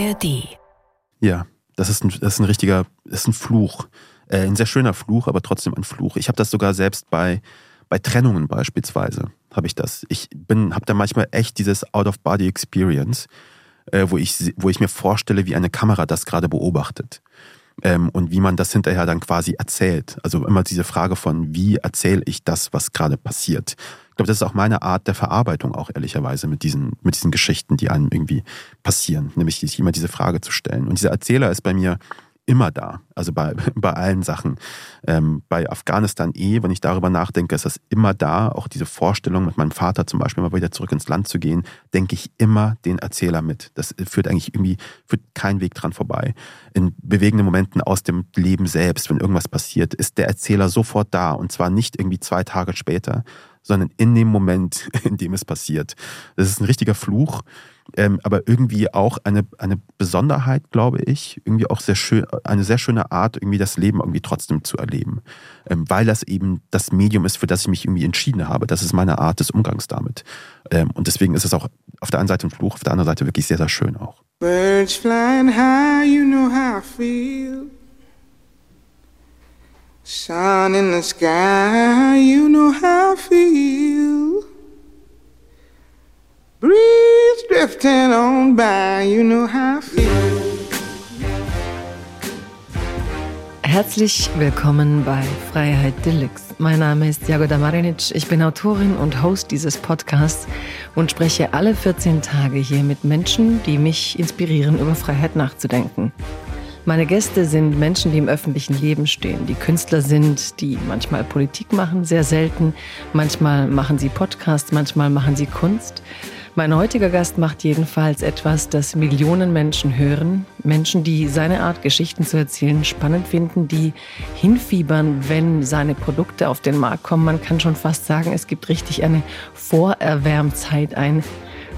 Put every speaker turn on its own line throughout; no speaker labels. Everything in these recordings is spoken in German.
ARD.
Ja, das ist ein, das ist ein richtiger, ist ein Fluch. Äh, ein sehr schöner Fluch, aber trotzdem ein Fluch. Ich habe das sogar selbst bei, bei Trennungen beispielsweise, habe ich das. Ich habe da manchmal echt dieses Out-of-Body-Experience, äh, wo, ich, wo ich mir vorstelle, wie eine Kamera das gerade beobachtet. Ähm, und wie man das hinterher dann quasi erzählt. Also immer diese Frage von, wie erzähle ich das, was gerade passiert glaube, das ist auch meine Art der Verarbeitung auch ehrlicherweise mit diesen, mit diesen Geschichten, die einem irgendwie passieren. Nämlich sich immer diese Frage zu stellen. Und dieser Erzähler ist bei mir immer da. Also bei, bei allen Sachen. Ähm, bei Afghanistan eh, wenn ich darüber nachdenke, ist das immer da. Auch diese Vorstellung, mit meinem Vater zum Beispiel mal wieder zurück ins Land zu gehen, denke ich immer den Erzähler mit. Das führt eigentlich irgendwie, führt kein Weg dran vorbei. In bewegenden Momenten aus dem Leben selbst, wenn irgendwas passiert, ist der Erzähler sofort da. Und zwar nicht irgendwie zwei Tage später, sondern in dem Moment, in dem es passiert. Das ist ein richtiger Fluch, ähm, aber irgendwie auch eine, eine Besonderheit, glaube ich, irgendwie auch sehr schön, eine sehr schöne Art, irgendwie das Leben irgendwie trotzdem zu erleben. Ähm, weil das eben das Medium ist, für das ich mich irgendwie entschieden habe. Das ist meine Art des Umgangs damit. Ähm, und deswegen ist es auch auf der einen Seite ein Fluch, auf der anderen Seite wirklich sehr, sehr schön auch. Birds flying high, you know how I feel. Sun in the sky, you know how I feel. Breeze drifting on by, you know how I feel. Herzlich willkommen bei Freiheit Deluxe. Mein Name ist Jagoda Marinic. Ich bin Autorin und Host dieses Podcasts und spreche alle 14 Tage hier mit Menschen, die mich inspirieren, über Freiheit nachzudenken. Meine Gäste sind Menschen, die im öffentlichen Leben stehen, die Künstler sind, die manchmal Politik machen, sehr selten. Manchmal machen sie Podcasts, manchmal machen sie Kunst. Mein heutiger Gast macht jedenfalls etwas, das Millionen Menschen hören. Menschen, die seine Art, Geschichten zu erzählen, spannend finden, die hinfiebern, wenn seine Produkte auf den Markt kommen. Man kann schon fast sagen, es gibt richtig eine Vorerwärmzeit, ein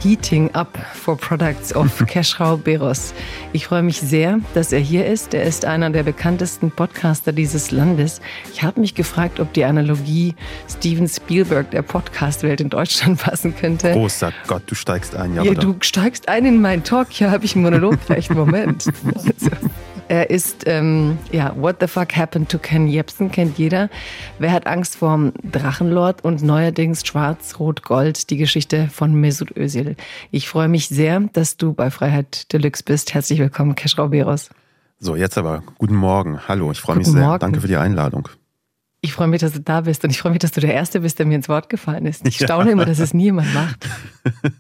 Heating Up for Products of Keschrau Beros. Ich freue mich sehr, dass er hier ist. Er ist einer der bekanntesten Podcaster dieses Landes. Ich habe mich gefragt, ob die Analogie Steven Spielberg der Podcastwelt in Deutschland passen könnte. Großer Gott, du steigst ein,
ja. ja du steigst ein in meinen Talk. Hier habe ich einen Monolog. Vielleicht Moment. Also. Er ist, ähm, ja, What the Fuck Happened to Ken Jebsen, kennt jeder. Wer hat Angst vorm Drachenlord und neuerdings Schwarz, Rot, Gold, die Geschichte von Mesut Özil. Ich freue mich sehr, dass du bei Freiheit Deluxe bist. Herzlich willkommen, Keschrau Beros.
So, jetzt aber, guten Morgen. Hallo, ich freue mich sehr. Morgen. Danke für die Einladung.
Ich freue mich, dass du da bist und ich freue mich, dass du der Erste bist, der mir ins Wort gefallen ist. Ich staune ja. immer, dass es niemand macht.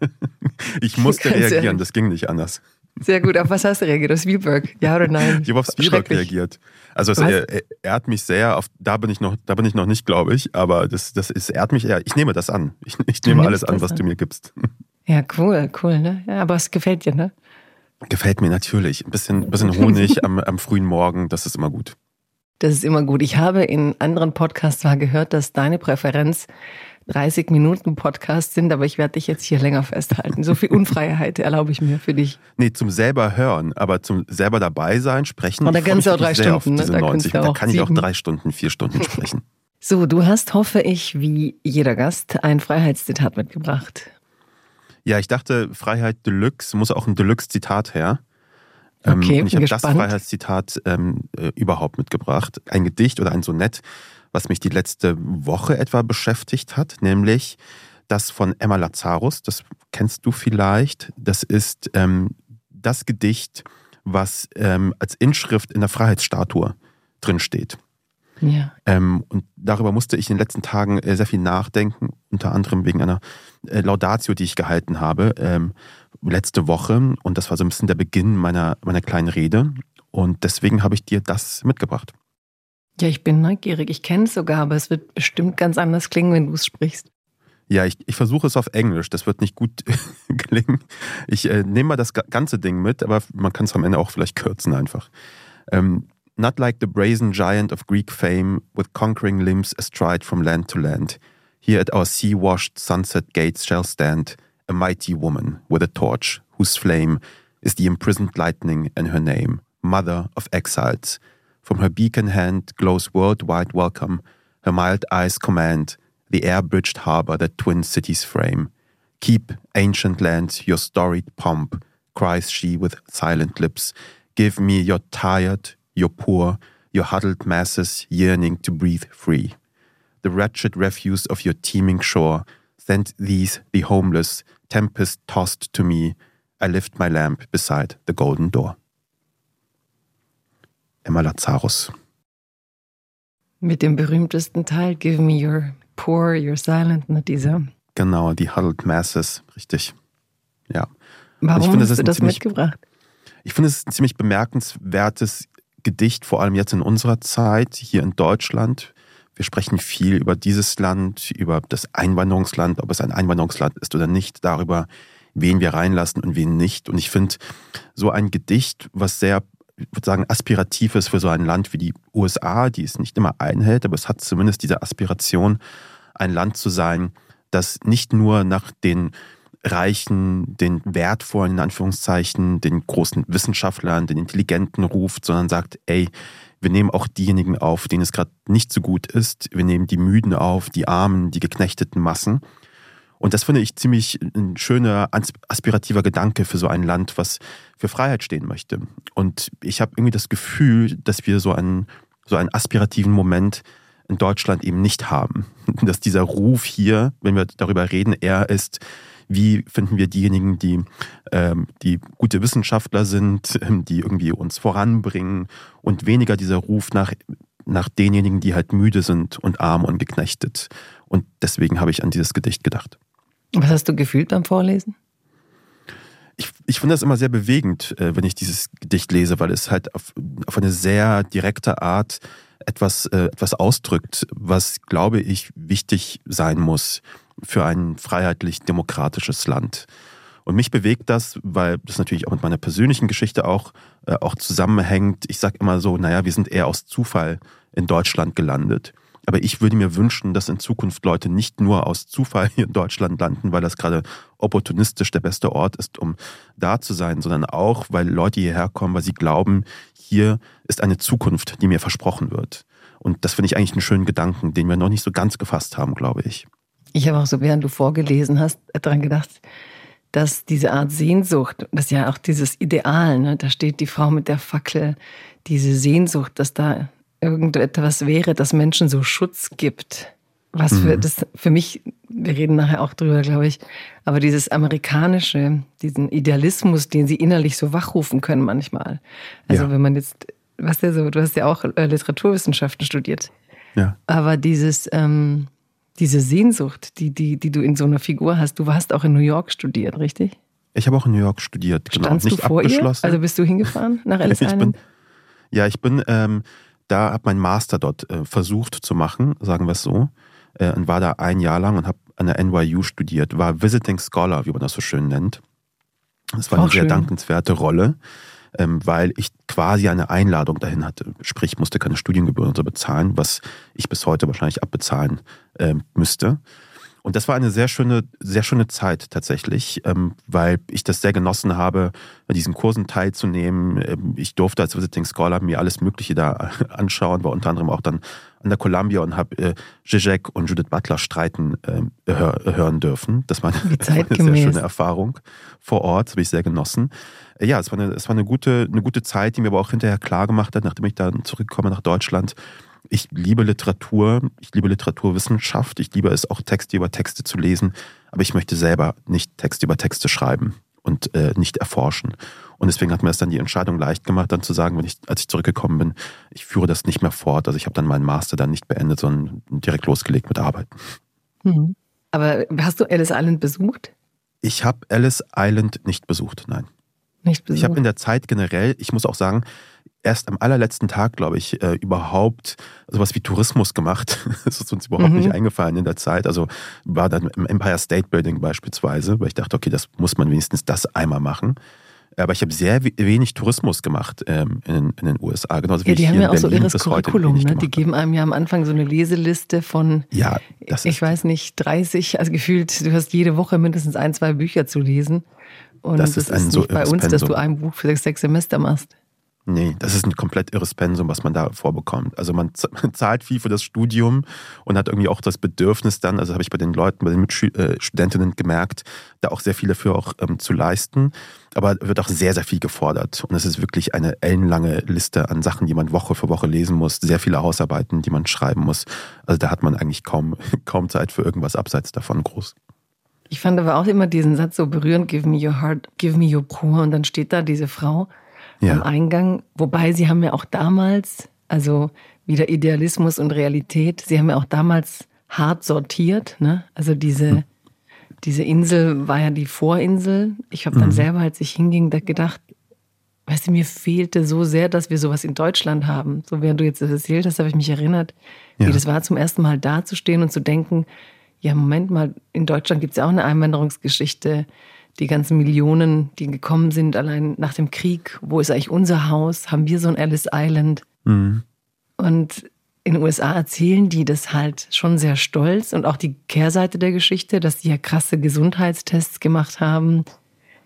ich musste reagieren, das ging nicht anders.
Sehr gut. Auf was hast du reagiert? Auf Spielberg? Ja oder nein?
Ich habe auf Spielberg reagiert. Also es, er, ehrt mich sehr. Auf, da bin ich noch, da bin ich noch nicht, glaube ich. Aber das, das ist, ehrt mich eher. Ich nehme das an. Ich, ich nehme alles an, was an. du mir gibst.
Ja, cool, cool. Ne? Ja, aber es gefällt dir, ne?
Gefällt mir natürlich. Ein bisschen, bisschen Honig am, am frühen Morgen, das ist immer gut.
Das ist immer gut. Ich habe in anderen Podcasts mal gehört, dass deine Präferenz 30 Minuten Podcast sind, aber ich werde dich jetzt hier länger festhalten. So viel Unfreiheit erlaube ich mir für dich.
Nee, zum selber hören, aber zum selber dabei sein, sprechen.
Und da kannst du auch drei Stunden. Ne?
Da, 90. da kann ich auch drei Stunden, vier Stunden sprechen.
So, du hast, hoffe ich, wie jeder Gast, ein Freiheitszitat mitgebracht.
Ja, ich dachte, Freiheit Deluxe muss auch ein Deluxe-Zitat her. Ähm, okay, ähm, ich habe das Freiheitszitat ähm, äh, überhaupt mitgebracht. Ein Gedicht oder ein Sonett was mich die letzte Woche etwa beschäftigt hat, nämlich das von Emma Lazarus. Das kennst du vielleicht. Das ist ähm, das Gedicht, was ähm, als Inschrift in der Freiheitsstatue drinsteht. Ja. Ähm, und darüber musste ich in den letzten Tagen äh, sehr viel nachdenken, unter anderem wegen einer äh, Laudatio, die ich gehalten habe ähm, letzte Woche. Und das war so ein bisschen der Beginn meiner, meiner kleinen Rede. Und deswegen habe ich dir das mitgebracht.
Ja, ich bin neugierig. Ich kenne es sogar, aber es wird bestimmt ganz anders klingen, wenn du es sprichst.
Ja, ich, ich versuche es auf Englisch. Das wird nicht gut klingen. Ich äh, nehme mal das ganze Ding mit, aber man kann es am Ende auch vielleicht kürzen einfach. Ähm, not like the brazen giant of Greek fame, with conquering limbs astride from land to land. Here at our sea-washed sunset gates shall stand a mighty woman with a torch, whose flame is the imprisoned lightning in her name, mother of exiles, From her beacon hand glows worldwide welcome, her mild eyes command the air bridged harbor that twin cities frame. Keep, ancient lands, your storied pomp, cries she with silent lips. Give me your tired, your poor, your huddled masses yearning to breathe free. The wretched refuse of your teeming shore, send these, the homeless, tempest tossed to me. I lift my lamp beside the golden door. Emma Lazarus.
Mit dem berühmtesten Teil, Give me your poor, your silent, ne, dieser.
Genau, die Huddled Masses, richtig. Ja.
Warum finde, hast du das ziemlich, mitgebracht?
Ich finde es ein ziemlich bemerkenswertes Gedicht, vor allem jetzt in unserer Zeit hier in Deutschland. Wir sprechen viel über dieses Land, über das Einwanderungsland, ob es ein Einwanderungsland ist oder nicht, darüber, wen wir reinlassen und wen nicht. Und ich finde so ein Gedicht, was sehr, würde sagen, aspirativ ist für so ein Land wie die USA, die es nicht immer einhält, aber es hat zumindest diese Aspiration, ein Land zu sein, das nicht nur nach den Reichen, den wertvollen, in Anführungszeichen, den großen Wissenschaftlern, den Intelligenten ruft, sondern sagt, ey, wir nehmen auch diejenigen auf, denen es gerade nicht so gut ist. Wir nehmen die Müden auf, die Armen, die geknechteten Massen. Und das finde ich ziemlich ein schöner, aspirativer Gedanke für so ein Land, was für Freiheit stehen möchte. Und ich habe irgendwie das Gefühl, dass wir so einen, so einen aspirativen Moment in Deutschland eben nicht haben. Dass dieser Ruf hier, wenn wir darüber reden, eher ist, wie finden wir diejenigen, die, ähm, die gute Wissenschaftler sind, die irgendwie uns voranbringen und weniger dieser Ruf nach, nach denjenigen, die halt müde sind und arm und geknechtet. Und deswegen habe ich an dieses Gedicht gedacht.
Was hast du gefühlt beim Vorlesen?
Ich, ich finde das immer sehr bewegend, äh, wenn ich dieses Gedicht lese, weil es halt auf, auf eine sehr direkte Art etwas, äh, etwas ausdrückt, was, glaube ich, wichtig sein muss für ein freiheitlich-demokratisches Land. Und mich bewegt das, weil das natürlich auch mit meiner persönlichen Geschichte auch, äh, auch zusammenhängt. Ich sage immer so, naja, wir sind eher aus Zufall in Deutschland gelandet. Aber ich würde mir wünschen, dass in Zukunft Leute nicht nur aus Zufall hier in Deutschland landen, weil das gerade opportunistisch der beste Ort ist, um da zu sein, sondern auch, weil Leute hierher kommen, weil sie glauben, hier ist eine Zukunft, die mir versprochen wird. Und das finde ich eigentlich einen schönen Gedanken, den wir noch nicht so ganz gefasst haben, glaube ich.
Ich habe auch so, während du vorgelesen hast, daran gedacht, dass diese Art Sehnsucht, das ist ja auch dieses Ideal, ne? da steht die Frau mit der Fackel, diese Sehnsucht, dass da irgendetwas wäre, das Menschen so Schutz gibt. Was für mhm. das für mich, wir reden nachher auch drüber, glaube ich, aber dieses amerikanische, diesen Idealismus, den sie innerlich so wachrufen können manchmal. Also ja. wenn man jetzt, was ja so, du hast ja auch äh, Literaturwissenschaften studiert.
Ja.
Aber dieses, ähm, diese Sehnsucht, die, die, die du in so einer Figur hast, du hast auch in New York studiert, richtig?
Ich habe auch in New York studiert,
genau. Standst Nicht du vor abgeschlossen. Ihr? Also bist du hingefahren nach Ellis
ich bin, Ja, ich bin ähm, da, habe meinen Master dort äh, versucht zu machen, sagen wir es so, äh, und war da ein Jahr lang und habe an der NYU studiert, war Visiting Scholar, wie man das so schön nennt. Das war auch eine schön. sehr dankenswerte Rolle ähm, weil ich quasi eine Einladung dahin hatte. Sprich, musste keine Studiengebühren so bezahlen, was ich bis heute wahrscheinlich abbezahlen äh, müsste. Und das war eine sehr schöne, sehr schöne Zeit tatsächlich, ähm, weil ich das sehr genossen habe, bei diesen Kursen teilzunehmen. Ähm, ich durfte als Visiting Scholar mir alles Mögliche da anschauen, war unter anderem auch dann an der Columbia und habe äh, Zizek und Judith Butler streiten äh, hör, hören dürfen. Das war eine, sehr schöne Erfahrung vor Ort, habe ich sehr genossen. Äh, ja, es war, eine, es war eine, gute, eine gute Zeit, die mir aber auch hinterher klar gemacht hat, nachdem ich dann zurückkomme nach Deutschland, ich liebe Literatur, ich liebe Literaturwissenschaft, ich liebe es auch Texte über Texte zu lesen, aber ich möchte selber nicht Texte über Texte schreiben und äh, nicht erforschen. Und deswegen hat mir das dann die Entscheidung leicht gemacht, dann zu sagen, wenn ich, als ich zurückgekommen bin, ich führe das nicht mehr fort. Also ich habe dann meinen Master dann nicht beendet, sondern direkt losgelegt mit Arbeiten.
Mhm. Aber hast du Ellis Island besucht?
Ich habe Ellis Island nicht besucht, nein.
Nicht besucht.
Ich habe in der Zeit generell, ich muss auch sagen, erst am allerletzten Tag, glaube ich, äh, überhaupt sowas wie Tourismus gemacht. das ist uns überhaupt mhm. nicht eingefallen in der Zeit. Also war dann im Empire State Building beispielsweise, weil ich dachte, okay, das muss man wenigstens das einmal machen. Aber ich habe sehr wenig Tourismus gemacht ähm, in, in, den USA. Genauso
ja,
die
haben
ja
auch so ihres Curriculum. Ne? Die geben einem ja am Anfang so eine Leseliste von,
ja,
ich weiß nicht, 30, also gefühlt, du hast jede Woche mindestens ein, zwei Bücher zu lesen. Und
das, das ist,
ist
so
nicht bei uns, Pensum. dass du ein Buch für sechs Semester machst.
Nee, das ist ein komplett irres Pensum, was man da vorbekommt. Also man zahlt viel für das Studium und hat irgendwie auch das Bedürfnis dann, also habe ich bei den Leuten, bei den Mitstudentinnen äh, gemerkt, da auch sehr viel dafür auch ähm, zu leisten. Aber wird auch sehr, sehr viel gefordert. Und es ist wirklich eine ellenlange Liste an Sachen, die man Woche für Woche lesen muss. Sehr viele Hausarbeiten, die man schreiben muss. Also da hat man eigentlich kaum, kaum Zeit für irgendwas abseits davon groß.
Ich fand aber auch immer diesen Satz so berührend, give me your heart, give me your poor. Und dann steht da diese Frau ja. am Eingang. Wobei sie haben ja auch damals, also wieder Idealismus und Realität, sie haben ja auch damals hart sortiert. Ne? Also diese, hm. diese Insel war ja die Vorinsel. Ich habe dann mhm. selber, als ich hinging, da gedacht, weißt du, mir fehlte so sehr, dass wir sowas in Deutschland haben. So während du jetzt das erzählt hast, habe ich mich erinnert, ja. wie das war, zum ersten Mal dazustehen und zu denken, ja, Moment mal, in Deutschland gibt es ja auch eine Einwanderungsgeschichte die ganzen Millionen, die gekommen sind, allein nach dem Krieg, wo ist eigentlich unser Haus? Haben wir so ein Ellis Island? Mhm. Und in den USA erzählen die das halt schon sehr stolz und auch die Kehrseite der Geschichte, dass die ja krasse Gesundheitstests gemacht haben.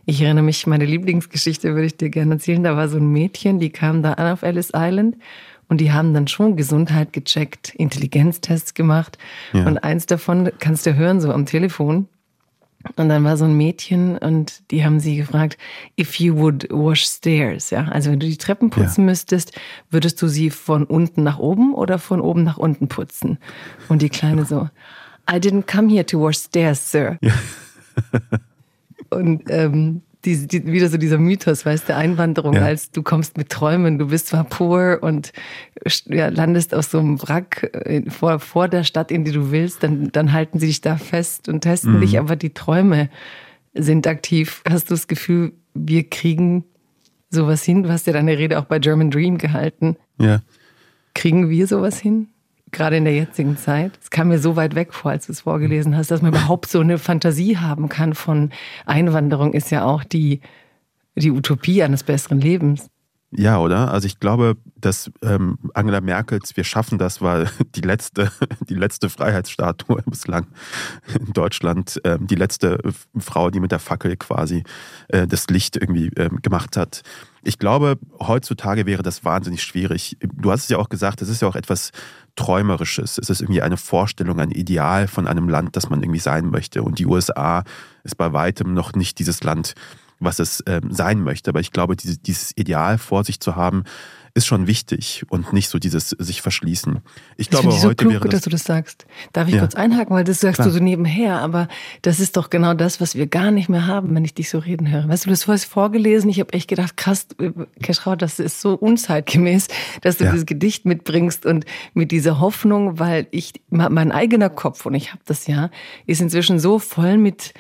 Ich erinnere mich, meine Lieblingsgeschichte würde ich dir gerne erzählen. Da war so ein Mädchen, die kam da an auf Ellis Island und die haben dann schon Gesundheit gecheckt, Intelligenztests gemacht. Ja. Und eins davon kannst du hören, so am Telefon. Und dann war so ein Mädchen und die haben sie gefragt, if you would wash stairs, ja, also wenn du die Treppen putzen ja. müsstest, würdest du sie von unten nach oben oder von oben nach unten putzen? Und die Kleine so, I didn't come here to wash stairs, sir. Ja. und ähm, die, die, wieder so dieser Mythos, weißt du, Einwanderung, ja. als du kommst mit Träumen, du bist zwar poor und ja, landest aus so einem Wrack äh, vor, vor der Stadt, in die du willst, dann, dann halten sie dich da fest und testen mhm. dich, aber die Träume sind aktiv. Hast du das Gefühl, wir kriegen sowas hin? Du hast ja deine Rede auch bei German Dream gehalten.
Ja.
Kriegen wir sowas hin? Gerade in der jetzigen Zeit. Es kam mir so weit weg vor, als du es vorgelesen hast, dass man überhaupt so eine Fantasie haben kann von Einwanderung ist ja auch die, die Utopie eines besseren Lebens.
Ja, oder? Also ich glaube, dass ähm, Angela Merkels Wir schaffen das war die letzte, die letzte Freiheitsstatue bislang in Deutschland, ähm, die letzte Frau, die mit der Fackel quasi äh, das Licht irgendwie ähm, gemacht hat. Ich glaube, heutzutage wäre das wahnsinnig schwierig. Du hast es ja auch gesagt, es ist ja auch etwas Träumerisches. Es ist irgendwie eine Vorstellung, ein Ideal von einem Land, das man irgendwie sein möchte. Und die USA ist bei weitem noch nicht dieses Land, was es ähm, sein möchte. Aber ich glaube, diese, dieses Ideal vor sich zu haben, ist schon wichtig und nicht so dieses sich verschließen. Ich das glaube, ich so heute
klug,
wäre das,
dass du das sagst. Darf ich ja. kurz einhaken, weil das sagst Klar. du so nebenher, aber das ist doch genau das, was wir gar nicht mehr haben, wenn ich dich so reden höre. Weißt du, das hast vorgelesen, ich habe echt gedacht, krass, Keschrau, das ist so unzeitgemäß, dass du ja. dieses Gedicht mitbringst und mit dieser Hoffnung, weil ich mein eigener Kopf und ich habe das ja, ist inzwischen so voll mit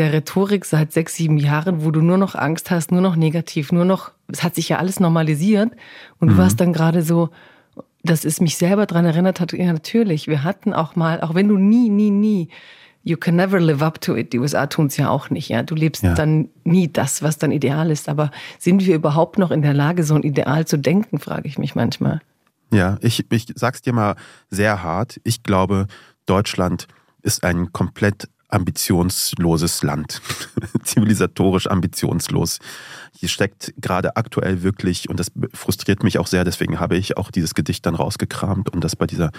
der Rhetorik seit sechs, sieben Jahren, wo du nur noch Angst hast, nur noch negativ, nur noch, es hat sich ja alles normalisiert und mhm. du warst dann gerade so, dass es mich selber daran erinnert hat, ja natürlich, wir hatten auch mal, auch wenn du nie, nie, nie, you can never live up to it, die USA tun es ja auch nicht, ja, du lebst ja. dann nie das, was dein Ideal ist, aber sind wir überhaupt noch in der Lage, so ein Ideal zu denken, frage ich mich manchmal.
Ja, ich, ich sag's dir mal sehr hart, ich glaube, Deutschland ist ein komplett ambitionsloses Land, zivilisatorisch ambitionslos. Hier steckt gerade aktuell wirklich, und das frustriert mich auch sehr, deswegen habe ich auch dieses Gedicht dann rausgekramt und das bei dieser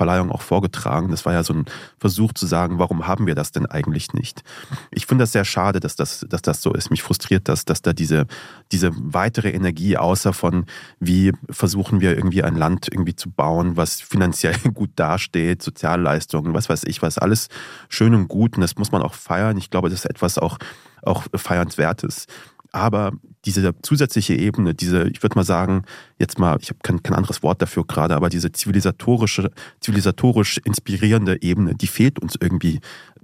Verleihung auch vorgetragen. Das war ja so ein Versuch zu sagen, warum haben wir das denn eigentlich nicht? Ich finde das sehr schade, dass das, dass das so ist. Mich frustriert das, dass da diese, diese weitere Energie, außer von, wie versuchen wir irgendwie ein Land irgendwie zu bauen, was finanziell gut dasteht, Sozialleistungen, was weiß ich was, alles schön und gut und das muss man auch feiern. Ich glaube, das ist etwas auch, auch feiernswertes. Aber diese zusätzliche Ebene, diese, ich würde mal sagen, jetzt mal, ich habe kein, kein anderes Wort dafür gerade, aber diese zivilisatorische, zivilisatorisch inspirierende Ebene, die fehlt uns irgendwie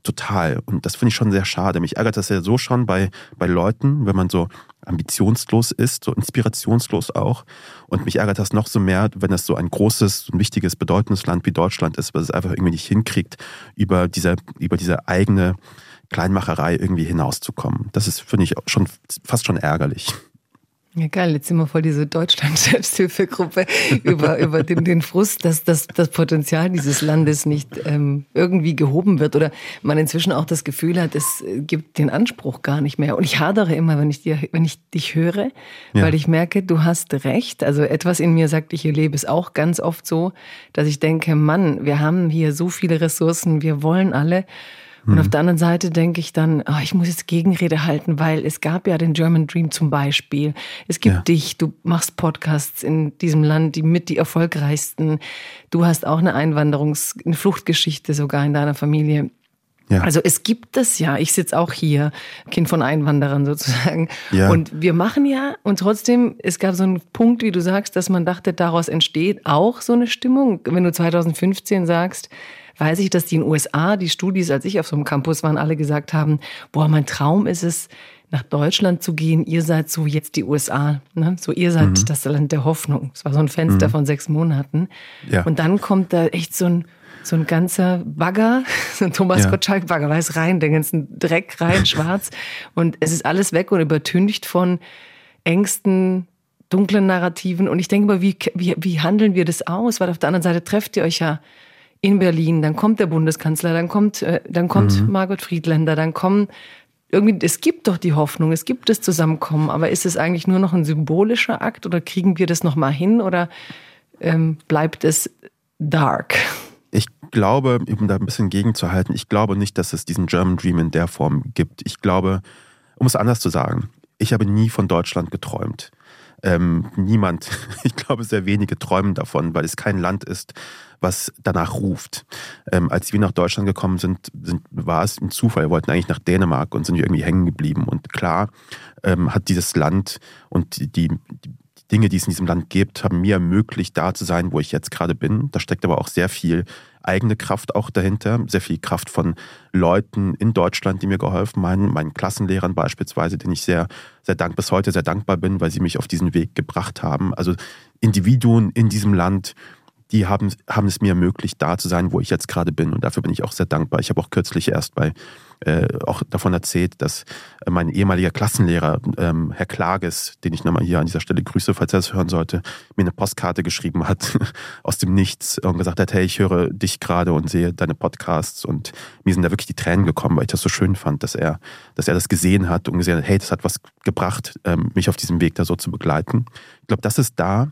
total. Und das finde ich schon sehr schade. Mich ärgert das ja so schon bei, bei Leuten, wenn man so ambitionslos ist, so inspirationslos auch. Und mich ärgert das noch so mehr, wenn es so ein großes, ein wichtiges, bedeutendes Land wie Deutschland ist, was es einfach irgendwie nicht hinkriegt, über diese, über diese eigene Kleinmacherei irgendwie hinauszukommen. Das ist, finde ich, schon fast schon ärgerlich.
Ja, geil. Jetzt sind wir voll diese Deutschland-Selbsthilfegruppe über, über den, den Frust, dass, dass das Potenzial dieses Landes nicht ähm, irgendwie gehoben wird oder man inzwischen auch das Gefühl hat, es gibt den Anspruch gar nicht mehr. Und ich hadere immer, wenn ich, dir, wenn ich dich höre, ja. weil ich merke, du hast recht. Also etwas in mir sagt, ich erlebe es auch ganz oft so, dass ich denke, Mann, wir haben hier so viele Ressourcen, wir wollen alle. Und mhm. auf der anderen Seite denke ich dann, oh, ich muss jetzt Gegenrede halten, weil es gab ja den German Dream zum Beispiel. Es gibt ja. dich, du machst Podcasts in diesem Land, die mit die erfolgreichsten. Du hast auch eine Einwanderungs-, eine Fluchtgeschichte sogar in deiner Familie. Ja. Also es gibt es ja. Ich sitze auch hier, Kind von Einwanderern sozusagen. Ja. Und wir machen ja, und trotzdem, es gab so einen Punkt, wie du sagst, dass man dachte, daraus entsteht auch so eine Stimmung. Wenn du 2015 sagst, weiß ich, dass die in den USA, die Studis, als ich auf so einem Campus waren, alle gesagt haben, boah, mein Traum ist es, nach Deutschland zu gehen. Ihr seid so jetzt die USA. Ne? So, ihr seid mhm. das Land der Hoffnung. Es war so ein Fenster mhm. von sechs Monaten. Ja. Und dann kommt da echt so ein, so ein ganzer Bagger, so ein Thomas ja. Gottschalk-Bagger, weiß rein, den ganzen Dreck rein, schwarz. Und es ist alles weg und übertüncht von Ängsten, dunklen Narrativen. Und ich denke mal, wie, wie, wie handeln wir das aus? Weil auf der anderen Seite trefft ihr euch ja in Berlin, dann kommt der Bundeskanzler, dann kommt, äh, dann kommt mhm. Margot Friedländer, dann kommen irgendwie, es gibt doch die Hoffnung, es gibt das Zusammenkommen, aber ist es eigentlich nur noch ein symbolischer Akt oder kriegen wir das nochmal hin oder ähm, bleibt es dark?
Ich glaube, um da ein bisschen gegenzuhalten, ich glaube nicht, dass es diesen German Dream in der Form gibt. Ich glaube, um es anders zu sagen, ich habe nie von Deutschland geträumt. Ähm, niemand, ich glaube, sehr wenige träumen davon, weil es kein Land ist, was danach ruft. Ähm, als wir nach Deutschland gekommen sind, sind, war es ein Zufall. Wir wollten eigentlich nach Dänemark und sind irgendwie hängen geblieben. Und klar ähm, hat dieses Land und die, die, Dinge, die es in diesem Land gibt, haben mir ermöglicht, da zu sein, wo ich jetzt gerade bin. Da steckt aber auch sehr viel eigene Kraft auch dahinter, sehr viel Kraft von Leuten in Deutschland, die mir geholfen haben, meinen Klassenlehrern beispielsweise, denen ich sehr, sehr dank bis heute sehr dankbar bin, weil sie mich auf diesen Weg gebracht haben. Also Individuen in diesem Land, die haben, haben es mir ermöglicht, da zu sein, wo ich jetzt gerade bin. Und dafür bin ich auch sehr dankbar. Ich habe auch kürzlich erst bei äh, auch davon erzählt, dass äh, mein ehemaliger Klassenlehrer, ähm, Herr Klages, den ich nochmal hier an dieser Stelle grüße, falls er es hören sollte, mir eine Postkarte geschrieben hat aus dem Nichts und gesagt hat, hey, ich höre dich gerade und sehe deine Podcasts und mir sind da wirklich die Tränen gekommen, weil ich das so schön fand, dass er, dass er das gesehen hat und gesehen hat, hey, das hat was gebracht, ähm, mich auf diesem Weg da so zu begleiten. Ich glaube, das ist da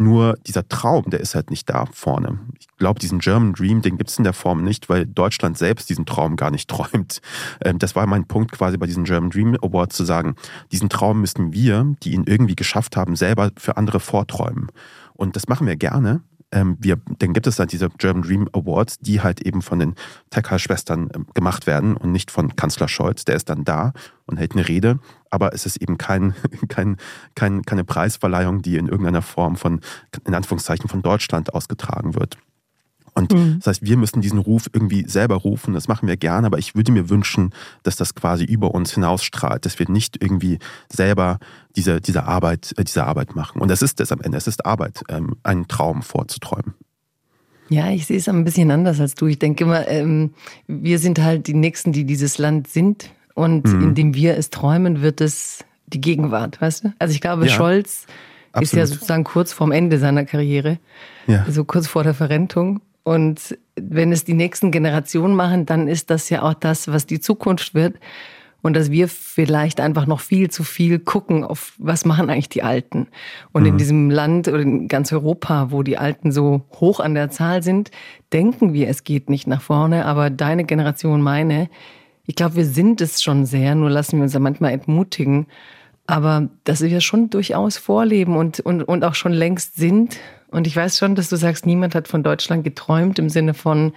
nur dieser Traum, der ist halt nicht da vorne. Ich glaube, diesen German Dream, den gibt es in der Form nicht, weil Deutschland selbst diesen Traum gar nicht träumt. Ähm, das war mein Punkt quasi bei diesen German Dream Awards zu sagen, diesen Traum müssten wir, die ihn irgendwie geschafft haben, selber für andere vorträumen. Und das machen wir gerne ähm, wir, dann gibt es dann diese German Dream Awards, die halt eben von den Tekal-Schwestern ähm, gemacht werden und nicht von Kanzler Scholz. Der ist dann da und hält eine Rede, aber es ist eben kein, kein, kein, keine Preisverleihung, die in irgendeiner Form von, in Anführungszeichen, von Deutschland ausgetragen wird. Und mhm. das heißt, wir müssen diesen Ruf irgendwie selber rufen. Das machen wir gerne, aber ich würde mir wünschen, dass das quasi über uns hinausstrahlt, dass wir nicht irgendwie selber diese, diese, Arbeit, äh, diese Arbeit machen. Und das ist es am Ende. Es ist Arbeit, ähm, einen Traum vorzuträumen.
Ja, ich sehe es ein bisschen anders als du. Ich denke immer, ähm, wir sind halt die Nächsten, die dieses Land sind. Und mhm. indem wir es träumen, wird es die Gegenwart, weißt du? Also ich glaube, ja, Scholz absolut. ist ja sozusagen kurz vorm Ende seiner Karriere. Ja. So kurz vor der Verrentung. Und wenn es die nächsten Generationen machen, dann ist das ja auch das, was die Zukunft wird. Und dass wir vielleicht einfach noch viel zu viel gucken auf, was machen eigentlich die Alten. Und mhm. in diesem Land oder in ganz Europa, wo die Alten so hoch an der Zahl sind, denken wir, es geht nicht nach vorne. Aber deine Generation, meine, ich glaube, wir sind es schon sehr, nur lassen wir uns ja manchmal entmutigen. Aber dass wir schon durchaus vorleben und, und, und auch schon längst sind und ich weiß schon, dass du sagst, niemand hat von Deutschland geträumt im Sinne von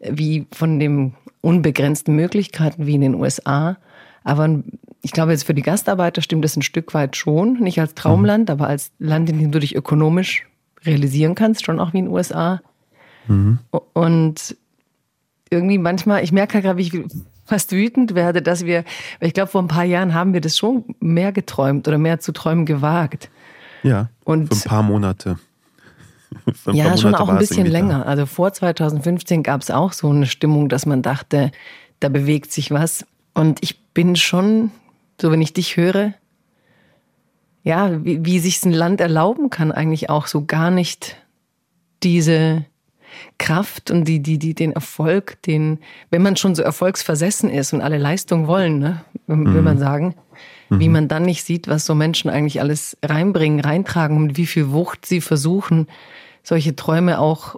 wie von den unbegrenzten Möglichkeiten wie in den USA. Aber ich glaube, jetzt für die Gastarbeiter stimmt das ein Stück weit schon. Nicht als Traumland, mhm. aber als Land, in dem du dich ökonomisch realisieren kannst, schon auch wie in den USA. Mhm. Und irgendwie manchmal, ich merke gerade, wie ich fast wütend werde, dass wir, ich glaube, vor ein paar Jahren haben wir das schon mehr geträumt oder mehr zu träumen gewagt.
Ja, und für ein paar Monate
ja, schon auch ein bisschen länger. Also vor 2015 gab es auch so eine Stimmung, dass man dachte, da bewegt sich was. Und ich bin schon, so wenn ich dich höre, ja, wie, wie sich ein Land erlauben kann, eigentlich auch so gar nicht diese Kraft und die, die, die, den Erfolg, den, wenn man schon so erfolgsversessen ist und alle Leistung wollen, ne, will mhm. man sagen, mhm. wie man dann nicht sieht, was so Menschen eigentlich alles reinbringen, reintragen und wie viel Wucht sie versuchen, solche Träume auch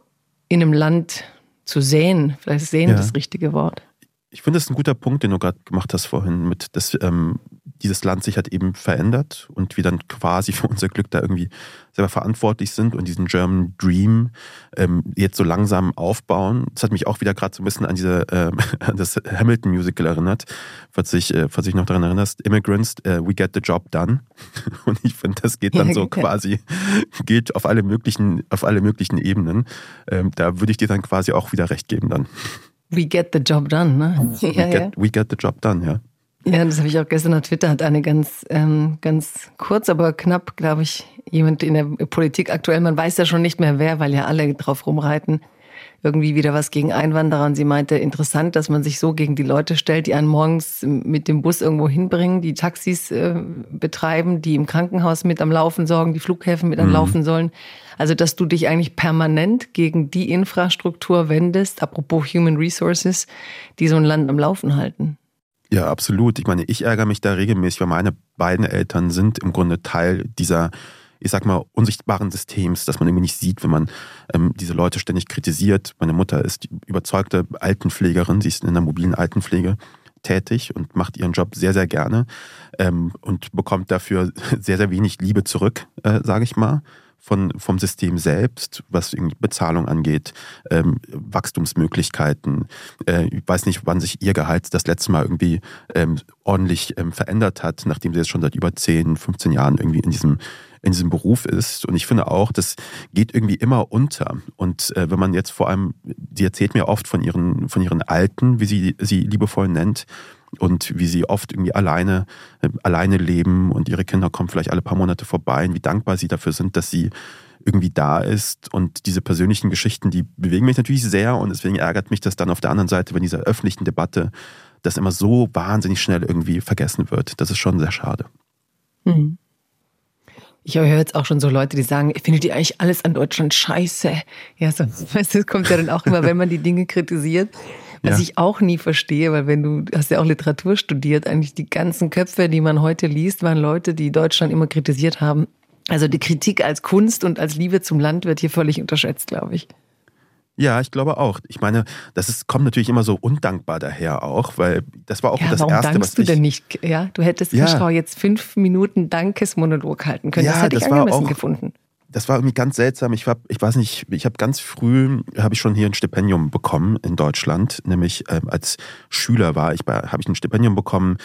in einem Land zu sehen. Vielleicht ist sehen ja. das richtige Wort.
Ich finde, das ist ein guter Punkt, den du gerade gemacht hast vorhin, mit, dass ähm, dieses Land sich halt eben verändert und wir dann quasi für unser Glück da irgendwie selber verantwortlich sind und diesen German Dream ähm, jetzt so langsam aufbauen. Das hat mich auch wieder gerade so ein bisschen an diese äh, an das Hamilton Musical erinnert, falls ich, äh, falls ich noch daran erinnerst. Immigrants, uh, we get the job done. Und ich finde, das geht dann so quasi, geht auf alle möglichen, auf alle möglichen Ebenen. Ähm, da würde ich dir dann quasi auch wieder recht geben dann.
We get the job done, ne?
We, ja, get, ja. we get the job done, ja.
Ja, das habe ich auch gestern auf Twitter, hat eine ganz, ähm, ganz kurz, aber knapp, glaube ich, jemand in der Politik aktuell, man weiß ja schon nicht mehr wer, weil ja alle drauf rumreiten, irgendwie wieder was gegen Einwanderer. Und sie meinte, interessant, dass man sich so gegen die Leute stellt, die einen morgens mit dem Bus irgendwo hinbringen, die Taxis äh, betreiben, die im Krankenhaus mit am Laufen sorgen, die Flughäfen mit am mhm. Laufen sollen. Also, dass du dich eigentlich permanent gegen die Infrastruktur wendest, apropos Human Resources, die so ein Land am Laufen halten.
Ja, absolut. Ich meine, ich ärgere mich da regelmäßig, weil meine beiden Eltern sind im Grunde Teil dieser, ich sag mal, unsichtbaren Systems, dass man irgendwie nicht sieht, wenn man ähm, diese Leute ständig kritisiert. Meine Mutter ist überzeugte Altenpflegerin, sie ist in der mobilen Altenpflege tätig und macht ihren Job sehr, sehr gerne ähm, und bekommt dafür sehr, sehr wenig Liebe zurück, äh, sage ich mal von, vom System selbst, was Bezahlung angeht, ähm, Wachstumsmöglichkeiten. Äh, ich weiß nicht, wann sich ihr Gehalt das letzte Mal irgendwie ähm, ordentlich ähm, verändert hat, nachdem sie jetzt schon seit über 10, 15 Jahren irgendwie in diesem in diesem Beruf ist. Und ich finde auch, das geht irgendwie immer unter. Und äh, wenn man jetzt vor allem, sie erzählt mir oft von ihren, von ihren Alten, wie sie sie liebevoll nennt, und wie sie oft irgendwie alleine, äh, alleine leben und ihre Kinder kommen vielleicht alle paar Monate vorbei und wie dankbar sie dafür sind, dass sie irgendwie da ist. Und diese persönlichen Geschichten, die bewegen mich natürlich sehr und deswegen ärgert mich das dann auf der anderen Seite, wenn dieser öffentlichen Debatte das immer so wahnsinnig schnell irgendwie vergessen wird. Das ist schon sehr schade.
Mhm. Ich höre jetzt auch schon so Leute, die sagen, findet ihr eigentlich alles an Deutschland scheiße? Ja, so, das kommt ja dann auch immer, wenn man die Dinge kritisiert. Was ja. ich auch nie verstehe, weil wenn du hast ja auch Literatur studiert, eigentlich die ganzen Köpfe, die man heute liest, waren Leute, die Deutschland immer kritisiert haben. Also die Kritik als Kunst und als Liebe zum Land wird hier völlig unterschätzt, glaube ich.
Ja, ich glaube auch. Ich meine, das ist, kommt natürlich immer so undankbar daher auch, weil das war auch
ja,
das
warum
Erste,
dankst was
du
denn nicht? Ja, du hättest ja. Schau jetzt fünf Minuten Dankesmonolog halten können. Ja, das hätte ich angemessen auch, gefunden
das war irgendwie ganz seltsam. Ich war, ich weiß nicht, ich habe ganz früh, habe ich schon hier ein Stipendium bekommen in Deutschland, nämlich äh, als Schüler war ich habe ich ein Stipendium bekommen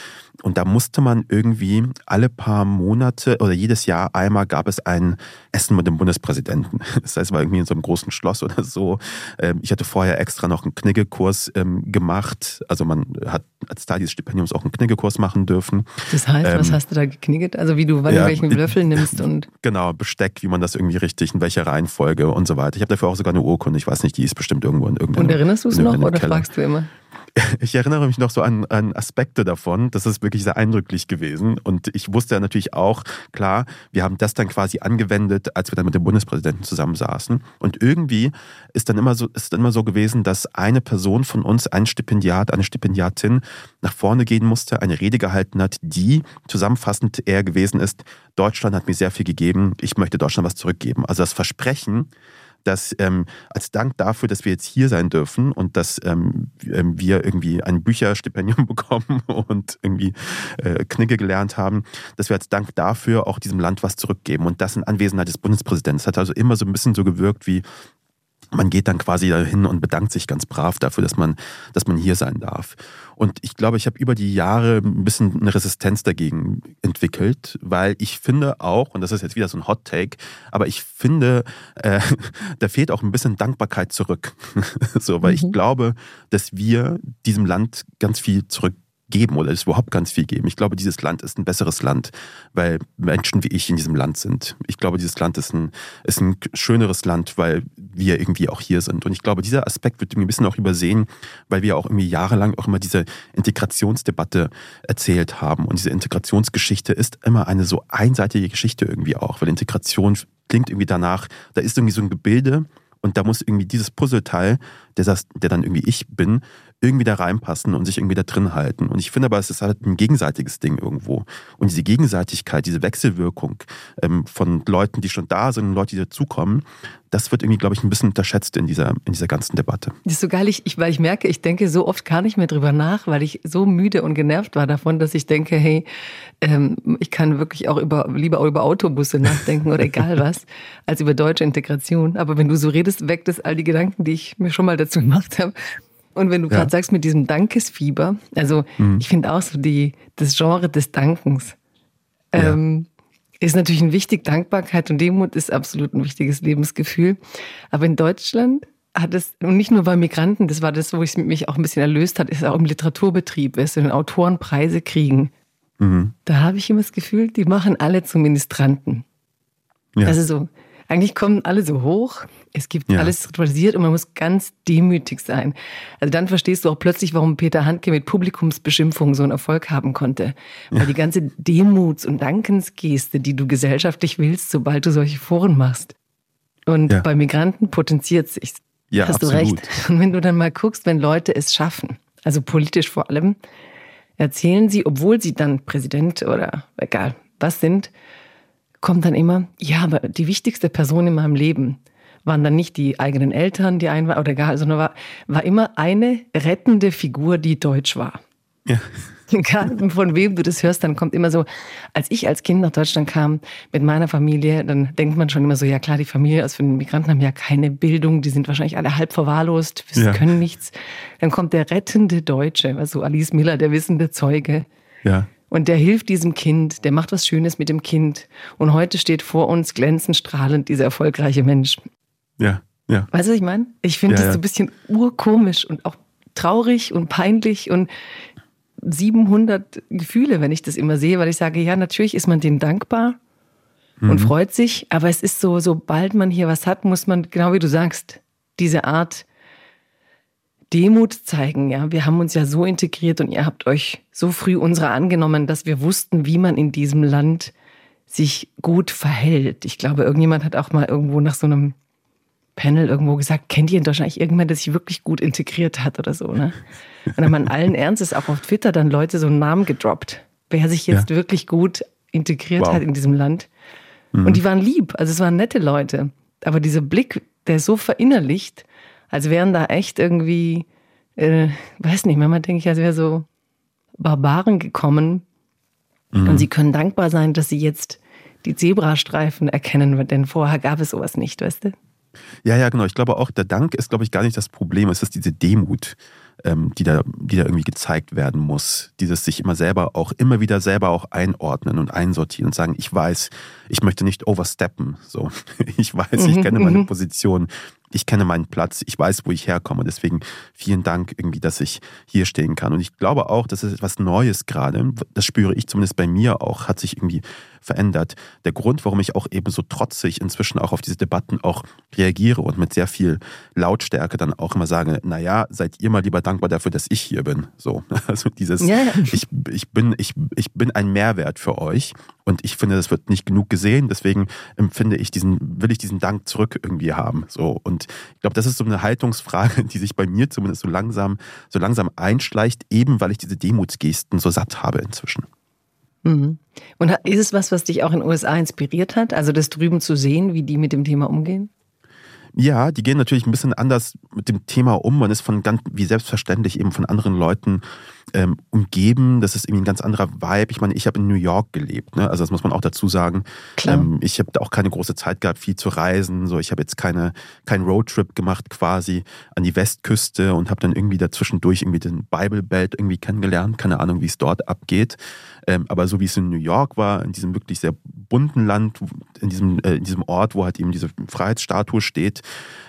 und da musste man irgendwie alle paar Monate oder jedes Jahr einmal gab es ein Essen mit dem Bundespräsidenten. Das heißt, es war irgendwie in so einem großen Schloss oder so. Ähm, ich hatte vorher extra noch einen Kniggekurs ähm, gemacht. Also man hat als Teil dieses Stipendiums auch einen Kniggekurs machen dürfen.
Das heißt, was ähm, hast du da geknigget? Also wie du wann ja, welchen Löffel nimmst und
genau Besteck, wie man das irgendwie richtig, in welcher Reihenfolge und so weiter. Ich habe dafür auch sogar eine Urkunde. Ich weiß nicht, die ist bestimmt irgendwo in irgendeinem.
Und erinnerst du es noch oder Keller. fragst du immer?
ich erinnere mich noch so an, an Aspekte davon. Das ist wirklich sehr eindrücklich gewesen. Und ich wusste ja natürlich auch, klar, wir haben das dann quasi angewendet, als wir dann mit dem Bundespräsidenten zusammensaßen. Und irgendwie ist dann immer so, ist dann immer so gewesen, dass eine Person von uns, ein Stipendiat, eine Stipendiatin, nach vorne gehen musste, eine Rede gehalten hat, die zusammenfassend eher gewesen ist, Deutschland hat mir sehr viel gegeben, ich möchte Deutschland was zurückgeben. Also das Versprechen, dass ähm, als Dank dafür, dass wir jetzt hier sein dürfen und dass ähm, ähm wir irgendwie ein Bücherstipendium bekommen und irgendwie äh, Knigge gelernt haben, dass wir als Dank dafür auch diesem Land was zurückgeben. Und das in Anwesenheit des Bundespräsidenten. Das hat also immer so ein bisschen so gewirkt wie, man geht dann quasi dahin und bedankt sich ganz brav dafür, dass man, dass man hier sein darf. Und ich glaube, ich habe über die Jahre ein bisschen eine Resistenz dagegen entwickelt, weil ich finde auch, und das ist jetzt wieder so ein Hot Take, aber ich finde, äh, da fehlt auch ein bisschen Dankbarkeit zurück. so, weil mhm. ich glaube, dass wir diesem Land ganz viel zurück geben oder es überhaupt ganz viel geben. Ich glaube, dieses Land ist ein besseres Land, weil Menschen wie ich in diesem Land sind. Ich glaube, dieses Land ist ein, ist ein schöneres Land, weil wir irgendwie auch hier sind. Und ich glaube, dieser Aspekt wird irgendwie ein bisschen auch übersehen, weil wir auch irgendwie jahrelang auch immer diese Integrationsdebatte erzählt haben. Und diese Integrationsgeschichte ist immer eine so einseitige Geschichte irgendwie auch, weil Integration klingt irgendwie danach, da ist irgendwie so ein Gebilde und da muss irgendwie dieses Puzzleteil, der, das, der dann irgendwie ich bin, irgendwie da reinpassen und sich irgendwie da drin halten. Und ich finde aber, es ist halt ein gegenseitiges Ding irgendwo. Und diese Gegenseitigkeit, diese Wechselwirkung ähm, von Leuten, die schon da sind und Leuten, die dazukommen, das wird irgendwie, glaube ich, ein bisschen unterschätzt in dieser, in dieser ganzen Debatte.
Das ist so geil, ich, weil ich merke, ich denke so oft gar nicht mehr drüber nach, weil ich so müde und genervt war davon, dass ich denke, hey, ähm, ich kann wirklich auch über, lieber über Autobusse nachdenken oder egal was, als über deutsche Integration. Aber wenn du so redest, weckt es all die Gedanken, die ich mir schon mal dazu gemacht habe. Und wenn du ja. gerade sagst mit diesem Dankesfieber, also mhm. ich finde auch so die, das Genre des Dankens ja. ähm, ist natürlich ein wichtig. Dankbarkeit und Demut ist absolut ein wichtiges Lebensgefühl. Aber in Deutschland hat es, und nicht nur bei Migranten, das war das, wo ich mich auch ein bisschen erlöst hat, ist auch im Literaturbetrieb, weißt du, wenn Autoren Preise kriegen. Mhm. Da habe ich immer das Gefühl, die machen alle zu Ministranten. Ja. Also so, eigentlich kommen alle so hoch, es gibt ja. alles ritualisiert und man muss ganz demütig sein. Also dann verstehst du auch plötzlich, warum Peter Handke mit Publikumsbeschimpfungen so einen Erfolg haben konnte. Weil ja. die ganze Demuts- und Dankensgeste, die du gesellschaftlich willst, sobald du solche Foren machst. Und ja. bei Migranten potenziert sich. Ja, Hast absolut. du recht. Und wenn du dann mal guckst, wenn Leute es schaffen, also politisch vor allem, erzählen sie, obwohl sie dann Präsident oder egal was sind, kommt dann immer, ja, aber die wichtigste Person in meinem Leben waren dann nicht die eigenen Eltern, die ein war oder egal, sondern war, war immer eine rettende Figur, die deutsch war. Ja. Egal von wem du das hörst, dann kommt immer so, als ich als Kind nach Deutschland kam mit meiner Familie, dann denkt man schon immer so, ja klar, die Familie aus den Migranten haben ja keine Bildung, die sind wahrscheinlich alle halb verwahrlost, ja. können nichts. Dann kommt der rettende Deutsche, also Alice Miller, der wissende Zeuge. Ja. Und der hilft diesem Kind, der macht was Schönes mit dem Kind. Und heute steht vor uns glänzend strahlend dieser erfolgreiche Mensch.
Ja, ja.
Weißt du, was ich meine? Ich finde ja, das so ein bisschen urkomisch und auch traurig und peinlich und 700 Gefühle, wenn ich das immer sehe, weil ich sage, ja, natürlich ist man denen dankbar mhm. und freut sich, aber es ist so, sobald man hier was hat, muss man, genau wie du sagst, diese Art Demut zeigen. Ja, wir haben uns ja so integriert und ihr habt euch so früh unsere angenommen, dass wir wussten, wie man in diesem Land sich gut verhält. Ich glaube, irgendjemand hat auch mal irgendwo nach so einem Panel irgendwo gesagt, kennt ihr in Deutschland eigentlich irgendwann, der sich wirklich gut integriert hat oder so, ne? Und dann haben man allen Ernstes auch auf Twitter dann Leute so einen Namen gedroppt, wer sich jetzt ja. wirklich gut integriert wow. hat in diesem Land. Mhm. Und die waren lieb, also es waren nette Leute. Aber dieser Blick, der ist so verinnerlicht, als wären da echt irgendwie, äh, weiß nicht, manchmal denke ich, als wäre so Barbaren gekommen. Mhm. Und sie können dankbar sein, dass sie jetzt die Zebrastreifen erkennen, denn vorher gab es sowas nicht, weißt du?
Ja, ja, genau. Ich glaube auch, der Dank ist, glaube ich, gar nicht das Problem. Es ist diese Demut, ähm, die, da, die da irgendwie gezeigt werden muss. Dieses sich immer selber auch, immer wieder selber auch einordnen und einsortieren und sagen, ich weiß, ich möchte nicht oversteppen. So, ich weiß, ich mhm, kenne meine mhm. Position ich kenne meinen Platz, ich weiß, wo ich herkomme. Deswegen vielen Dank irgendwie, dass ich hier stehen kann. Und ich glaube auch, das ist etwas Neues gerade. Das spüre ich zumindest bei mir auch, hat sich irgendwie verändert. Der Grund, warum ich auch eben so trotzig inzwischen auch auf diese Debatten auch reagiere und mit sehr viel Lautstärke dann auch immer sage, naja, seid ihr mal lieber dankbar dafür, dass ich hier bin. So, also dieses, ja. ich, ich, bin, ich, ich bin ein Mehrwert für euch und ich finde, das wird nicht genug gesehen. Deswegen empfinde ich diesen, will ich diesen Dank zurück irgendwie haben. So. Und ich glaube, das ist so eine Haltungsfrage, die sich bei mir zumindest so langsam, so langsam einschleicht, eben weil ich diese Demutsgesten so satt habe inzwischen.
Mhm. Und ist es was, was dich auch in den USA inspiriert hat? Also das drüben zu sehen, wie die mit dem Thema umgehen?
Ja, die gehen natürlich ein bisschen anders mit dem Thema um. Man ist von ganz, wie selbstverständlich eben von anderen Leuten ähm, umgeben. Das ist irgendwie ein ganz anderer Vibe. Ich meine, ich habe in New York gelebt, ne? also das muss man auch dazu sagen. Ähm, ich habe auch keine große Zeit gehabt, viel zu reisen. So, ich habe jetzt keine keinen Roadtrip gemacht quasi an die Westküste und habe dann irgendwie dazwischendurch irgendwie den Bible Belt irgendwie kennengelernt. Keine Ahnung, wie es dort abgeht. Ähm, aber so wie es in New York war, in diesem wirklich sehr bunten Land, in diesem, äh, in diesem Ort, wo halt eben diese Freiheitsstatue steht,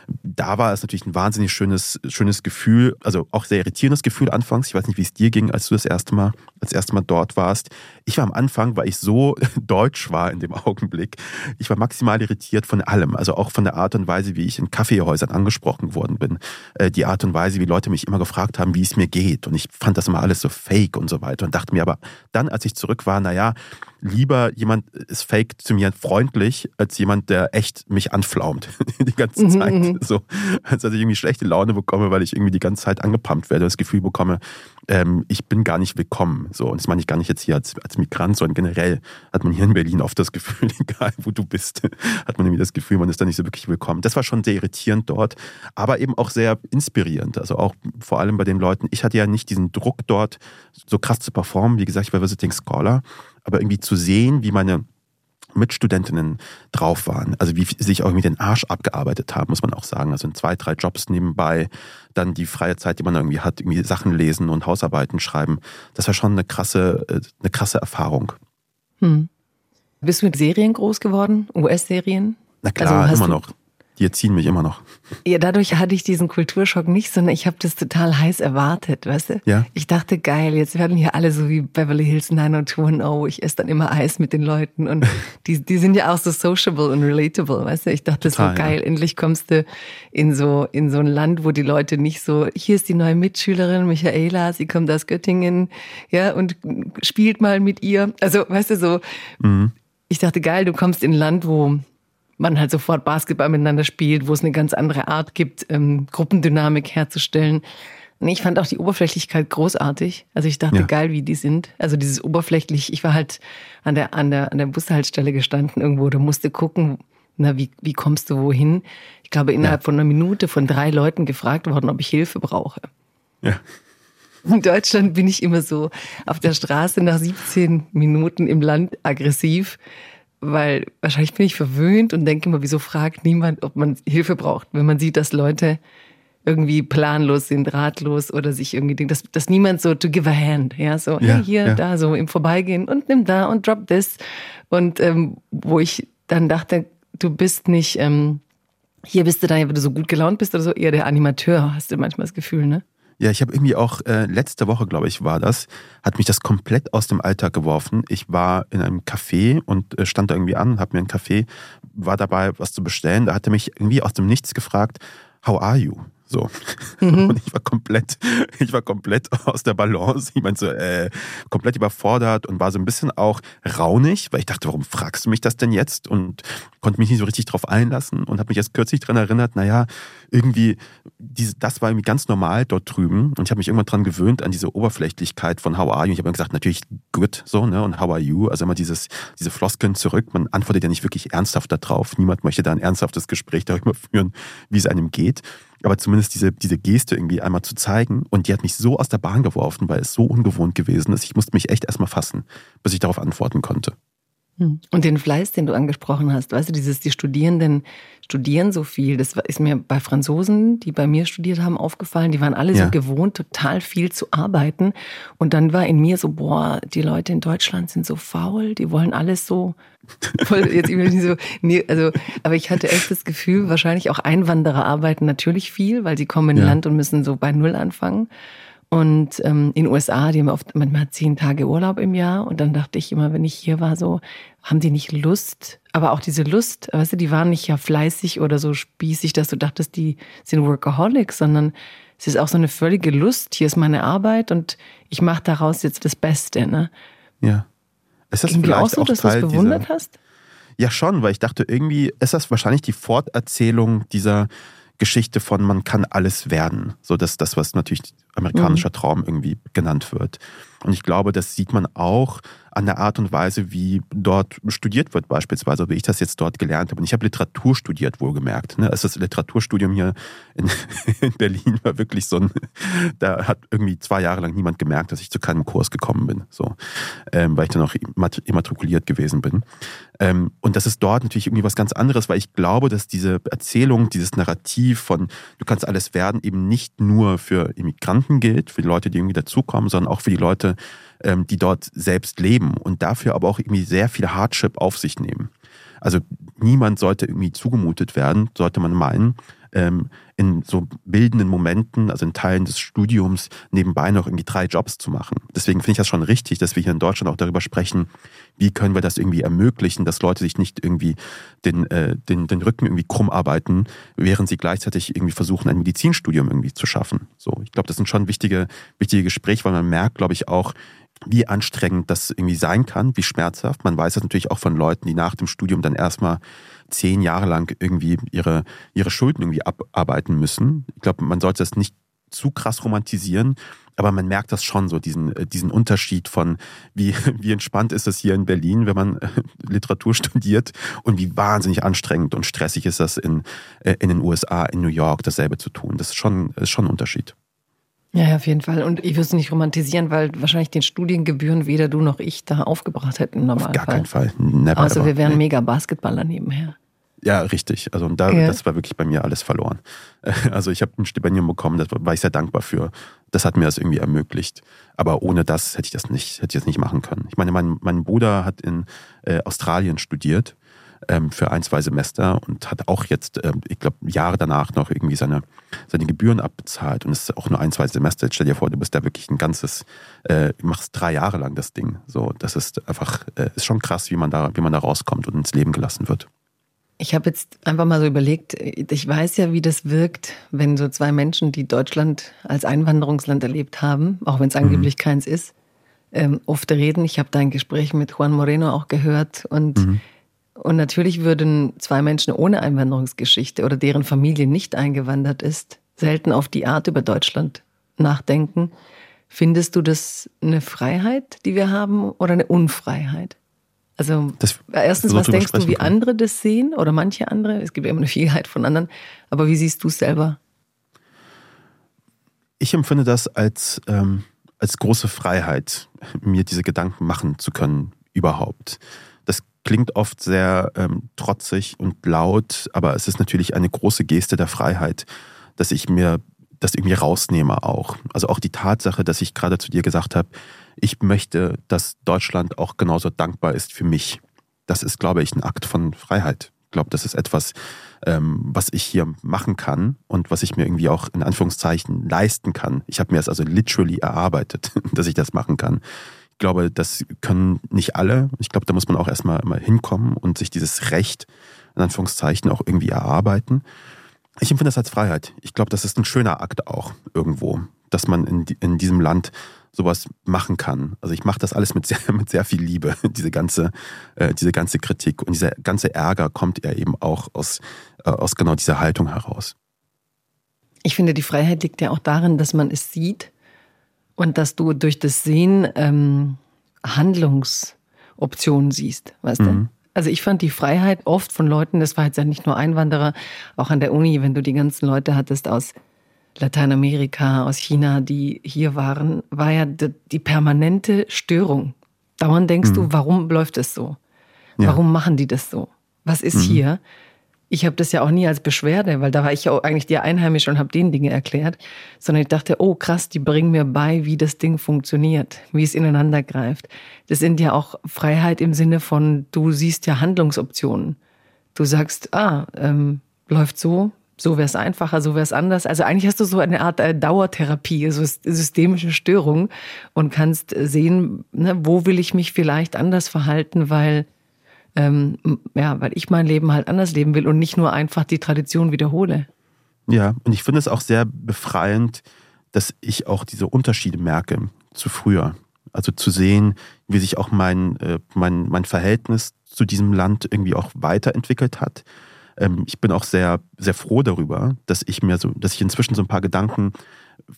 da war es natürlich ein wahnsinnig schönes, schönes Gefühl, also auch sehr irritierendes Gefühl anfangs. Ich weiß nicht, wie es dir ging, als du das erste Mal, das erste Mal dort warst. Ich war am Anfang, weil ich so deutsch war in dem Augenblick, ich war maximal irritiert von allem. Also auch von der Art und Weise, wie ich in Kaffeehäusern angesprochen worden bin. Äh, die Art und Weise, wie Leute mich immer gefragt haben, wie es mir geht. Und ich fand das immer alles so fake und so weiter und dachte mir aber dann, als ich zurück war, naja, lieber jemand ist fake zu mir freundlich, als jemand, der echt mich anflaumt die ganze mhm, Zeit. Mhm. So, als dass ich irgendwie schlechte Laune bekomme, weil ich irgendwie die ganze Zeit angepumpt werde, das Gefühl bekomme, ähm, ich bin gar nicht willkommen. So, und das meine ich gar nicht jetzt hier als, als Migrant, sondern generell hat man hier in Berlin oft das Gefühl, egal wo du bist, hat man irgendwie das Gefühl, man ist da nicht so wirklich willkommen. Das war schon sehr irritierend dort, aber eben auch sehr inspirierend. Also auch vor allem bei den Leuten. Ich hatte ja nicht diesen Druck dort, so krass zu performen. Wie gesagt, ich war Visiting Scholar aber irgendwie zu sehen, wie meine Mitstudentinnen drauf waren. Also wie sie sich auch irgendwie den Arsch abgearbeitet haben, muss man auch sagen. Also in zwei, drei Jobs nebenbei, dann die freie Zeit, die man irgendwie hat, irgendwie Sachen lesen und Hausarbeiten schreiben. Das war schon eine krasse, äh, eine krasse Erfahrung.
Hm. Bist du mit Serien groß geworden? US-Serien?
Na klar, also immer noch die erziehen mich immer noch.
Ja, dadurch hatte ich diesen Kulturschock nicht, sondern ich habe das total heiß erwartet, weißt du?
Ja.
Ich dachte, geil, jetzt werden hier alle so wie Beverly Hills 90210. Ich esse dann immer Eis mit den Leuten und die, die sind ja auch so sociable und relatable, weißt du? Ich dachte, total, so geil, ja. endlich kommst du in so, in so ein Land, wo die Leute nicht so, hier ist die neue Mitschülerin Michaela, sie kommt aus Göttingen, ja, und spielt mal mit ihr. Also, weißt du, so, mhm. ich dachte, geil, du kommst in ein Land, wo man halt sofort Basketball miteinander spielt, wo es eine ganz andere Art gibt, ähm, Gruppendynamik herzustellen. Und ich fand auch die Oberflächlichkeit großartig. Also ich dachte, ja. geil, wie die sind. Also dieses oberflächlich, ich war halt an der, an der, an der Bushaltestelle gestanden irgendwo oder musste gucken, na, wie, wie kommst du wohin? Ich glaube, innerhalb ja. von einer Minute von drei Leuten gefragt worden, ob ich Hilfe brauche.
Ja.
In Deutschland bin ich immer so auf der Straße nach 17 Minuten im Land aggressiv weil wahrscheinlich bin ich verwöhnt und denke immer, wieso fragt niemand, ob man Hilfe braucht, wenn man sieht, dass Leute irgendwie planlos sind, ratlos oder sich irgendwie denken, dass, dass niemand so to give a hand, ja, so ja, hey, hier, ja. da, so im Vorbeigehen und nimm da und drop this. Und ähm, wo ich dann dachte, du bist nicht, ähm, hier bist du da, wenn du so gut gelaunt bist oder so, eher der Animateur, hast du manchmal das Gefühl, ne?
Ja, ich habe irgendwie auch äh, letzte Woche, glaube ich, war das, hat mich das komplett aus dem Alltag geworfen. Ich war in einem Café und äh, stand da irgendwie an, habe mir einen Kaffee, war dabei, was zu bestellen. Da hat er mich irgendwie aus dem Nichts gefragt, how are you? So. Mhm. Und ich war komplett, ich war komplett aus der Balance. Ich meinte so, äh, komplett überfordert und war so ein bisschen auch raunig, weil ich dachte, warum fragst du mich das denn jetzt? Und konnte mich nicht so richtig drauf einlassen und habe mich jetzt kürzlich dran erinnert, naja, irgendwie, diese, das war irgendwie ganz normal dort drüben. Und ich habe mich irgendwann dran gewöhnt, an diese Oberflächlichkeit von How are you? Ich habe gesagt, natürlich good, so, ne? Und how are you? Also immer dieses, diese Floskeln zurück. Man antwortet ja nicht wirklich ernsthaft darauf. Niemand möchte da ein ernsthaftes Gespräch darüber führen, wie es einem geht aber zumindest diese, diese Geste irgendwie einmal zu zeigen. Und die hat mich so aus der Bahn geworfen, weil es so ungewohnt gewesen ist. Ich musste mich echt erstmal fassen, bis ich darauf antworten konnte.
Hm. Und den Fleiß, den du angesprochen hast, weißt du, dieses, die Studierenden studieren so viel, das ist mir bei Franzosen, die bei mir studiert haben, aufgefallen, die waren alle ja. so gewohnt, total viel zu arbeiten. Und dann war in mir so, boah, die Leute in Deutschland sind so faul, die wollen alles so, voll, jetzt irgendwie so, nee, also, aber ich hatte echt das Gefühl, wahrscheinlich auch Einwanderer arbeiten natürlich viel, weil sie kommen in ja. Land und müssen so bei Null anfangen. Und ähm, in den USA, die haben oft manchmal zehn Tage Urlaub im Jahr. Und dann dachte ich immer, wenn ich hier war, so, haben die nicht Lust? Aber auch diese Lust, weißt du, die waren nicht ja fleißig oder so spießig, dass du dachtest, die sind Workaholics, sondern es ist auch so eine völlige Lust. Hier ist meine Arbeit und ich mache daraus jetzt das Beste. Ne?
Ja.
Ist das vielleicht auch so, dass du es bewundert dieser... hast?
Ja, schon, weil ich dachte, irgendwie ist das wahrscheinlich die Forterzählung dieser Geschichte von man kann alles werden. So dass das, was natürlich amerikanischer mhm. Traum irgendwie genannt wird. Und ich glaube, das sieht man auch an der Art und Weise, wie dort studiert wird, beispielsweise, wie ich das jetzt dort gelernt habe. Und ich habe Literatur studiert, wohlgemerkt. Ne? Also das Literaturstudium hier in, in, Berlin war wirklich so ein, da hat irgendwie zwei Jahre lang niemand gemerkt, dass ich zu keinem Kurs gekommen bin, so, ähm, weil ich dann auch immatrikuliert gewesen bin. Ähm, und das ist dort natürlich irgendwie was ganz anderes, weil ich glaube, dass diese Erzählung, dieses Narrativ von du kannst alles werden, eben nicht nur für Immigranten gilt, für die Leute, die irgendwie dazukommen, sondern auch für die Leute, ähm, die dort selbst leben und dafür aber auch irgendwie sehr viel Hardship auf sich nehmen. Also niemand sollte irgendwie zugemutet werden, sollte man meinen, ähm, in so bildenden Momenten, also in Teilen des Studiums, nebenbei noch irgendwie drei Jobs zu machen. Deswegen finde ich das schon richtig, dass wir hier in Deutschland auch darüber sprechen, wie können wir das irgendwie ermöglichen, dass Leute sich nicht irgendwie den, äh, den, den Rücken irgendwie krumm arbeiten, während sie gleichzeitig irgendwie versuchen, ein Medizinstudium irgendwie zu schaffen. So, ich glaube, das sind schon wichtige, wichtige Gespräche, weil man merkt, glaube ich, auch, wie anstrengend das irgendwie sein kann, wie schmerzhaft. Man weiß das natürlich auch von Leuten, die nach dem Studium dann erstmal zehn Jahre lang irgendwie ihre, ihre Schulden irgendwie abarbeiten müssen. Ich glaube, man sollte das nicht zu krass romantisieren, aber man merkt das schon so, diesen, äh, diesen Unterschied von, wie, wie entspannt ist es hier in Berlin, wenn man äh, Literatur studiert und wie wahnsinnig anstrengend und stressig ist das in, äh, in den USA, in New York, dasselbe zu tun. Das ist schon, ist schon ein Unterschied.
Ja, auf jeden Fall. Und ich würde es nicht romantisieren, weil wahrscheinlich den Studiengebühren weder du noch ich da aufgebracht hätten.
Auf gar keinen Fall. Never
also ever. wir wären mega Basketballer nebenher.
Ja, richtig. Also und da, ja. das war wirklich bei mir alles verloren. Also ich habe ein Stipendium bekommen, da war ich sehr dankbar für. Das hat mir das irgendwie ermöglicht. Aber ohne das hätte ich das nicht, hätte ich das nicht machen können. Ich meine, mein, mein Bruder hat in äh, Australien studiert ähm, für ein, zwei Semester und hat auch jetzt, ähm, ich glaube, Jahre danach noch irgendwie seine, seine Gebühren abbezahlt. Und es ist auch nur ein, zwei Semester. Jetzt stell dir vor, du bist da wirklich ein ganzes, äh, machst drei Jahre lang das Ding. So, das ist einfach, äh, ist schon krass, wie man da, wie man da rauskommt und ins Leben gelassen wird.
Ich habe jetzt einfach mal so überlegt, ich weiß ja, wie das wirkt, wenn so zwei Menschen, die Deutschland als Einwanderungsland erlebt haben, auch wenn es angeblich mhm. keins ist, ähm, oft reden. Ich habe dein Gespräch mit Juan Moreno auch gehört und mhm. Und natürlich würden zwei Menschen ohne Einwanderungsgeschichte oder deren Familie nicht eingewandert ist, selten auf die Art über Deutschland nachdenken. Findest du das eine Freiheit, die wir haben, oder eine Unfreiheit? Also das, erstens, was denkst du, wie können. andere das sehen oder manche andere? Es gibt ja immer eine Vielheit von anderen. Aber wie siehst du es selber?
Ich empfinde das als, ähm, als große Freiheit, mir diese Gedanken machen zu können überhaupt. Das klingt oft sehr ähm, trotzig und laut, aber es ist natürlich eine große Geste der Freiheit, dass ich mir das irgendwie rausnehme auch. Also auch die Tatsache, dass ich gerade zu dir gesagt habe, ich möchte, dass Deutschland auch genauso dankbar ist für mich. Das ist, glaube ich, ein Akt von Freiheit. Ich glaube, das ist etwas, ähm, was ich hier machen kann und was ich mir irgendwie auch in Anführungszeichen leisten kann. Ich habe mir das also literally erarbeitet, dass ich das machen kann. Ich glaube, das können nicht alle. Ich glaube, da muss man auch erstmal mal hinkommen und sich dieses Recht in Anführungszeichen auch irgendwie erarbeiten. Ich empfinde das als Freiheit. Ich glaube, das ist ein schöner Akt auch irgendwo, dass man in, in diesem Land sowas machen kann. Also ich mache das alles mit sehr, mit sehr viel Liebe, diese ganze, äh, diese ganze Kritik. Und dieser ganze Ärger kommt ja eben auch aus, äh, aus genau dieser Haltung heraus.
Ich finde, die Freiheit liegt ja auch darin, dass man es sieht und dass du durch das Sehen ähm, Handlungsoptionen siehst, weißt mhm. du? Also ich fand die Freiheit oft von Leuten, das war jetzt ja nicht nur Einwanderer, auch an der Uni, wenn du die ganzen Leute hattest aus Lateinamerika, aus China, die hier waren, war ja die, die permanente Störung. Dauernd denkst mhm. du, warum läuft es so? Ja. Warum machen die das so? Was ist mhm. hier? Ich habe das ja auch nie als Beschwerde, weil da war ich ja eigentlich die Einheimische und habe denen Dinge erklärt, sondern ich dachte, oh krass, die bringen mir bei, wie das Ding funktioniert, wie es ineinander greift. Das sind ja auch Freiheit im Sinne von, du siehst ja Handlungsoptionen. Du sagst, ah, ähm, läuft so, so wäre es einfacher, so wäre es anders. Also eigentlich hast du so eine Art äh, Dauertherapie, so systemische Störung und kannst sehen, ne, wo will ich mich vielleicht anders verhalten, weil ähm, ja, weil ich mein Leben halt anders leben will und nicht nur einfach die Tradition wiederhole.
Ja, und ich finde es auch sehr befreiend, dass ich auch diese Unterschiede merke zu früher. Also zu sehen, wie sich auch mein, äh, mein, mein Verhältnis zu diesem Land irgendwie auch weiterentwickelt hat ähm, ich bin auch sehr, sehr froh darüber, dass ich mir so, dass ich inzwischen so ein paar Gedanken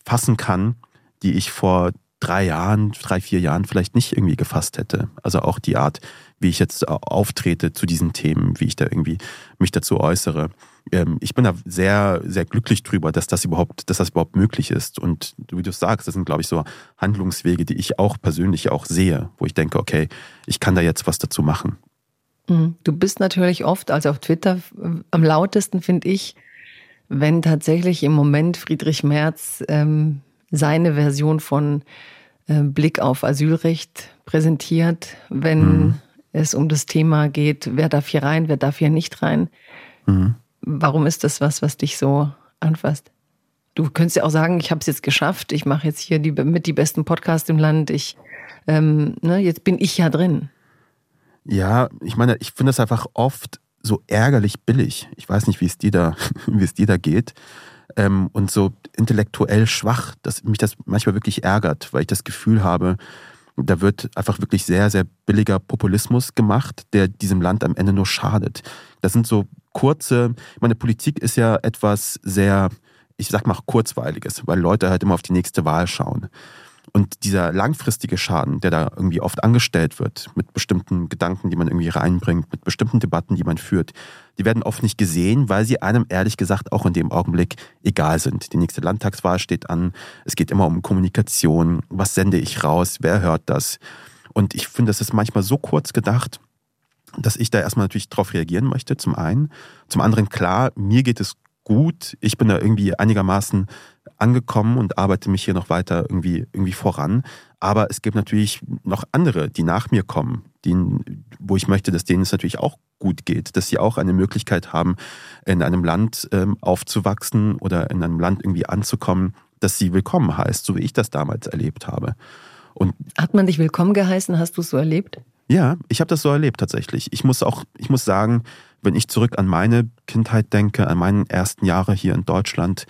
fassen kann, die ich vor drei Jahren, drei, vier Jahren vielleicht nicht irgendwie gefasst hätte. Also auch die Art, wie ich jetzt auftrete zu diesen Themen, wie ich da irgendwie mich dazu äußere. Ähm, ich bin da sehr, sehr glücklich drüber, dass das überhaupt, dass das überhaupt möglich ist. Und wie du sagst, das sind, glaube ich, so Handlungswege, die ich auch persönlich auch sehe, wo ich denke, okay, ich kann da jetzt was dazu machen.
Mhm. Du bist natürlich oft, also auf Twitter, am lautesten finde ich, wenn tatsächlich im Moment Friedrich Merz ähm, seine Version von äh, Blick auf Asylrecht präsentiert, wenn mhm. es um das Thema geht, wer darf hier rein, wer darf hier nicht rein. Mhm. Warum ist das was, was dich so anfasst? Du könntest ja auch sagen, ich habe es jetzt geschafft, ich mache jetzt hier die, mit die besten Podcasts im Land, ich, ähm, ne, jetzt bin ich ja drin.
Ja, ich meine, ich finde es einfach oft so ärgerlich billig. Ich weiß nicht, wie es dir da, wie es dir da geht. Ähm, und so intellektuell schwach, dass mich das manchmal wirklich ärgert, weil ich das Gefühl habe, da wird einfach wirklich sehr, sehr billiger Populismus gemacht, der diesem Land am Ende nur schadet. Das sind so kurze, meine Politik ist ja etwas sehr, ich sag mal, kurzweiliges, weil Leute halt immer auf die nächste Wahl schauen. Und dieser langfristige Schaden, der da irgendwie oft angestellt wird, mit bestimmten Gedanken, die man irgendwie reinbringt, mit bestimmten Debatten, die man führt, die werden oft nicht gesehen, weil sie einem ehrlich gesagt auch in dem Augenblick egal sind. Die nächste Landtagswahl steht an. Es geht immer um Kommunikation. Was sende ich raus? Wer hört das? Und ich finde, das ist manchmal so kurz gedacht, dass ich da erstmal natürlich darauf reagieren möchte, zum einen. Zum anderen, klar, mir geht es gut. Ich bin da irgendwie einigermaßen angekommen und arbeite mich hier noch weiter irgendwie, irgendwie voran. Aber es gibt natürlich noch andere, die nach mir kommen, die, wo ich möchte, dass denen es natürlich auch gut geht, dass sie auch eine Möglichkeit haben, in einem Land ähm, aufzuwachsen oder in einem Land irgendwie anzukommen, dass sie willkommen heißt, so wie ich das damals erlebt habe.
Und Hat man dich willkommen geheißen? Hast du es so erlebt?
Ja, ich habe das so erlebt tatsächlich. Ich muss auch, ich muss sagen, wenn ich zurück an meine Kindheit denke, an meine ersten Jahre hier in Deutschland,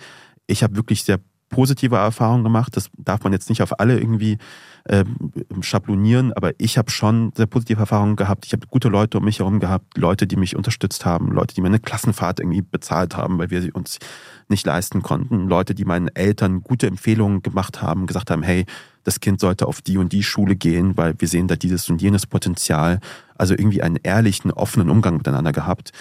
ich habe wirklich sehr positive Erfahrungen gemacht. Das darf man jetzt nicht auf alle irgendwie äh, schablonieren, aber ich habe schon sehr positive Erfahrungen gehabt. Ich habe gute Leute um mich herum gehabt, Leute, die mich unterstützt haben, Leute, die mir eine Klassenfahrt irgendwie bezahlt haben, weil wir sie uns nicht leisten konnten, Leute, die meinen Eltern gute Empfehlungen gemacht haben, gesagt haben, hey, das Kind sollte auf die und die Schule gehen, weil wir sehen da dieses und jenes Potenzial. Also irgendwie einen ehrlichen, offenen Umgang miteinander gehabt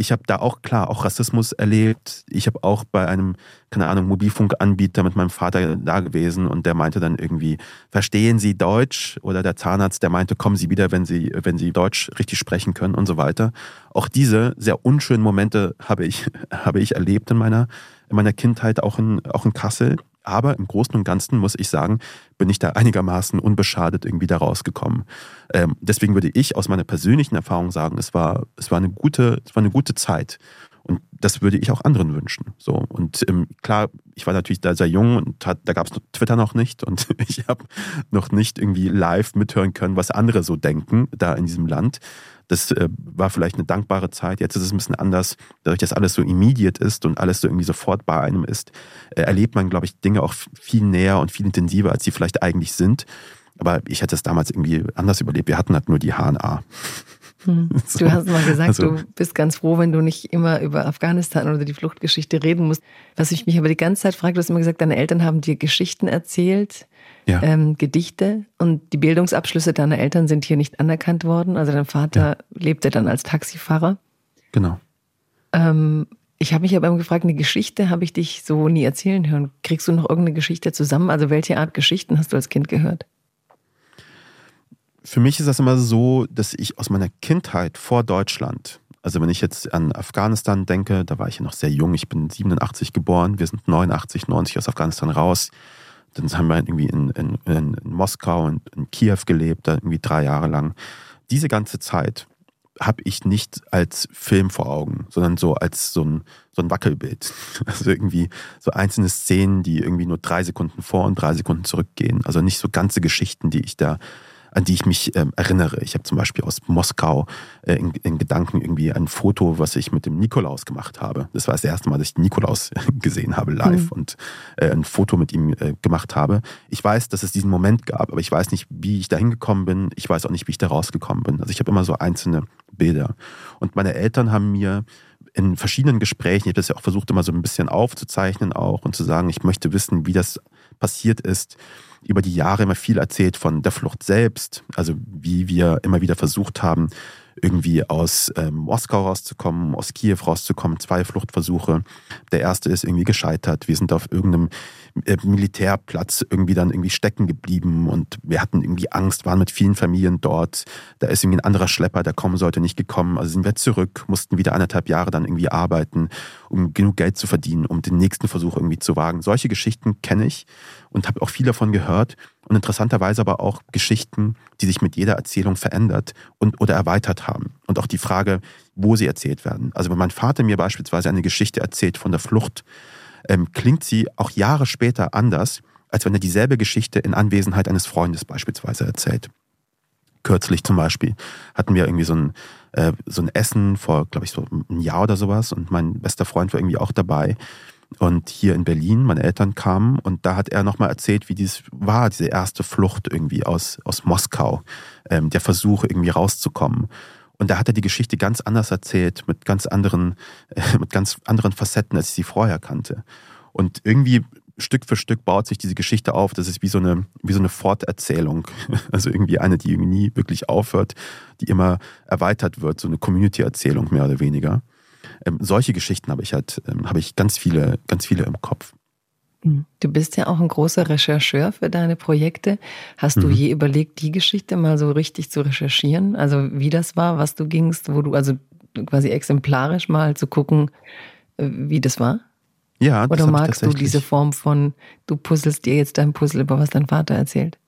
ich habe da auch klar auch Rassismus erlebt. Ich habe auch bei einem, keine Ahnung, Mobilfunkanbieter mit meinem Vater da gewesen und der meinte dann irgendwie, verstehen Sie Deutsch? Oder der Zahnarzt, der meinte, kommen Sie wieder, wenn Sie, wenn Sie Deutsch richtig sprechen können und so weiter. Auch diese sehr unschönen Momente habe ich, habe ich erlebt in meiner, in meiner Kindheit, auch in, auch in Kassel. Aber im Großen und Ganzen muss ich sagen, bin ich da einigermaßen unbeschadet irgendwie da rausgekommen. Ähm, deswegen würde ich aus meiner persönlichen Erfahrung sagen, es war, es war eine gute, es war eine gute Zeit. Und das würde ich auch anderen wünschen. So. Und ähm, klar, ich war natürlich da sehr jung und hat, da gab es Twitter noch nicht und ich habe noch nicht irgendwie live mithören können, was andere so denken da in diesem Land. Das äh, war vielleicht eine dankbare Zeit. Jetzt ist es ein bisschen anders. Dadurch, dass alles so immediate ist und alles so irgendwie sofort bei einem ist, äh, erlebt man, glaube ich, Dinge auch viel näher und viel intensiver, als sie vielleicht eigentlich sind. Aber ich hätte es damals irgendwie anders überlebt. Wir hatten halt nur die HNA.
Hm. Du hast mal gesagt, also, du bist ganz froh, wenn du nicht immer über Afghanistan oder die Fluchtgeschichte reden musst. Was ich mich aber die ganze Zeit frage, du hast immer gesagt, deine Eltern haben dir Geschichten erzählt, ja. ähm, Gedichte und die Bildungsabschlüsse deiner Eltern sind hier nicht anerkannt worden. Also dein Vater ja. lebte dann als Taxifahrer.
Genau.
Ähm, ich habe mich aber immer gefragt, eine Geschichte habe ich dich so nie erzählen hören. Kriegst du noch irgendeine Geschichte zusammen? Also welche Art Geschichten hast du als Kind gehört?
Für mich ist das immer so, dass ich aus meiner Kindheit vor Deutschland, also wenn ich jetzt an Afghanistan denke, da war ich ja noch sehr jung, ich bin 87 geboren, wir sind 89, 90 aus Afghanistan raus. Dann haben wir irgendwie in, in, in Moskau und in Kiew gelebt, da irgendwie drei Jahre lang. Diese ganze Zeit habe ich nicht als Film vor Augen, sondern so als so ein, so ein Wackelbild. Also irgendwie so einzelne Szenen, die irgendwie nur drei Sekunden vor und drei Sekunden zurückgehen. Also nicht so ganze Geschichten, die ich da an die ich mich ähm, erinnere. Ich habe zum Beispiel aus Moskau äh, in, in, Gedanken irgendwie ein Foto, was ich mit dem Nikolaus gemacht habe. Das war das erste Mal, dass ich Nikolaus gesehen habe live mhm. und äh, ein Foto mit ihm äh, gemacht habe. Ich weiß, dass es diesen Moment gab, aber ich weiß nicht, wie ich da hingekommen bin. Ich weiß auch nicht, wie ich da rausgekommen bin. Also ich habe immer so einzelne Bilder. Und meine Eltern haben mir in verschiedenen Gesprächen, ich habe das ja auch versucht, immer so ein bisschen aufzuzeichnen auch und zu sagen, ich möchte wissen, wie das passiert ist, über die Jahre immer viel erzählt von der Flucht selbst, also wie wir immer wieder versucht haben, irgendwie aus ähm, Moskau rauszukommen, aus Kiew rauszukommen, zwei Fluchtversuche. Der erste ist irgendwie gescheitert. Wir sind auf irgendeinem Militärplatz irgendwie dann irgendwie stecken geblieben und wir hatten irgendwie Angst, waren mit vielen Familien dort. Da ist irgendwie ein anderer Schlepper, der kommen sollte, nicht gekommen. Also sind wir zurück, mussten wieder anderthalb Jahre dann irgendwie arbeiten, um genug Geld zu verdienen, um den nächsten Versuch irgendwie zu wagen. Solche Geschichten kenne ich und habe auch viel davon gehört. und interessanterweise aber auch Geschichten, die sich mit jeder Erzählung verändert und oder erweitert haben. Und auch die Frage, wo sie erzählt werden. Also wenn mein Vater mir beispielsweise eine Geschichte erzählt von der Flucht, ähm, klingt sie auch Jahre später anders, als wenn er dieselbe Geschichte in Anwesenheit eines Freundes beispielsweise erzählt. Kürzlich zum Beispiel hatten wir irgendwie so ein, äh, so ein Essen vor, glaube ich, so ein Jahr oder sowas und mein bester Freund war irgendwie auch dabei und hier in Berlin, meine Eltern kamen und da hat er nochmal erzählt, wie dies war, diese erste Flucht irgendwie aus, aus Moskau, ähm, der Versuch irgendwie rauszukommen. Und da hat er die Geschichte ganz anders erzählt, mit ganz anderen, äh, mit ganz anderen Facetten, als ich sie vorher kannte. Und irgendwie Stück für Stück baut sich diese Geschichte auf. Das ist wie so eine, wie so eine Forterzählung. Also irgendwie eine, die nie wirklich aufhört, die immer erweitert wird, so eine Community-Erzählung mehr oder weniger. Ähm, solche Geschichten habe ich halt, ähm, habe ich ganz viele, ganz viele im Kopf.
Du bist ja auch ein großer Rechercheur für deine Projekte. Hast du mhm. je überlegt, die Geschichte mal so richtig zu recherchieren? Also wie das war, was du gingst, wo du also quasi exemplarisch mal zu gucken, äh, wie das war?
Ja,
das Oder magst du diese Form von, du puzzelst dir jetzt dein Puzzle, über was dein Vater erzählt?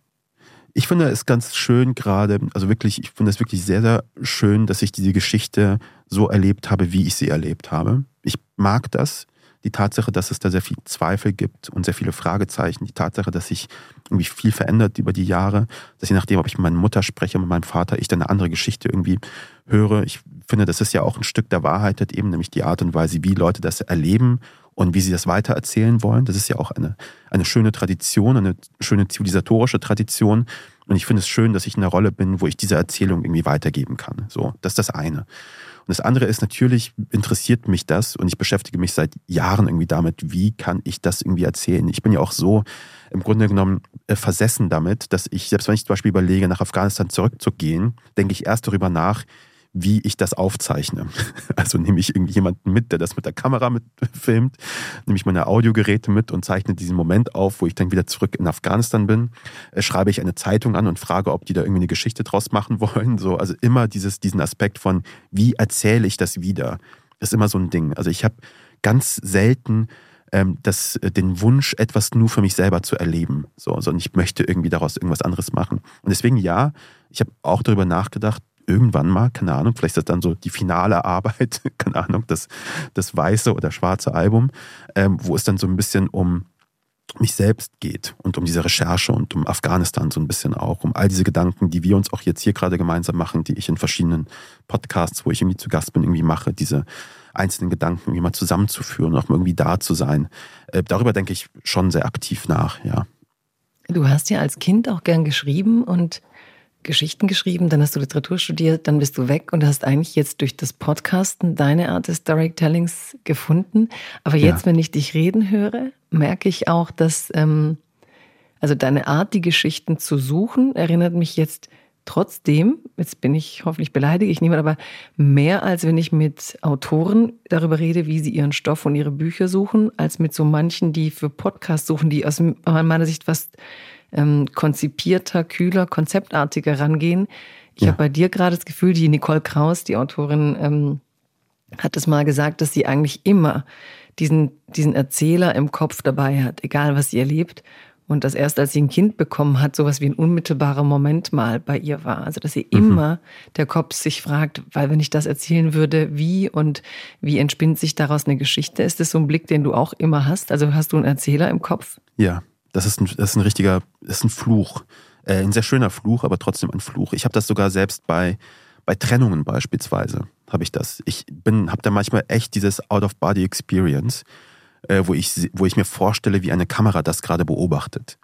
Ich finde es ganz schön gerade, also wirklich, ich finde es wirklich sehr, sehr schön, dass ich diese Geschichte so erlebt habe, wie ich sie erlebt habe. Ich mag das. Die Tatsache, dass es da sehr viel Zweifel gibt und sehr viele Fragezeichen. Die Tatsache, dass sich irgendwie viel verändert über die Jahre. Dass je nachdem, ob ich mit meiner Mutter spreche, mit meinem Vater, ich dann eine andere Geschichte irgendwie höre. Ich finde, das ist ja auch ein Stück der Wahrheit, halt eben nämlich die Art und Weise, wie Leute das erleben und wie sie das weitererzählen wollen. Das ist ja auch eine, eine schöne Tradition, eine schöne zivilisatorische Tradition. Und ich finde es schön, dass ich in der Rolle bin, wo ich diese Erzählung irgendwie weitergeben kann. So, das ist das eine. Und das andere ist natürlich, interessiert mich das und ich beschäftige mich seit Jahren irgendwie damit, wie kann ich das irgendwie erzählen. Ich bin ja auch so im Grunde genommen äh, versessen damit, dass ich, selbst wenn ich zum Beispiel überlege, nach Afghanistan zurückzugehen, denke ich erst darüber nach, wie ich das aufzeichne. Also nehme ich irgendwie jemanden mit, der das mit der Kamera mitfilmt, nehme ich meine Audiogeräte mit und zeichne diesen Moment auf, wo ich dann wieder zurück in Afghanistan bin. Äh, schreibe ich eine Zeitung an und frage, ob die da irgendwie eine Geschichte draus machen wollen. So, also immer dieses, diesen Aspekt von, wie erzähle ich das wieder? ist immer so ein Ding. Also ich habe ganz selten ähm, das, äh, den Wunsch, etwas nur für mich selber zu erleben. So, sondern ich möchte irgendwie daraus irgendwas anderes machen. Und deswegen ja, ich habe auch darüber nachgedacht, irgendwann mal, keine Ahnung, vielleicht ist das dann so die finale Arbeit, keine Ahnung, das, das weiße oder schwarze Album, ähm, wo es dann so ein bisschen um mich selbst geht und um diese Recherche und um Afghanistan so ein bisschen auch, um all diese Gedanken, die wir uns auch jetzt hier gerade gemeinsam machen, die ich in verschiedenen Podcasts, wo ich irgendwie zu Gast bin, irgendwie mache, diese einzelnen Gedanken irgendwie mal zusammenzuführen und auch mal irgendwie da zu sein. Äh, darüber denke ich schon sehr aktiv nach, ja.
Du hast ja als Kind auch gern geschrieben und Geschichten geschrieben, dann hast du Literatur studiert, dann bist du weg und hast eigentlich jetzt durch das Podcasten deine Art des Storytellings gefunden. Aber jetzt, ja. wenn ich dich reden höre, merke ich auch, dass ähm, also deine Art, die Geschichten zu suchen, erinnert mich jetzt trotzdem, jetzt bin ich hoffentlich beleidigt, ich nehme aber mehr, als wenn ich mit Autoren darüber rede, wie sie ihren Stoff und ihre Bücher suchen, als mit so manchen, die für Podcasts suchen, die aus meiner Sicht fast ähm, konzipierter, kühler, konzeptartiger rangehen. Ich ja. habe bei dir gerade das Gefühl, die Nicole Kraus, die Autorin, ähm, hat es mal gesagt, dass sie eigentlich immer diesen, diesen Erzähler im Kopf dabei hat, egal was sie erlebt. Und dass erst als sie ein Kind bekommen hat, sowas wie ein unmittelbarer Moment mal bei ihr war. Also dass sie mhm. immer der Kopf sich fragt, weil wenn ich das erzählen würde, wie und wie entspinnt sich daraus eine Geschichte? Ist das so ein Blick, den du auch immer hast? Also hast du einen Erzähler im Kopf?
Ja, das ist ein, das ist ein richtiger, das ist ein Fluch. Äh, ein sehr schöner Fluch, aber trotzdem ein Fluch. Ich habe das sogar selbst bei, bei Trennungen beispielsweise, habe ich das. Ich habe da manchmal echt dieses Out-of-Body-Experience, äh, wo, ich, wo ich mir vorstelle, wie eine Kamera das gerade beobachtet.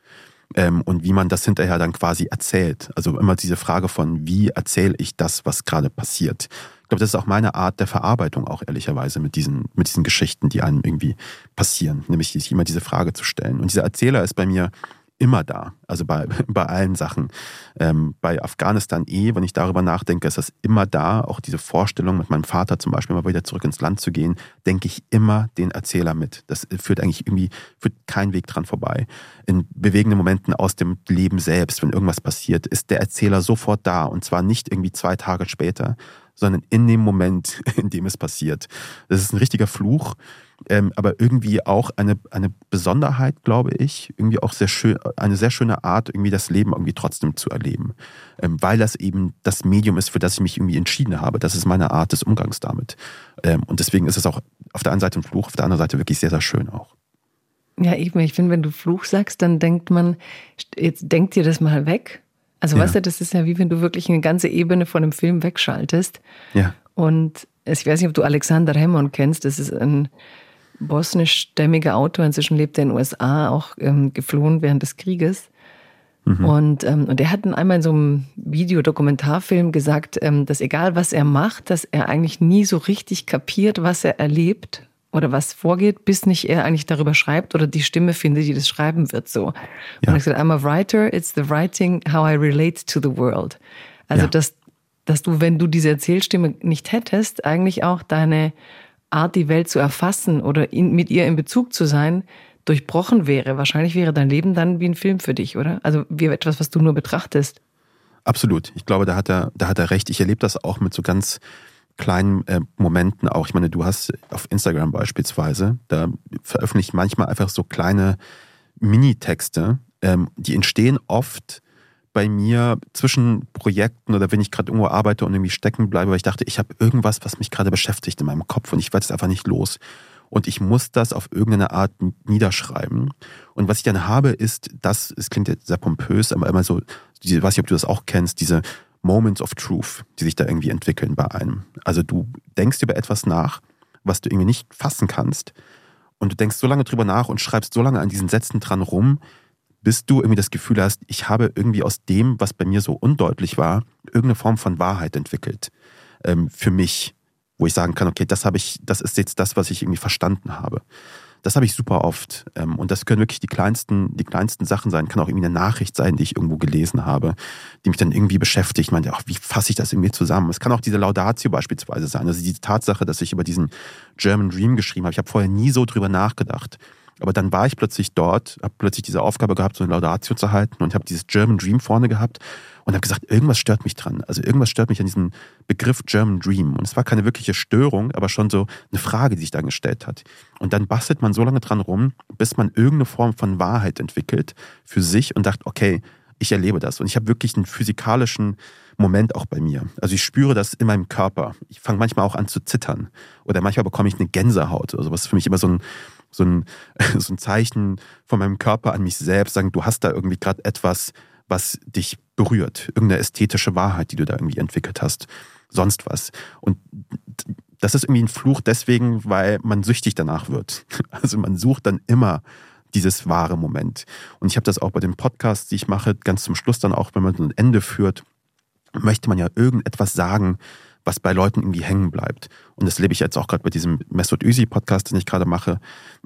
Ähm, und wie man das hinterher dann quasi erzählt. Also immer diese Frage von, wie erzähle ich das, was gerade passiert. Ich glaube, das ist auch meine Art der Verarbeitung auch ehrlicherweise mit diesen, mit diesen Geschichten, die einem irgendwie passieren. Nämlich sich immer diese Frage zu stellen. Und dieser Erzähler ist bei mir immer da. Also bei, bei allen Sachen. Ähm, bei Afghanistan eh, wenn ich darüber nachdenke, ist das immer da. Auch diese Vorstellung, mit meinem Vater zum Beispiel mal wieder zurück ins Land zu gehen, denke ich immer den Erzähler mit. Das führt eigentlich irgendwie, führt kein Weg dran vorbei. In bewegenden Momenten aus dem Leben selbst, wenn irgendwas passiert, ist der Erzähler sofort da. Und zwar nicht irgendwie zwei Tage später, sondern in dem Moment, in dem es passiert. Das ist ein richtiger Fluch. ähm, aber irgendwie auch eine, eine Besonderheit, glaube ich, irgendwie auch sehr schön, eine sehr schöne Art, irgendwie das Leben irgendwie trotzdem zu erleben. Ähm, weil das eben das Medium ist, für das ich mich irgendwie entschieden habe. Das ist meine Art des Umgangs damit. Ähm, und deswegen ist es auch auf der einen Seite ein Fluch, auf der anderen Seite wirklich sehr, sehr schön auch.
Ja, eben, ich finde, wenn du Fluch sagst, dann denkt man, jetzt denkt dir das mal weg. Also ja. weißt du, das ist ja wie wenn du wirklich eine ganze Ebene von einem Film wegschaltest.
Ja.
Und ich weiß nicht, ob du Alexander Hemon kennst, das ist ein bosnischstämmiger Autor, inzwischen lebt er in den USA, auch ähm, geflohen während des Krieges. Mhm. Und, ähm, und er hat einmal in so einem Videodokumentarfilm gesagt, ähm, dass egal was er macht, dass er eigentlich nie so richtig kapiert, was er erlebt oder was vorgeht, bis nicht er eigentlich darüber schreibt oder die Stimme findet, die das schreiben wird. So. Ja. Und er hat gesagt, I'm a writer, it's the writing how I relate to the world. Also ja. dass, dass du, wenn du diese Erzählstimme nicht hättest, eigentlich auch deine Art, die Welt zu erfassen oder in, mit ihr in Bezug zu sein, durchbrochen wäre. Wahrscheinlich wäre dein Leben dann wie ein Film für dich, oder? Also wie etwas, was du nur betrachtest.
Absolut. Ich glaube, da hat er, da hat er recht. Ich erlebe das auch mit so ganz kleinen äh, Momenten auch. Ich meine, du hast auf Instagram beispielsweise, da veröffentlicht manchmal einfach so kleine Minitexte, ähm, die entstehen oft bei mir zwischen Projekten oder wenn ich gerade irgendwo arbeite und irgendwie stecken bleibe, weil ich dachte, ich habe irgendwas, was mich gerade beschäftigt in meinem Kopf und ich werde es einfach nicht los. Und ich muss das auf irgendeine Art niederschreiben. Und was ich dann habe, ist, das, es klingt jetzt sehr pompös, aber immer so, ich weiß nicht, ob du das auch kennst, diese Moments of Truth, die sich da irgendwie entwickeln bei einem. Also du denkst über etwas nach, was du irgendwie nicht fassen kannst. Und du denkst so lange drüber nach und schreibst so lange an diesen Sätzen dran rum, bis du irgendwie das Gefühl hast, ich habe irgendwie aus dem, was bei mir so undeutlich war, irgendeine Form von Wahrheit entwickelt. Ähm, für mich, wo ich sagen kann, okay, das habe ich, das ist jetzt das, was ich irgendwie verstanden habe. Das habe ich super oft. Ähm, und das können wirklich die kleinsten, die kleinsten Sachen sein. Kann auch irgendwie eine Nachricht sein, die ich irgendwo gelesen habe, die mich dann irgendwie beschäftigt. Man, ach, wie fasse ich das irgendwie zusammen? Es kann auch diese Laudatio beispielsweise sein. Also die Tatsache, dass ich über diesen German Dream geschrieben habe. Ich habe vorher nie so drüber nachgedacht. Aber dann war ich plötzlich dort, habe plötzlich diese Aufgabe gehabt, so eine Laudatio zu halten und habe dieses German Dream vorne gehabt und habe gesagt, irgendwas stört mich dran. Also irgendwas stört mich an diesem Begriff German Dream. Und es war keine wirkliche Störung, aber schon so eine Frage, die sich dann gestellt hat. Und dann bastelt man so lange dran rum, bis man irgendeine Form von Wahrheit entwickelt für sich und sagt, okay, ich erlebe das. Und ich habe wirklich einen physikalischen Moment auch bei mir. Also ich spüre das in meinem Körper. Ich fange manchmal auch an zu zittern. Oder manchmal bekomme ich eine Gänsehaut oder sowas. Für mich immer so ein, so ein, so ein Zeichen von meinem Körper an mich selbst, sagen, du hast da irgendwie gerade etwas, was dich berührt, irgendeine ästhetische Wahrheit, die du da irgendwie entwickelt hast, sonst was. Und das ist irgendwie ein Fluch deswegen, weil man süchtig danach wird. Also man sucht dann immer dieses wahre Moment. Und ich habe das auch bei den Podcasts, die ich mache, ganz zum Schluss dann auch, wenn man ein Ende führt, möchte man ja irgendetwas sagen, was bei Leuten irgendwie hängen bleibt. Und das lebe ich jetzt auch gerade bei diesem Mesut Özil Podcast, den ich gerade mache,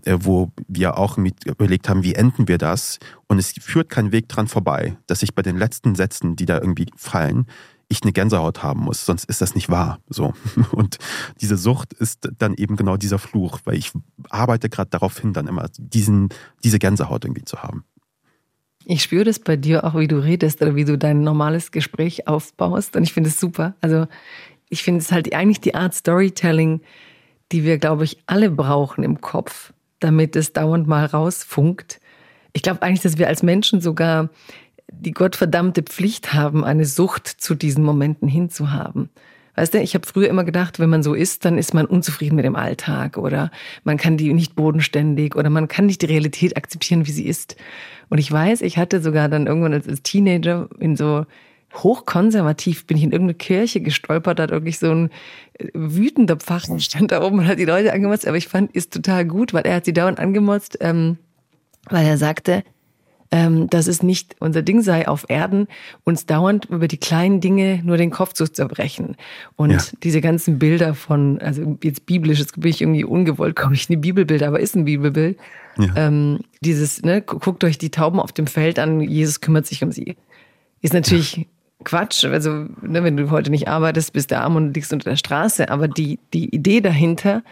äh, wo wir auch überlegt haben, wie enden wir das? Und es führt kein Weg dran vorbei, dass ich bei den letzten Sätzen, die da irgendwie fallen, ich eine Gänsehaut haben muss, sonst ist das nicht wahr. So. Und diese Sucht ist dann eben genau dieser Fluch, weil ich arbeite gerade darauf hin, dann immer diesen, diese Gänsehaut irgendwie zu haben.
Ich spüre das bei dir auch, wie du redest oder wie du dein normales Gespräch aufbaust. Und ich finde es super. Also ich finde es halt eigentlich die Art Storytelling, die wir, glaube ich, alle brauchen im Kopf, damit es dauernd mal rausfunkt. Ich glaube eigentlich, dass wir als Menschen sogar die gottverdammte Pflicht haben, eine Sucht zu diesen Momenten hinzuhaben. Weißt du, ich habe früher immer gedacht, wenn man so ist, dann ist man unzufrieden mit dem Alltag oder man kann die nicht bodenständig oder man kann nicht die Realität akzeptieren, wie sie ist. Und ich weiß, ich hatte sogar dann irgendwann als Teenager in so hochkonservativ bin ich in irgendeine Kirche gestolpert, hat wirklich so ein äh, wütender Pfarrer stand da oben und hat die Leute angemotzt, aber ich fand, ist total gut, weil er hat sie dauernd angemotzt, ähm, weil er sagte, ähm, dass es nicht unser Ding sei, auf Erden uns dauernd über die kleinen Dinge nur den Kopf zu zerbrechen. Und ja. diese ganzen Bilder von, also jetzt biblisch, jetzt bin ich irgendwie ungewollt, komme ich in die Bibelbilder, aber ist ein Bibelbild. Ja. Ähm, dieses, ne, guckt euch die Tauben auf dem Feld an, Jesus kümmert sich um sie. Ist natürlich ja. Quatsch. Also, ne, wenn du heute nicht arbeitest, bist du arm und liegst unter der Straße. Aber die, die Idee dahinter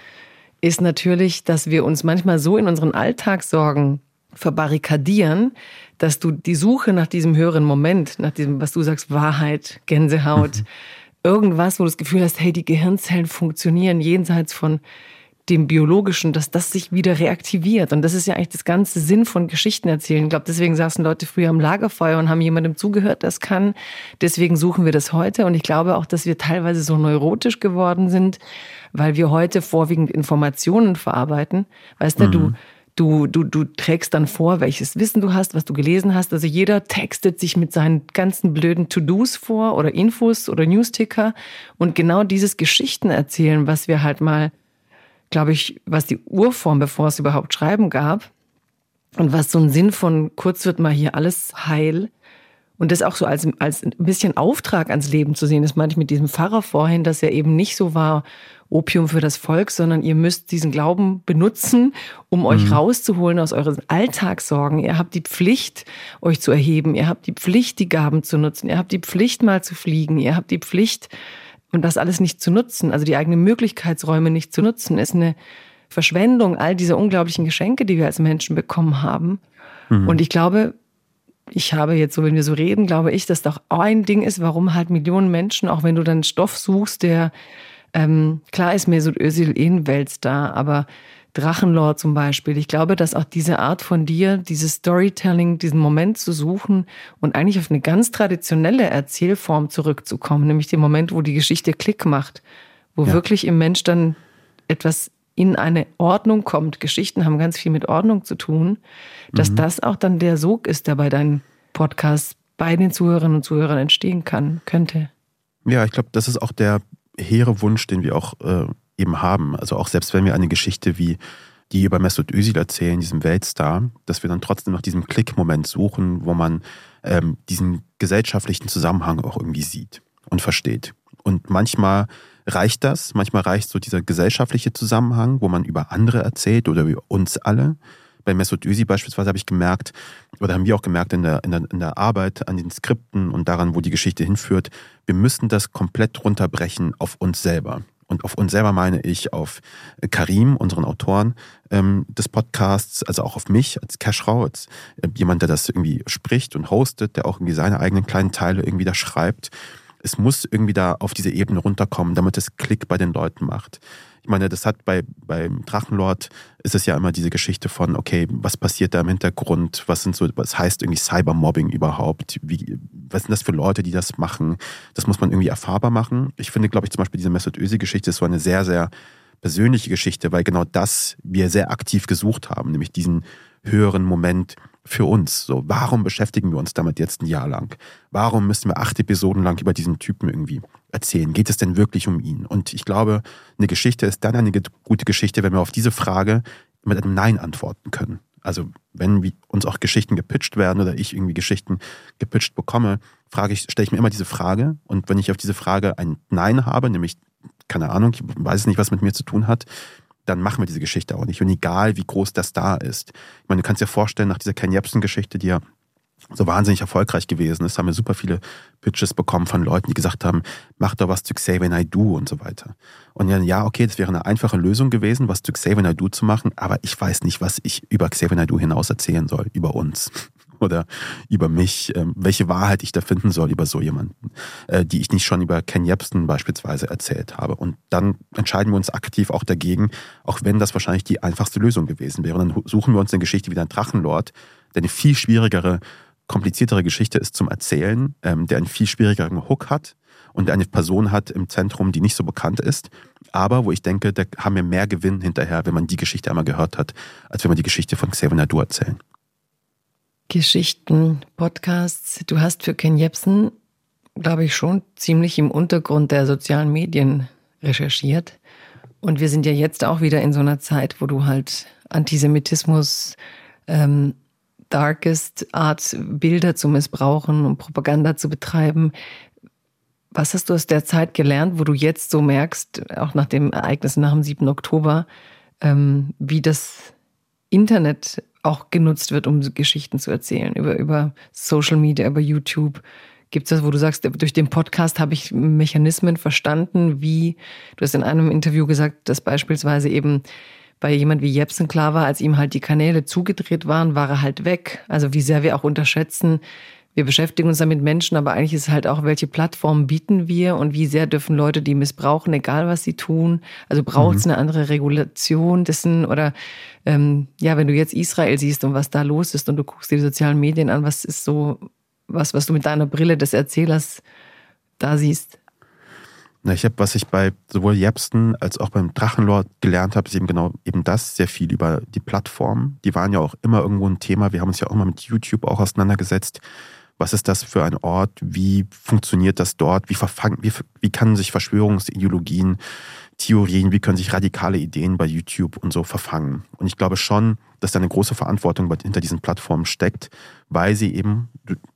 ist natürlich, dass wir uns manchmal so in unseren Alltagssorgen verbarrikadieren, dass du die Suche nach diesem höheren Moment, nach diesem, was du sagst, Wahrheit, Gänsehaut, mhm. irgendwas, wo du das Gefühl hast, hey, die Gehirnzellen funktionieren jenseits von dem Biologischen, dass das sich wieder reaktiviert. Und das ist ja eigentlich das ganze Sinn von Geschichten erzählen. Ich glaube, deswegen saßen Leute früher am Lagerfeuer und haben jemandem zugehört, das kann. Deswegen suchen wir das heute. Und ich glaube auch, dass wir teilweise so neurotisch geworden sind, weil wir heute vorwiegend Informationen verarbeiten. Weißt du, mhm. du Du, du, du trägst dann vor, welches Wissen du hast, was du gelesen hast. Also jeder textet sich mit seinen ganzen blöden To-Dos vor oder Infos oder Newsticker. Und genau dieses Geschichten erzählen, was wir halt mal, glaube ich, was die Urform, bevor es überhaupt Schreiben gab, und was so ein Sinn von kurz wird mal hier alles heil, und das auch so als, als ein bisschen Auftrag ans Leben zu sehen, das meinte ich mit diesem Pfarrer vorhin, dass er eben nicht so war, Opium für das Volk, sondern ihr müsst diesen Glauben benutzen, um euch mhm. rauszuholen aus euren Alltagssorgen. Ihr habt die Pflicht, euch zu erheben. Ihr habt die Pflicht, die Gaben zu nutzen. Ihr habt die Pflicht, mal zu fliegen. Ihr habt die Pflicht, und das alles nicht zu nutzen, also die eigenen Möglichkeitsräume nicht zu nutzen, ist eine Verschwendung all dieser unglaublichen Geschenke, die wir als Menschen bekommen haben. Mhm. Und ich glaube, ich habe jetzt so, wenn wir so reden, glaube ich, dass doch ein Ding ist, warum halt Millionen Menschen, auch wenn du dann Stoff suchst, der ähm, klar ist Mesut Özil eh ein Weltstar, aber Drachenlord zum Beispiel. Ich glaube, dass auch diese Art von dir, dieses Storytelling, diesen Moment zu suchen und eigentlich auf eine ganz traditionelle Erzählform zurückzukommen, nämlich den Moment, wo die Geschichte Klick macht, wo ja. wirklich im Mensch dann etwas in eine Ordnung kommt. Geschichten haben ganz viel mit Ordnung zu tun, dass mhm. das auch dann der Sog ist, der bei deinen Podcasts bei den Zuhörerinnen und Zuhörern entstehen kann, könnte.
Ja, ich glaube, das ist auch der hehre Wunsch, den wir auch äh, eben haben. Also auch selbst wenn wir eine Geschichte wie die über Mesut Özil erzählen, diesem Weltstar, dass wir dann trotzdem nach diesem Klickmoment suchen, wo man ähm, diesen gesellschaftlichen Zusammenhang auch irgendwie sieht und versteht. Und manchmal reicht das, manchmal reicht so dieser gesellschaftliche Zusammenhang, wo man über andere erzählt oder über uns alle. Bei Mesut Özil beispielsweise habe ich gemerkt, oder haben wir auch gemerkt in der, in, der, in der Arbeit an den Skripten und daran, wo die Geschichte hinführt, wir müssen das komplett runterbrechen auf uns selber. Und auf uns selber meine ich auf Karim, unseren Autoren ähm, des Podcasts, also auch auf mich als Cashrau, als äh, jemand, der das irgendwie spricht und hostet, der auch irgendwie seine eigenen kleinen Teile irgendwie da schreibt. Es muss irgendwie da auf diese Ebene runterkommen, damit es Klick bei den Leuten macht. Ich meine, das hat bei beim Drachenlord ist es ja immer diese Geschichte von, okay, was passiert da im Hintergrund? Was sind so, was heißt irgendwie Cybermobbing überhaupt? Wie, was sind das für Leute, die das machen? Das muss man irgendwie erfahrbar machen. Ich finde, glaube ich, zum Beispiel diese Mesut Özil-Geschichte ist so eine sehr, sehr persönliche Geschichte, weil genau das wir sehr aktiv gesucht haben, nämlich diesen höheren Moment, für uns. So, warum beschäftigen wir uns damit jetzt ein Jahr lang? Warum müssen wir acht Episoden lang über diesen Typen irgendwie erzählen? Geht es denn wirklich um ihn? Und ich glaube, eine Geschichte ist dann eine gute Geschichte, wenn wir auf diese Frage mit einem Nein antworten können. Also wenn uns auch Geschichten gepitcht werden oder ich irgendwie Geschichten gepitcht bekomme, frage ich, stelle ich mir immer diese Frage. Und wenn ich auf diese Frage ein Nein habe, nämlich keine Ahnung, ich weiß nicht, was mit mir zu tun hat, dann machen wir diese Geschichte auch nicht. Und egal, wie groß der Star ist. Ich meine, du kannst dir vorstellen, nach dieser Ken Jebsen-Geschichte, die ja so wahnsinnig erfolgreich gewesen ist, haben wir super viele Pitches bekommen von Leuten, die gesagt haben, mach doch was zu Xavier Naidoo und so weiter. Und ja, ja, okay, das wäre eine einfache Lösung gewesen, was zu Xavier Naidoo zu machen, aber ich weiß nicht, was ich über Xavier Naidoo hinaus erzählen soll, über uns oder über mich, ähm, welche Wahrheit ich da finden soll über so jemanden, äh, die ich nicht schon über Ken Jebsen beispielsweise erzählt habe. Und dann entscheiden wir uns aktiv auch dagegen, auch wenn das wahrscheinlich die einfachste Lösung gewesen wäre. Und dann suchen wir uns eine Geschichte wie ein Drachenlord, der eine viel schwierigere, kompliziertere Geschichte ist zum Erzählen, ähm, der einen viel schwierigeren Hook hat und eine Person hat im Zentrum, die nicht so bekannt ist, aber wo ich denke, da haben wir mehr Gewinn hinterher, wenn man die Geschichte einmal gehört hat, als wenn wir die Geschichte von Xavier Nadu erzählen.
Geschichten, Podcasts. Du hast für Ken Jebsen, glaube ich, schon ziemlich im Untergrund der sozialen Medien recherchiert. Und wir sind ja jetzt auch wieder in so einer Zeit, wo du halt Antisemitismus, ähm, darkest Art, Bilder zu missbrauchen und Propaganda zu betreiben. Was hast du aus der Zeit gelernt, wo du jetzt so merkst, auch nach dem Ereignis nach dem 7. Oktober, ähm, wie das Internet auch genutzt wird, um Geschichten zu erzählen, über, über Social Media, über YouTube. Gibt es das, wo du sagst, durch den Podcast habe ich Mechanismen verstanden, wie, du hast in einem Interview gesagt, dass beispielsweise eben bei jemand wie Jepsen klar war, als ihm halt die Kanäle zugedreht waren, war er halt weg. Also wie sehr wir auch unterschätzen, wir beschäftigen uns damit Menschen, aber eigentlich ist es halt auch, welche Plattformen bieten wir und wie sehr dürfen Leute die missbrauchen, egal was sie tun. Also braucht es mhm. eine andere Regulation dessen oder ähm, ja, wenn du jetzt Israel siehst und was da los ist und du guckst dir die sozialen Medien an, was ist so was, was du mit deiner Brille des Erzählers da siehst?
Na, ich habe, was ich bei sowohl Jepsten als auch beim Drachenlord gelernt habe, ist eben genau eben das, sehr viel über die Plattformen. Die waren ja auch immer irgendwo ein Thema. Wir haben uns ja auch mal mit YouTube auch auseinandergesetzt. Was ist das für ein Ort? Wie funktioniert das dort? Wie, verfangen, wie, wie kann sich Verschwörungsideologien, Theorien, wie können sich radikale Ideen bei YouTube und so verfangen? Und ich glaube schon, dass da eine große Verantwortung hinter diesen Plattformen steckt, weil sie eben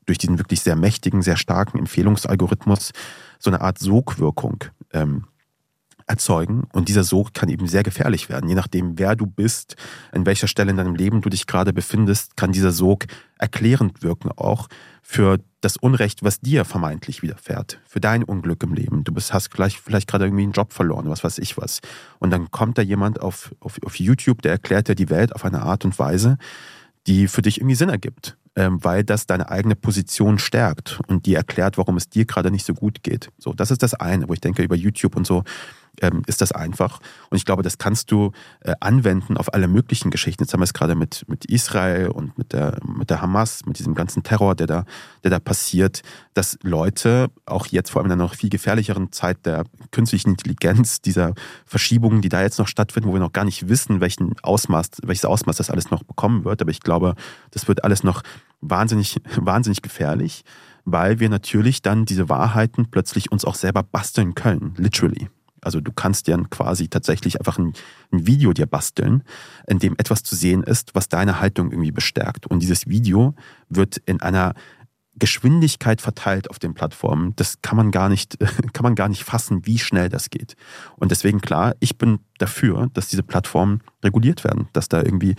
durch diesen wirklich sehr mächtigen, sehr starken Empfehlungsalgorithmus so eine Art Sogwirkung ähm, erzeugen. Und dieser Sog kann eben sehr gefährlich werden. Je nachdem, wer du bist, an welcher Stelle in deinem Leben du dich gerade befindest, kann dieser Sog erklärend wirken auch für das Unrecht, was dir vermeintlich widerfährt, für dein Unglück im Leben. Du bist, hast vielleicht, vielleicht gerade irgendwie einen Job verloren, was weiß ich was. Und dann kommt da jemand auf, auf, auf YouTube, der erklärt dir die Welt auf eine Art und Weise, die für dich irgendwie Sinn ergibt ähm, weil das deine eigene Position stärkt und die erklärt, warum es dir gerade nicht so gut geht. So, das ist das eine, wo ich denke, über YouTube und so ähm, ist das einfach. Und ich glaube, das kannst du äh, anwenden auf alle möglichen Geschichten. Jetzt haben wir es gerade mit, mit Israel und mit der, mit der Hamas, mit diesem ganzen Terror, der da, der da passiert, dass Leute, auch jetzt vor allem in einer noch viel gefährlicheren Zeit der künstlichen Intelligenz, dieser Verschiebungen, die da jetzt noch stattfinden, wo wir noch gar nicht wissen, welchen Ausmaß, welches Ausmaß das alles noch bekommen wird. Aber ich glaube, das wird alles noch wahnsinnig, wahnsinnig gefährlich, weil wir natürlich dann diese Wahrheiten plötzlich uns auch selber basteln können, literally. Also du kannst dir quasi tatsächlich einfach ein, ein, Video dir basteln, in dem etwas zu sehen ist, was deine Haltung irgendwie bestärkt. Und dieses Video wird in einer Geschwindigkeit verteilt auf den Plattformen. Das kann man gar nicht, kann man gar nicht fassen, wie schnell das geht. Und deswegen klar, ich bin dafür, dass diese Plattformen reguliert werden, dass da irgendwie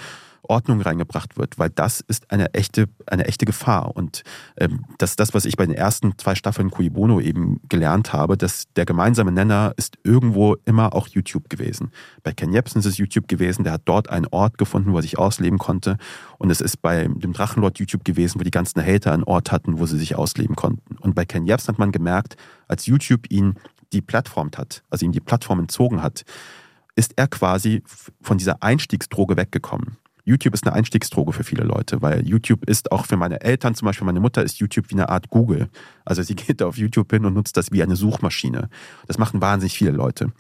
Ordnung reingebracht wird, weil das ist eine echte, eine echte Gefahr. Und ähm, das ist das, was ich bei den ersten zwei Staffeln Cui Bono eben gelernt habe, dass der gemeinsame Nenner ist irgendwo immer auch YouTube gewesen. Bei Ken Jebsen ist es YouTube gewesen, der hat dort einen Ort gefunden, wo er sich ausleben konnte. Und es ist bei dem Drachenlord YouTube gewesen, wo die ganzen Hater einen Ort hatten, wo sie sich ausleben konnten. Und bei Ken Jebsen hat man gemerkt, als YouTube ihn die Plattform hat, also ihm die Plattform entzogen hat, ist er quasi von dieser Einstiegsdroge weggekommen. YouTube ist eine Einstiegsdroge für viele Leute, weil YouTube ist auch für meine Eltern, zum Beispiel meine Mutter, ist YouTube wie eine Art Google. Also sie geht auf YouTube hin und nutzt das wie eine Suchmaschine. Das machen wahnsinnig viele Leute.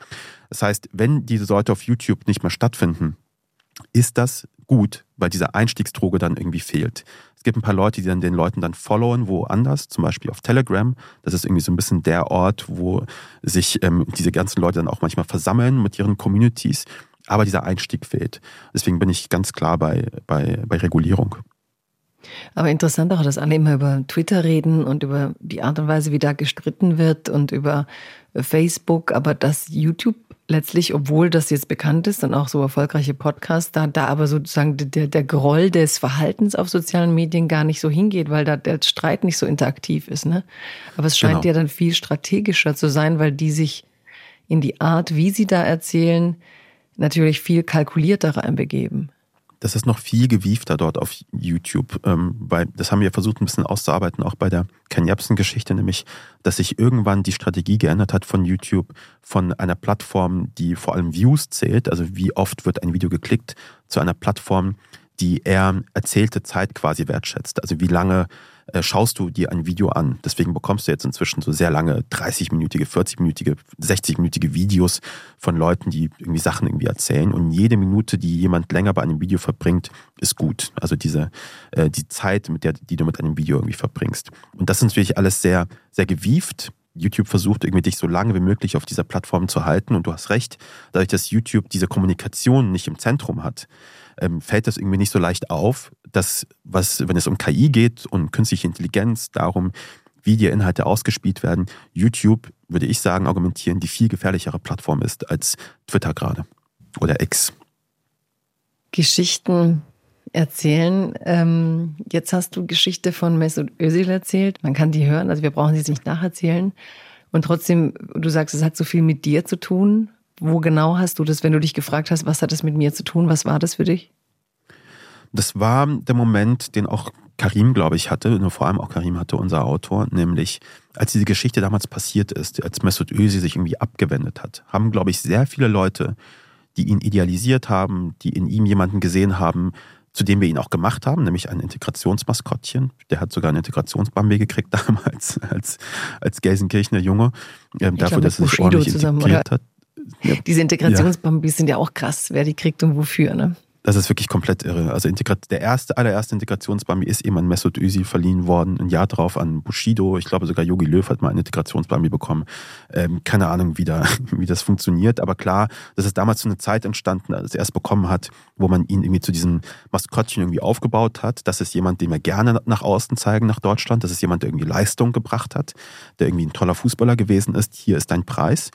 Das heißt, wenn diese Leute auf YouTube nicht mehr stattfinden, ist das gut, weil diese Einstiegsdroge dann irgendwie fehlt. Es gibt ein paar Leute, die dann den Leuten dann followen, woanders, zum Beispiel auf Telegram. Das ist irgendwie so ein bisschen der Ort, wo sich ähm, diese ganzen Leute dann auch manchmal versammeln mit ihren Communities. Aber dieser Einstieg fehlt. Deswegen bin ich ganz klar bei, bei, bei Regulierung.
Aber interessant auch, dass alle immer über Twitter reden und über die Art und Weise, wie da gestritten wird und über Facebook, aber dass YouTube letztlich, obwohl das jetzt bekannt ist und auch so erfolgreiche Podcasts, da, da aber sozusagen der, der Groll des Verhaltens auf sozialen Medien gar nicht so hingeht, weil da der Streit nicht so interaktiv ist. Ne? Aber es scheint genau. ja dann viel strategischer zu sein, weil die sich in die Art, wie sie da erzählen, natürlich viel kalkulierter reinbegeben.
Das ist noch viel gewiefter dort auf YouTube, ähm, weil das haben wir versucht ein bisschen auszuarbeiten, auch bei der Ken Jebsen-Geschichte, nämlich, dass sich irgendwann die Strategie geändert hat von YouTube, von einer Plattform, die vor allem Views zählt, also wie oft wird ein Video geklickt, zu einer Plattform, die eher erzählte Zeit quasi wertschätzt. Also wie lange äh, schaust du dir ein Video an. Deswegen bekommst du jetzt inzwischen so sehr lange 30-minütige, 40-minütige, 60-minütige Videos von Leuten, die irgendwie Sachen irgendwie erzählen. Und jede Minute, die jemand länger bei einem Video verbringt, ist gut. Also diese äh, die Zeit, mit der die du mit einem Video irgendwie verbringst. Und das ist natürlich alles sehr sehr gewieft. YouTube versucht irgendwie dich so lange wie möglich auf dieser Plattform zu halten und du hast recht, dadurch, dass YouTube diese Kommunikation nicht im Zentrum hat, ähm, fällt das irgendwie nicht so leicht auf, dass was, wenn es um KI geht und künstliche Intelligenz, darum, wie die Inhalte ausgespielt werden, YouTube, würde ich sagen, argumentieren, die viel gefährlichere Plattform ist als Twitter gerade oder X.
Geschichten erzählen. Ähm, jetzt hast du Geschichte von Mesut Özil erzählt. Man kann die hören, also wir brauchen sie jetzt nicht nacherzählen. Und trotzdem, du sagst, es hat so viel mit dir zu tun. Wo genau hast du das, wenn du dich gefragt hast, was hat das mit mir zu tun? Was war das für dich?
Das war der Moment, den auch Karim, glaube ich, hatte, nur vor allem auch Karim hatte, unser Autor, nämlich als diese Geschichte damals passiert ist, als Mesut Özil sich irgendwie abgewendet hat, haben, glaube ich, sehr viele Leute, die ihn idealisiert haben, die in ihm jemanden gesehen haben, zu dem wir ihn auch gemacht haben, nämlich ein Integrationsmaskottchen. Der hat sogar ein Integrationsbambi gekriegt damals als, als Gelsenkirchener Junge, ähm, dafür, glaube, dass er sich ordentlich zusammen, integriert oder? hat.
Ja. Diese Integrationsbambis ja. sind ja auch krass, wer die kriegt und wofür, ne?
Das ist wirklich komplett irre. Also der erste, allererste Integrationsbambi ist eben an Mesut Özil verliehen worden. Ein Jahr drauf an Bushido. Ich glaube sogar Yogi Löw hat mal einen Integrationsbambi bekommen. Ähm, keine Ahnung, wie, da, wie das funktioniert. Aber klar, das ist damals zu einer Zeit entstanden, als er es bekommen hat, wo man ihn irgendwie zu diesem Maskottchen irgendwie aufgebaut hat. Das ist jemand, den wir gerne nach außen zeigen, nach Deutschland. Das ist jemand, der irgendwie Leistung gebracht hat, der irgendwie ein toller Fußballer gewesen ist. Hier ist dein Preis.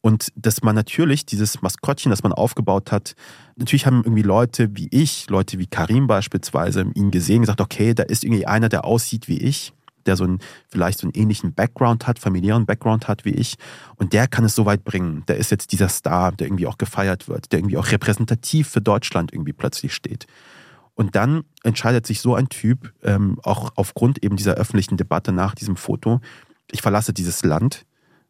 Und dass man natürlich dieses Maskottchen, das man aufgebaut hat, natürlich haben irgendwie Leute wie ich, Leute wie Karim beispielsweise, ihn gesehen, gesagt, okay, da ist irgendwie einer, der aussieht wie ich, der so einen, vielleicht so einen ähnlichen Background hat, familiären Background hat wie ich. Und der kann es so weit bringen. Der ist jetzt dieser Star, der irgendwie auch gefeiert wird, der irgendwie auch repräsentativ für Deutschland irgendwie plötzlich steht. Und dann entscheidet sich so ein Typ, ähm, auch aufgrund eben dieser öffentlichen Debatte nach diesem Foto, ich verlasse dieses Land,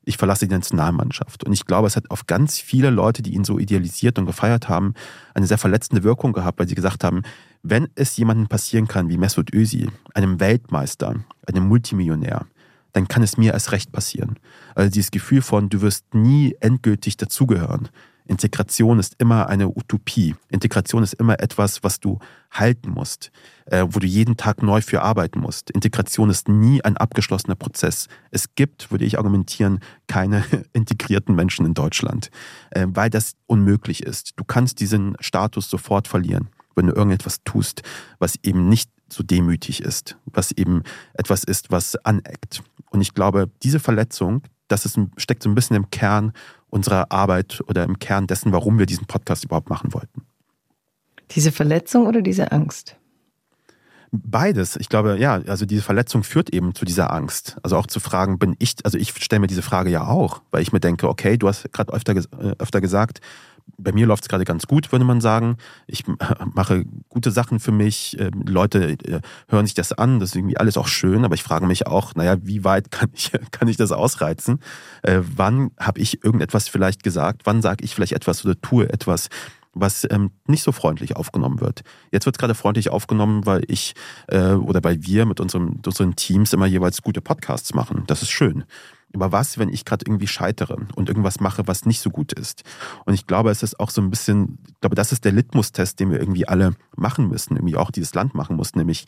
ich verlasse die Nationalmannschaft. Und ich glaube, es hat auf ganz viele Leute, die ihn so idealisiert und gefeiert haben, eine sehr verletzende Wirkung gehabt, weil sie gesagt haben, wenn es jemandem passieren kann wie Mesut Özil, einem Weltmeister, einem Multimillionär, dann kann es mir erst recht passieren. Also dieses Gefühl von, du wirst nie endgültig dazugehören, Integration ist immer eine Utopie. Integration ist immer etwas, was du halten musst, äh, wo du jeden Tag neu für arbeiten musst. Integration ist nie ein abgeschlossener Prozess. Es gibt, würde ich argumentieren, keine integrierten Menschen in Deutschland, äh, weil das unmöglich ist. Du kannst diesen Status sofort verlieren, wenn du irgendetwas tust, was eben nicht so demütig ist, was eben etwas ist, was aneckt. Und ich glaube, diese Verletzung, das ist, steckt so ein bisschen im Kern unserer Arbeit oder im Kern dessen, warum wir diesen Podcast überhaupt machen wollten.
Diese Verletzung oder diese Angst?
Beides. Ich glaube, ja, also diese Verletzung führt eben zu dieser Angst. Also auch zu fragen, bin ich, also ich stelle mir diese Frage ja auch, weil ich mir denke, okay, du hast gerade öfter, äh, öfter gesagt, bei mir läuft es gerade ganz gut, würde man sagen. Ich mache gute Sachen für mich. Ähm, Leute äh, hören sich das an. Das ist irgendwie alles auch schön. Aber ich frage mich auch, naja, wie weit kann ich, kann ich das ausreizen? Äh, wann habe ich irgendetwas vielleicht gesagt? Wann sage ich vielleicht etwas oder tue etwas, was ähm, nicht so freundlich aufgenommen wird. Jetzt wird es gerade freundlich aufgenommen, weil ich äh, oder weil wir mit unserem, unseren Teams immer jeweils gute Podcasts machen. Das ist schön. Aber was, wenn ich gerade irgendwie scheitere und irgendwas mache, was nicht so gut ist? Und ich glaube, es ist auch so ein bisschen, ich glaube, das ist der Litmus-Test, den wir irgendwie alle machen müssen, irgendwie auch dieses Land machen muss, nämlich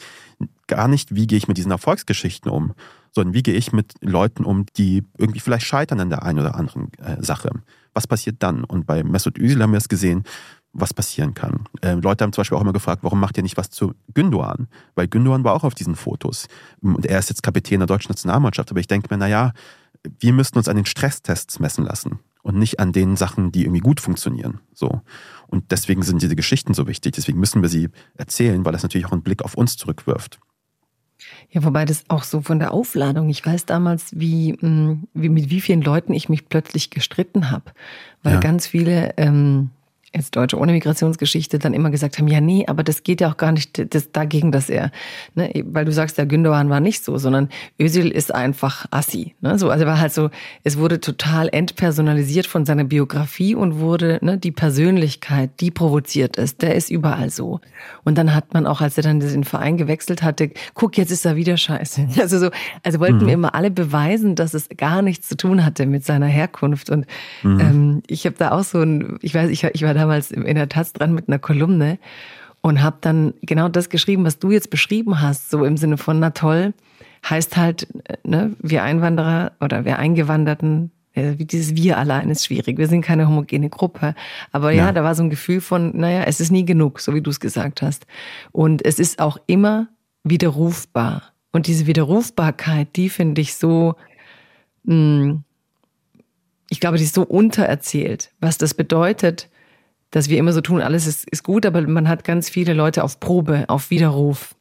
gar nicht, wie gehe ich mit diesen Erfolgsgeschichten um, sondern wie gehe ich mit Leuten um, die irgendwie vielleicht scheitern an der einen oder anderen äh, Sache. Was passiert dann? Und bei Mesut Özil haben wir es gesehen, was passieren kann. Äh, Leute haben zum Beispiel auch immer gefragt, warum macht ihr nicht was zu Gündoğan? Weil Gündoğan war auch auf diesen Fotos. Und er ist jetzt Kapitän der deutschen Nationalmannschaft. Aber ich denke mir, naja, wir müssten uns an den Stresstests messen lassen und nicht an den Sachen, die irgendwie gut funktionieren. So. Und deswegen sind diese Geschichten so wichtig. Deswegen müssen wir sie erzählen, weil das natürlich auch einen Blick auf uns zurückwirft.
Ja, wobei das auch so von der Aufladung. Ich weiß damals, wie, mm, wie mit wie vielen Leuten ich mich plötzlich gestritten habe, weil ja. ganz viele ähm, jetzt Deutsche ohne Migrationsgeschichte dann immer gesagt haben, ja nee, aber das geht ja auch gar nicht das, dagegen, dass er, ne, weil du sagst, der Gündogan war nicht so, sondern Özil ist einfach Assi. Ne, so, also war halt so, es wurde total entpersonalisiert von seiner Biografie und wurde ne, die Persönlichkeit, die provoziert ist, der ist überall so. Und dann hat man auch, als er dann den Verein gewechselt hatte, guck, jetzt ist er wieder scheiße. Also so, also wollten mhm. wir immer alle beweisen, dass es gar nichts zu tun hatte mit seiner Herkunft. Und mhm. ähm, ich habe da auch so ein, ich weiß, ich, ich war damals in der Taz dran mit einer Kolumne und habe dann genau das geschrieben, was du jetzt beschrieben hast, so im Sinne von, na toll, heißt halt, ne, wir Einwanderer oder wir Eingewanderten, wie dieses Wir allein ist schwierig. Wir sind keine homogene Gruppe. Aber ja, ja, da war so ein Gefühl von, naja, es ist nie genug, so wie du es gesagt hast. Und es ist auch immer widerrufbar. Und diese Widerrufbarkeit, die finde ich so, mh, hm, ich glaube, die ist so untererzählt, was das bedeutet, dass wir immer so tun, alles ist, ist gut, aber man hat ganz viele Leute auf Probe, auf Widerruf.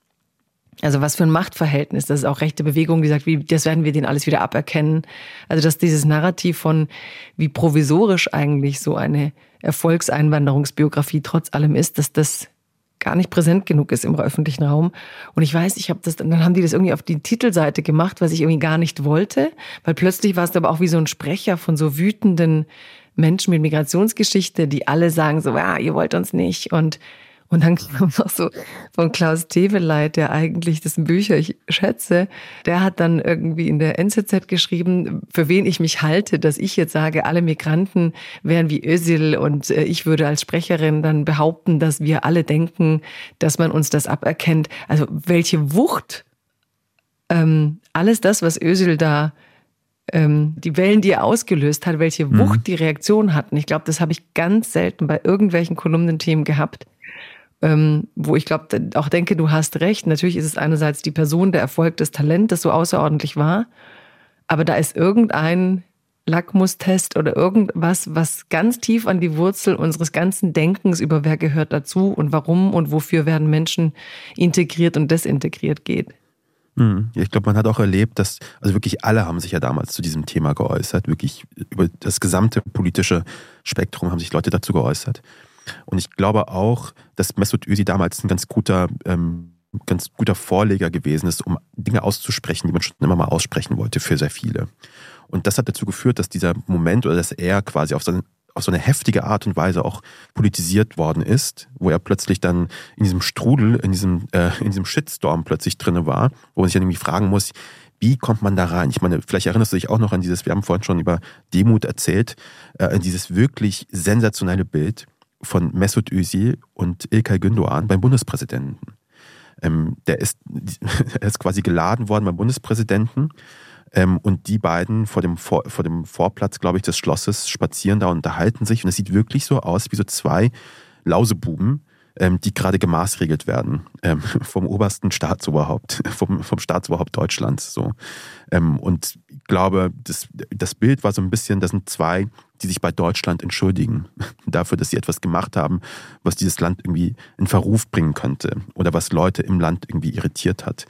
Also was für ein Machtverhältnis, das ist auch rechte Bewegung, die sagt, wie, das werden wir denen alles wieder aberkennen. Also dass dieses Narrativ von, wie provisorisch eigentlich so eine Erfolgseinwanderungsbiografie trotz allem ist, dass das gar nicht präsent genug ist im öffentlichen Raum. Und ich weiß, ich habe das, dann haben die das irgendwie auf die Titelseite gemacht, was ich irgendwie gar nicht wollte, weil plötzlich war es aber auch wie so ein Sprecher von so wütenden Menschen mit Migrationsgeschichte, die alle sagen so, ja, ihr wollt uns nicht und und dann kam noch so von Klaus Teveleit, der eigentlich dessen Bücher ich schätze, der hat dann irgendwie in der NZZ geschrieben, für wen ich mich halte, dass ich jetzt sage, alle Migranten wären wie Özil und äh, ich würde als Sprecherin dann behaupten, dass wir alle denken, dass man uns das aberkennt. Also welche Wucht ähm, alles das, was Özil da ähm, die Wellen, die er ausgelöst hat, welche mhm. Wucht mhm. die Reaktion hatten. Ich glaube, das habe ich ganz selten bei irgendwelchen Kolumnenthemen gehabt ähm, wo ich glaube, auch denke, du hast recht. Natürlich ist es einerseits die Person, der Erfolg, das Talent, das so außerordentlich war. Aber da ist irgendein Lackmustest oder irgendwas, was ganz tief an die Wurzel unseres ganzen Denkens über wer gehört dazu und warum und wofür werden Menschen integriert und desintegriert geht.
Mhm. Ich glaube, man hat auch erlebt, dass, also wirklich alle haben sich ja damals zu diesem Thema geäußert. Wirklich über das gesamte politische Spektrum haben sich Leute dazu geäußert. Und ich glaube auch, dass Mesut Özil damals ein ganz guter, ähm, ganz guter Vorleger gewesen ist, um Dinge auszusprechen, die man schon immer mal aussprechen wollte für sehr viele. Und das hat dazu geführt, dass dieser Moment oder dass er quasi auf so, auf so eine heftige Art und Weise auch politisiert worden ist, wo er plötzlich dann in diesem Strudel, in diesem, äh, in diesem Shitstorm plötzlich drinne war, wo man sich dann irgendwie fragen muss, wie kommt man da rein? Ich meine, vielleicht erinnerst du dich auch noch an dieses, wir haben vorhin schon über Demut erzählt, äh, dieses wirklich sensationelle Bild, von Mesut Özil und Ilkay Gündoğan beim Bundespräsidenten. Ähm, der ist, ist quasi geladen worden beim Bundespräsidenten ähm, und die beiden vor dem, vor, vor dem Vorplatz, glaube ich, des Schlosses spazieren da und unterhalten sich und es sieht wirklich so aus wie so zwei Lausebuben, ähm, die gerade gemaßregelt werden ähm, vom obersten Staatsoberhaupt, vom, vom Staatsoberhaupt Deutschlands. So. Ähm, und ich glaube, das, das Bild war so ein bisschen, das sind zwei, die sich bei Deutschland entschuldigen dafür, dass sie etwas gemacht haben, was dieses Land irgendwie in Verruf bringen könnte oder was Leute im Land irgendwie irritiert hat.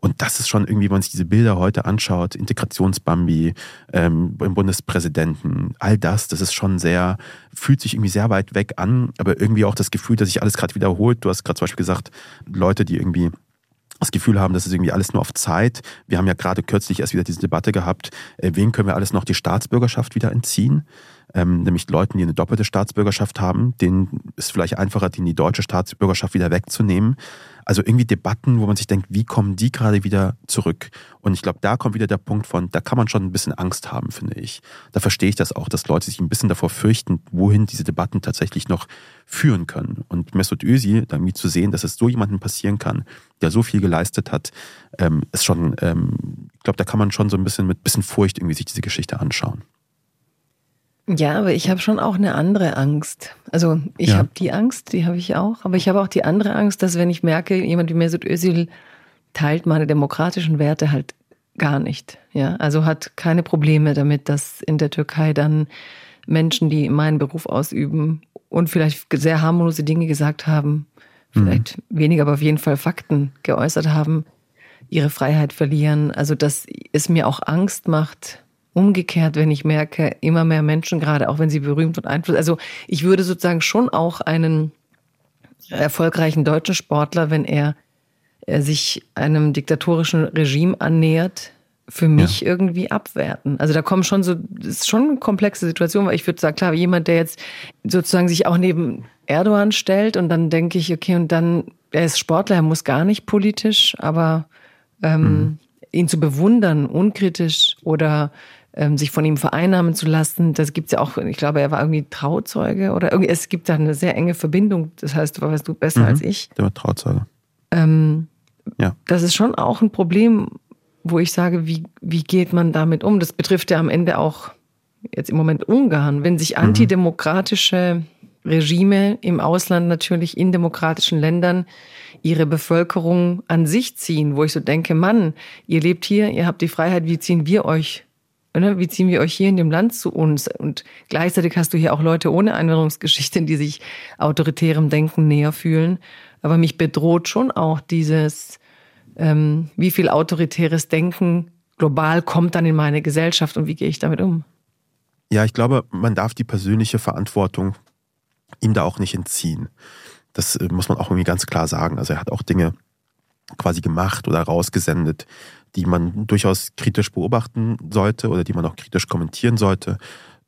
Und das ist schon irgendwie, wenn man sich diese Bilder heute anschaut, Integrationsbambi ähm, im Bundespräsidenten, all das, das ist schon sehr, fühlt sich irgendwie sehr weit weg an, aber irgendwie auch das Gefühl, dass sich alles gerade wiederholt. Du hast gerade zum Beispiel gesagt, Leute, die irgendwie das Gefühl haben, das ist irgendwie alles nur auf Zeit. Wir haben ja gerade kürzlich erst wieder diese Debatte gehabt, äh, wen können wir alles noch die Staatsbürgerschaft wieder entziehen? Ähm, nämlich Leuten, die eine doppelte Staatsbürgerschaft haben, denen ist vielleicht einfacher, denen die deutsche Staatsbürgerschaft wieder wegzunehmen. Also irgendwie Debatten, wo man sich denkt, wie kommen die gerade wieder zurück? Und ich glaube, da kommt wieder der Punkt von, da kann man schon ein bisschen Angst haben, finde ich. Da verstehe ich das auch, dass Leute sich ein bisschen davor fürchten, wohin diese Debatten tatsächlich noch führen können. Und Mesut Özil, da irgendwie zu sehen, dass es so jemandem passieren kann, der so viel geleistet hat, ähm, ist schon, ähm, ich glaube, da kann man schon so ein bisschen mit bisschen Furcht irgendwie sich diese Geschichte anschauen.
Ja, aber ich habe schon auch eine andere Angst. Also ich ja. habe die Angst, die habe ich auch, aber ich habe auch die andere Angst, dass wenn ich merke, jemand wie Mesut Özil teilt meine demokratischen Werte halt gar nicht. Ja, also hat keine Probleme damit, dass in der Türkei dann Menschen, die meinen Beruf ausüben und vielleicht sehr harmlose Dinge gesagt haben, vielleicht mhm. weniger, aber auf jeden Fall Fakten geäußert haben, ihre Freiheit verlieren. Also dass es mir auch Angst macht, Umgekehrt, wenn ich merke, immer mehr Menschen, gerade auch wenn sie berühmt und Einfluss, also ich würde sozusagen schon auch einen erfolgreichen deutschen Sportler, wenn er, er sich einem diktatorischen Regime annähert, für mich ja. irgendwie abwerten. Also da kommen schon so, das ist schon eine komplexe Situation, weil ich würde sagen, klar, jemand, der jetzt sozusagen sich auch neben Erdogan stellt und dann denke ich, okay, und dann, er ist Sportler, er muss gar nicht politisch, aber ähm, mhm. ihn zu bewundern, unkritisch oder sich von ihm vereinnahmen zu lassen. Das gibt's ja auch, ich glaube, er war irgendwie Trauzeuge oder irgendwie, es gibt da eine sehr enge Verbindung. Das heißt, du weißt du besser mhm, als ich.
Der war Trauzeuge.
Ähm, ja. Das ist schon auch ein Problem, wo ich sage, wie, wie geht man damit um? Das betrifft ja am Ende auch jetzt im Moment Ungarn. Wenn sich mhm. antidemokratische Regime im Ausland natürlich in demokratischen Ländern ihre Bevölkerung an sich ziehen, wo ich so denke, Mann, ihr lebt hier, ihr habt die Freiheit, wie ziehen wir euch wie ziehen wir euch hier in dem Land zu uns? Und gleichzeitig hast du hier auch Leute ohne Einwanderungsgeschichte, die sich autoritärem Denken näher fühlen. Aber mich bedroht schon auch dieses, ähm, wie viel autoritäres Denken global kommt dann in meine Gesellschaft und wie gehe ich damit um?
Ja, ich glaube, man darf die persönliche Verantwortung ihm da auch nicht entziehen. Das äh, muss man auch irgendwie ganz klar sagen. Also er hat auch Dinge quasi gemacht oder rausgesendet, die man durchaus kritisch beobachten sollte oder die man auch kritisch kommentieren sollte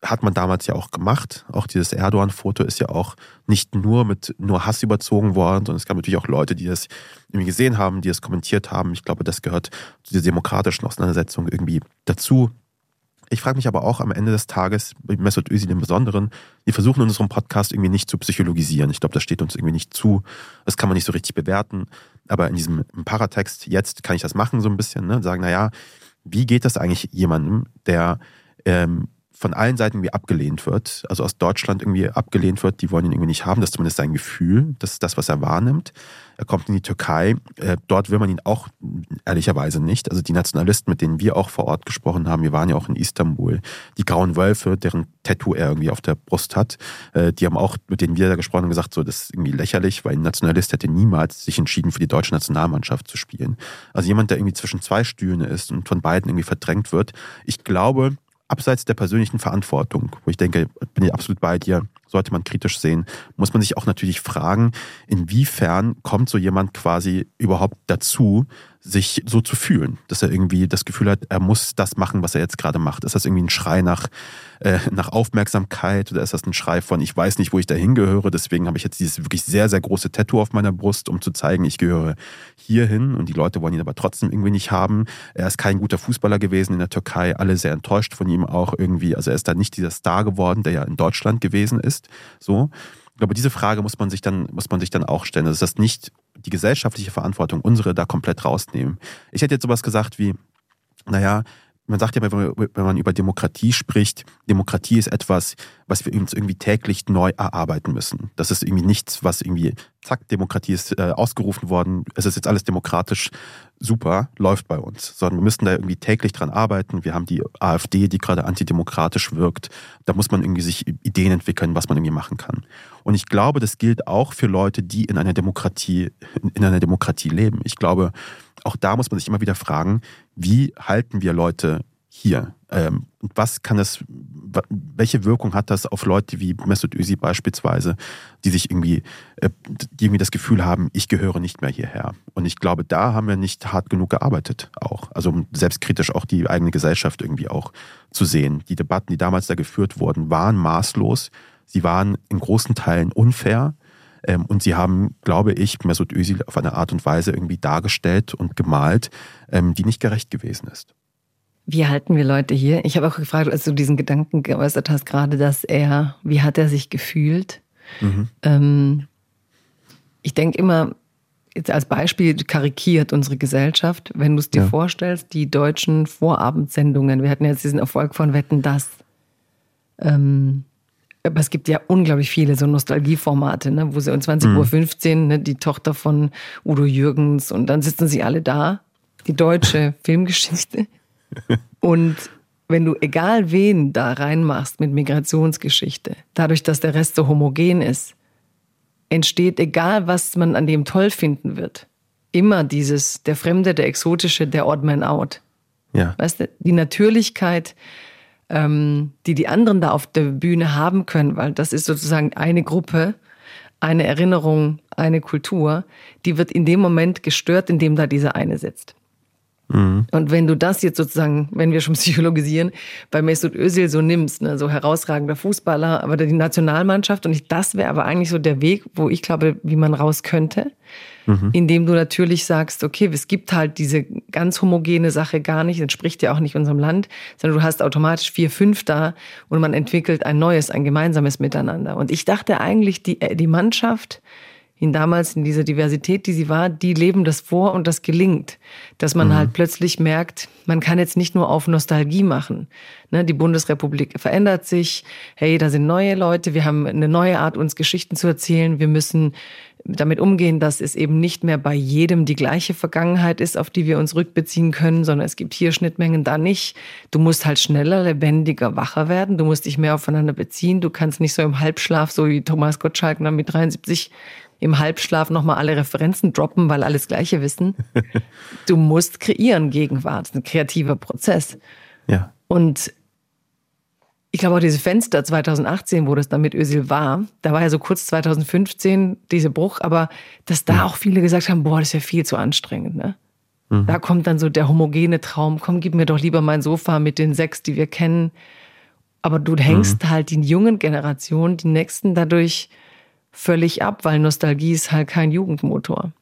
hat man damals ja auch gemacht. Auch dieses Erdogan-Foto ist ja auch nicht nur mit nur Hass überzogen worden, sondern es gab natürlich auch Leute, die das irgendwie gesehen haben, die es kommentiert haben. Ich glaube, das gehört zu dieser demokratischen Auseinandersetzung irgendwie dazu. Ich frage mich aber auch am Ende des Tages, Mesut Özil im Besonderen, wir versuchen in unserem Podcast irgendwie nicht zu psychologisieren. Ich glaube, das steht uns irgendwie nicht zu. Das kann man nicht so richtig bewerten. Aber in diesem Paratext jetzt kann ich das machen so ein bisschen, ne? sagen, naja, wie geht das eigentlich jemandem, der ähm, von allen Seiten irgendwie abgelehnt wird, also aus Deutschland irgendwie abgelehnt wird, die wollen ihn irgendwie nicht haben, das ist zumindest sein Gefühl, das ist das, was er wahrnimmt. Er kommt in die Türkei, äh, dort will man ihn auch ehrlicherweise nicht. Also die Nationalisten, mit denen wir auch vor Ort gesprochen haben, wir waren ja auch in Istanbul, die grauen Wölfe, deren Tattoo er irgendwie auf der Brust hat, äh, die haben auch, mit denen wir da gesprochen haben, gesagt, so, das ist irgendwie lächerlich, weil ein Nationalist hätte niemals sich entschieden, für die deutsche Nationalmannschaft zu spielen. Also jemand, der irgendwie zwischen zwei Stühlen ist und von beiden irgendwie verdrängt wird. Ich glaube, abseits der persönlichen Verantwortung, wo ich denke, bin ich absolut bei dir, sollte man kritisch sehen, muss man sich auch natürlich fragen, inwiefern kommt so jemand quasi überhaupt dazu, sich so zu fühlen, dass er irgendwie das Gefühl hat, er muss das machen, was er jetzt gerade macht. Ist das irgendwie ein Schrei nach, äh, nach Aufmerksamkeit oder ist das ein Schrei von, ich weiß nicht, wo ich da hingehöre, deswegen habe ich jetzt dieses wirklich sehr, sehr große Tattoo auf meiner Brust, um zu zeigen, ich gehöre hierhin und die Leute wollen ihn aber trotzdem irgendwie nicht haben. Er ist kein guter Fußballer gewesen in der Türkei, alle sehr enttäuscht von ihm auch irgendwie. Also er ist da nicht dieser Star geworden, der ja in Deutschland gewesen ist. So. Ich glaube, diese Frage muss man sich dann, muss man sich dann auch stellen. Das ist das nicht die gesellschaftliche Verantwortung, unsere da komplett rausnehmen. Ich hätte jetzt sowas gesagt wie, naja, man sagt ja, wenn man über Demokratie spricht, Demokratie ist etwas, was wir uns irgendwie täglich neu erarbeiten müssen. Das ist irgendwie nichts, was irgendwie, zack, Demokratie ist äh, ausgerufen worden, es ist jetzt alles demokratisch, super, läuft bei uns. Sondern wir müssen da irgendwie täglich dran arbeiten. Wir haben die AfD, die gerade antidemokratisch wirkt. Da muss man irgendwie sich Ideen entwickeln, was man irgendwie machen kann. Und ich glaube, das gilt auch für Leute, die in einer Demokratie, in einer Demokratie leben. Ich glaube, auch da muss man sich immer wieder fragen, wie halten wir Leute hier? Ähm, und was kann das, welche Wirkung hat das auf Leute wie Mesut Özil beispielsweise, die sich irgendwie, äh, die irgendwie das Gefühl haben, ich gehöre nicht mehr hierher. Und ich glaube, da haben wir nicht hart genug gearbeitet auch. Also um selbstkritisch auch die eigene Gesellschaft irgendwie auch zu sehen. Die Debatten, die damals da geführt wurden, waren maßlos. Sie waren in großen Teilen unfair. Ähm, und sie haben, glaube ich, Mesut Özil auf eine Art und Weise irgendwie dargestellt und gemalt, ähm, die nicht gerecht gewesen ist.
Wie halten wir Leute hier? Ich habe auch gefragt, als du diesen Gedanken geäußert hast, gerade, dass er, wie hat er sich gefühlt? Mhm. Ähm, ich denke immer, jetzt als Beispiel karikiert unsere Gesellschaft, wenn du es dir ja. vorstellst, die deutschen Vorabendsendungen, wir hatten jetzt diesen Erfolg von Wetten, das. Ähm, aber es gibt ja unglaublich viele so Nostalgieformate, ne, wo sie um 20.15 mhm. Uhr, ne, die Tochter von Udo Jürgens und dann sitzen sie alle da. Die deutsche Filmgeschichte. Und wenn du egal wen da reinmachst mit Migrationsgeschichte, dadurch, dass der Rest so homogen ist, entsteht, egal was man an dem toll finden wird, immer dieses, der Fremde, der Exotische, der Odd Man Out. Ja. Weißt du, die Natürlichkeit, ähm, die die anderen da auf der Bühne haben können, weil das ist sozusagen eine Gruppe, eine Erinnerung, eine Kultur, die wird in dem Moment gestört, in dem da dieser eine sitzt. Mhm. Und wenn du das jetzt sozusagen, wenn wir schon psychologisieren, bei Mesut Özil so nimmst, ne, so herausragender Fußballer, aber die Nationalmannschaft, und ich, das wäre aber eigentlich so der Weg, wo ich glaube, wie man raus könnte, mhm. indem du natürlich sagst, okay, es gibt halt diese ganz homogene Sache gar nicht, entspricht ja auch nicht unserem Land, sondern du hast automatisch vier, fünf da und man entwickelt ein neues, ein gemeinsames Miteinander. Und ich dachte eigentlich, die, äh, die Mannschaft, ihn damals in dieser Diversität, die sie war, die leben das vor und das gelingt. Dass man mhm. halt plötzlich merkt, man kann jetzt nicht nur auf Nostalgie machen. Ne, die Bundesrepublik verändert sich. Hey, da sind neue Leute. Wir haben eine neue Art, uns Geschichten zu erzählen. Wir müssen damit umgehen, dass es eben nicht mehr bei jedem die gleiche Vergangenheit ist, auf die wir uns rückbeziehen können, sondern es gibt hier Schnittmengen, da nicht. Du musst halt schneller, lebendiger, wacher werden. Du musst dich mehr aufeinander beziehen. Du kannst nicht so im Halbschlaf, so wie Thomas Gottschalk mit 73 im Halbschlaf nochmal alle Referenzen droppen, weil alles Gleiche wissen. Du musst kreieren Gegenwart, ein kreativer Prozess. Ja. Und ich glaube auch dieses Fenster 2018, wo das dann mit Özil war, da war ja so kurz 2015 dieser Bruch, aber dass da auch viele gesagt haben, boah, das ist ja viel zu anstrengend, ne? Mhm. Da kommt dann so der homogene Traum, komm, gib mir doch lieber mein Sofa mit den sechs, die wir kennen. Aber du hängst mhm. halt die jungen Generationen, die nächsten dadurch völlig ab, weil Nostalgie ist halt kein Jugendmotor.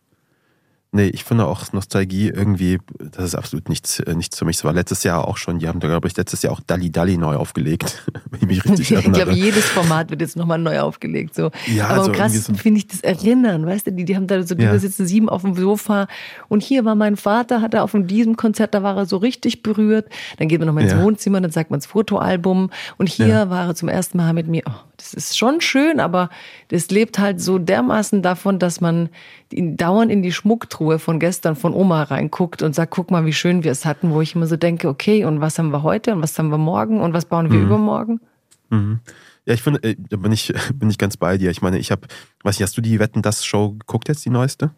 Nee, ich finde auch Nostalgie irgendwie, das ist absolut nichts, äh, nichts für mich. Es war letztes Jahr auch schon, die haben da, glaube ich, letztes Jahr auch Dalli Dalli neu aufgelegt, wenn ich mich richtig erinnere.
ich glaube, jedes Format wird jetzt nochmal neu aufgelegt. So. Ja, Aber so krass so finde ich das Erinnern, weißt du, die, die haben da so, die ja. sitzen sieben auf dem Sofa und hier war mein Vater, hat er auf diesem Konzert, da war er so richtig berührt. Dann geht man nochmal ins ja. Wohnzimmer, dann sagt man das Fotoalbum und hier ja. war er zum ersten Mal mit mir. Oh, das ist schon schön, aber das lebt halt so dermaßen davon, dass man dauernd in die Schmucktruhe von gestern von Oma reinguckt und sagt, guck mal, wie schön wir es hatten, wo ich immer so denke, okay, und was haben wir heute und was haben wir morgen und was bauen wir mhm. übermorgen?
Mhm. Ja, ich finde, äh, da bin ich, bin ich ganz bei dir. Ich meine, ich habe, weiß nicht, hast du die Wetten, das Show geguckt jetzt, die neueste?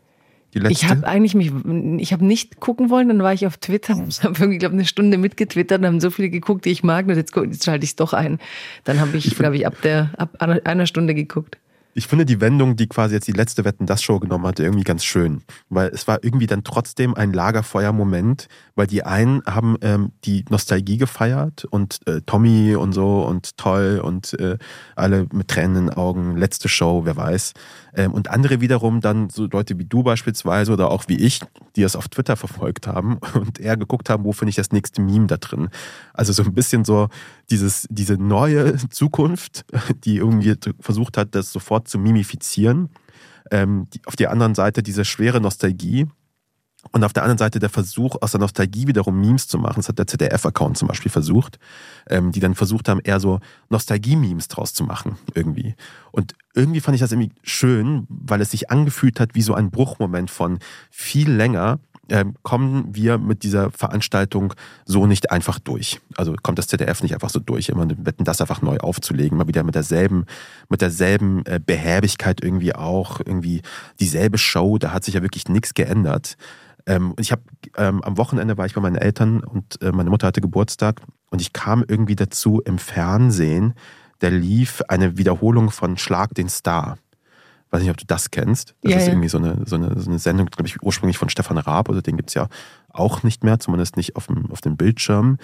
Die letzte? Ich habe eigentlich mich, ich habe nicht gucken wollen, dann war ich auf Twitter und habe irgendwie, glaube eine Stunde mitgetwittert und haben so viele geguckt, die ich mag. Und jetzt, jetzt schalte ich es doch ein. Dann habe ich, ich glaube ich, ab der ab einer Stunde geguckt
ich finde die Wendung, die quasi jetzt die letzte Wetten das Show genommen hatte, irgendwie ganz schön. Weil es war irgendwie dann trotzdem ein Lagerfeuer-Moment, weil die einen haben ähm, die Nostalgie gefeiert und äh, Tommy und so und toll und äh, alle mit Tränen in den Augen, letzte Show, wer weiß. Ähm, und andere wiederum dann so Leute wie du beispielsweise oder auch wie ich, die es auf Twitter verfolgt haben und eher geguckt haben, wo finde ich das nächste Meme da drin. Also so ein bisschen so dieses, diese neue Zukunft, die irgendwie versucht hat, das sofort zu mimifizieren. Ähm, die, auf der anderen Seite diese schwere Nostalgie, und auf der anderen Seite der Versuch, aus der Nostalgie wiederum Memes zu machen. Das hat der ZDF-Account zum Beispiel versucht, ähm, die dann versucht haben, eher so Nostalgie-Memes draus zu machen, irgendwie. Und irgendwie fand ich das irgendwie schön, weil es sich angefühlt hat wie so ein Bruchmoment von viel länger ähm, kommen wir mit dieser Veranstaltung so nicht einfach durch. Also kommt das ZDF nicht einfach so durch, immer wetten das einfach neu aufzulegen, mal wieder mit derselben, mit derselben äh, Behäbigkeit irgendwie auch, irgendwie dieselbe Show, da hat sich ja wirklich nichts geändert. Ähm, ich habe ähm, am Wochenende war ich bei meinen Eltern und äh, meine Mutter hatte Geburtstag und ich kam irgendwie dazu im Fernsehen, der lief eine Wiederholung von Schlag den Star. Weiß nicht, ob du das kennst. Das
ja,
ist
ja.
irgendwie so eine, so eine, so eine Sendung, glaube ich, ursprünglich von Stefan Raab, also den gibt es ja auch nicht mehr, zumindest nicht auf dem, auf dem Bildschirm.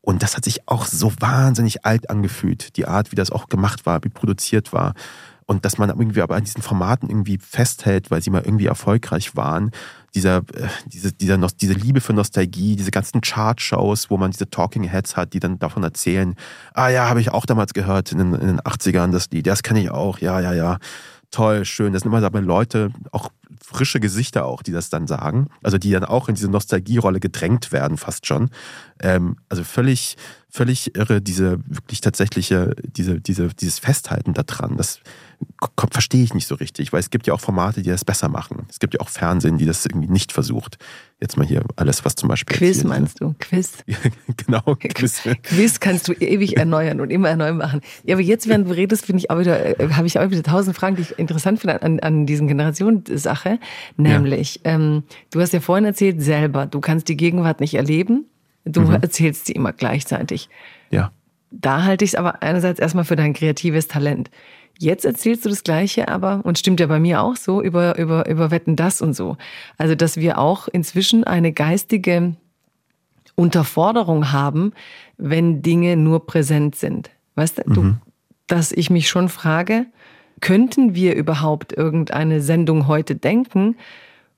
Und das hat sich auch so wahnsinnig alt angefühlt, die Art, wie das auch gemacht war, wie produziert war und dass man irgendwie aber an diesen Formaten irgendwie festhält, weil sie mal irgendwie erfolgreich waren. Dieser, äh, diese, dieser, diese Liebe für Nostalgie, diese ganzen Chartshows, wo man diese Talking Heads hat, die dann davon erzählen, ah ja, habe ich auch damals gehört in den, in den 80ern, das Lied, das kenne ich auch, ja, ja, ja. Toll, schön. Das sind immer aber Leute, auch frische Gesichter auch, die das dann sagen. Also die dann auch in diese Nostalgierolle gedrängt werden, fast schon. Ähm, also völlig, völlig irre, diese wirklich tatsächliche, diese, diese, dieses Festhalten daran. Das verstehe ich nicht so richtig, weil es gibt ja auch Formate, die das besser machen. Es gibt ja auch Fernsehen, die das irgendwie nicht versucht. Jetzt mal hier alles, was zum Beispiel.
Quiz meinst du? Quiz.
genau, Quiz.
Quiz kannst du ewig erneuern und immer erneuern machen. Ja, aber jetzt, während du redest, finde ich auch wieder, äh, habe ich auch wieder tausend Fragen, die ich interessant finde an, an diesen Generationssache. Nämlich, ja. ähm, du hast ja vorhin erzählt, selber, du kannst die Gegenwart nicht erleben, du mhm. erzählst sie immer gleichzeitig.
Ja.
Da halte ich es aber einerseits erstmal für dein kreatives Talent. Jetzt erzählst du das Gleiche, aber, und stimmt ja bei mir auch so, über, über, über Wetten das und so. Also, dass wir auch inzwischen eine geistige Unterforderung haben, wenn Dinge nur präsent sind. Weißt du, mhm. dass ich mich schon frage, könnten wir überhaupt irgendeine Sendung heute denken,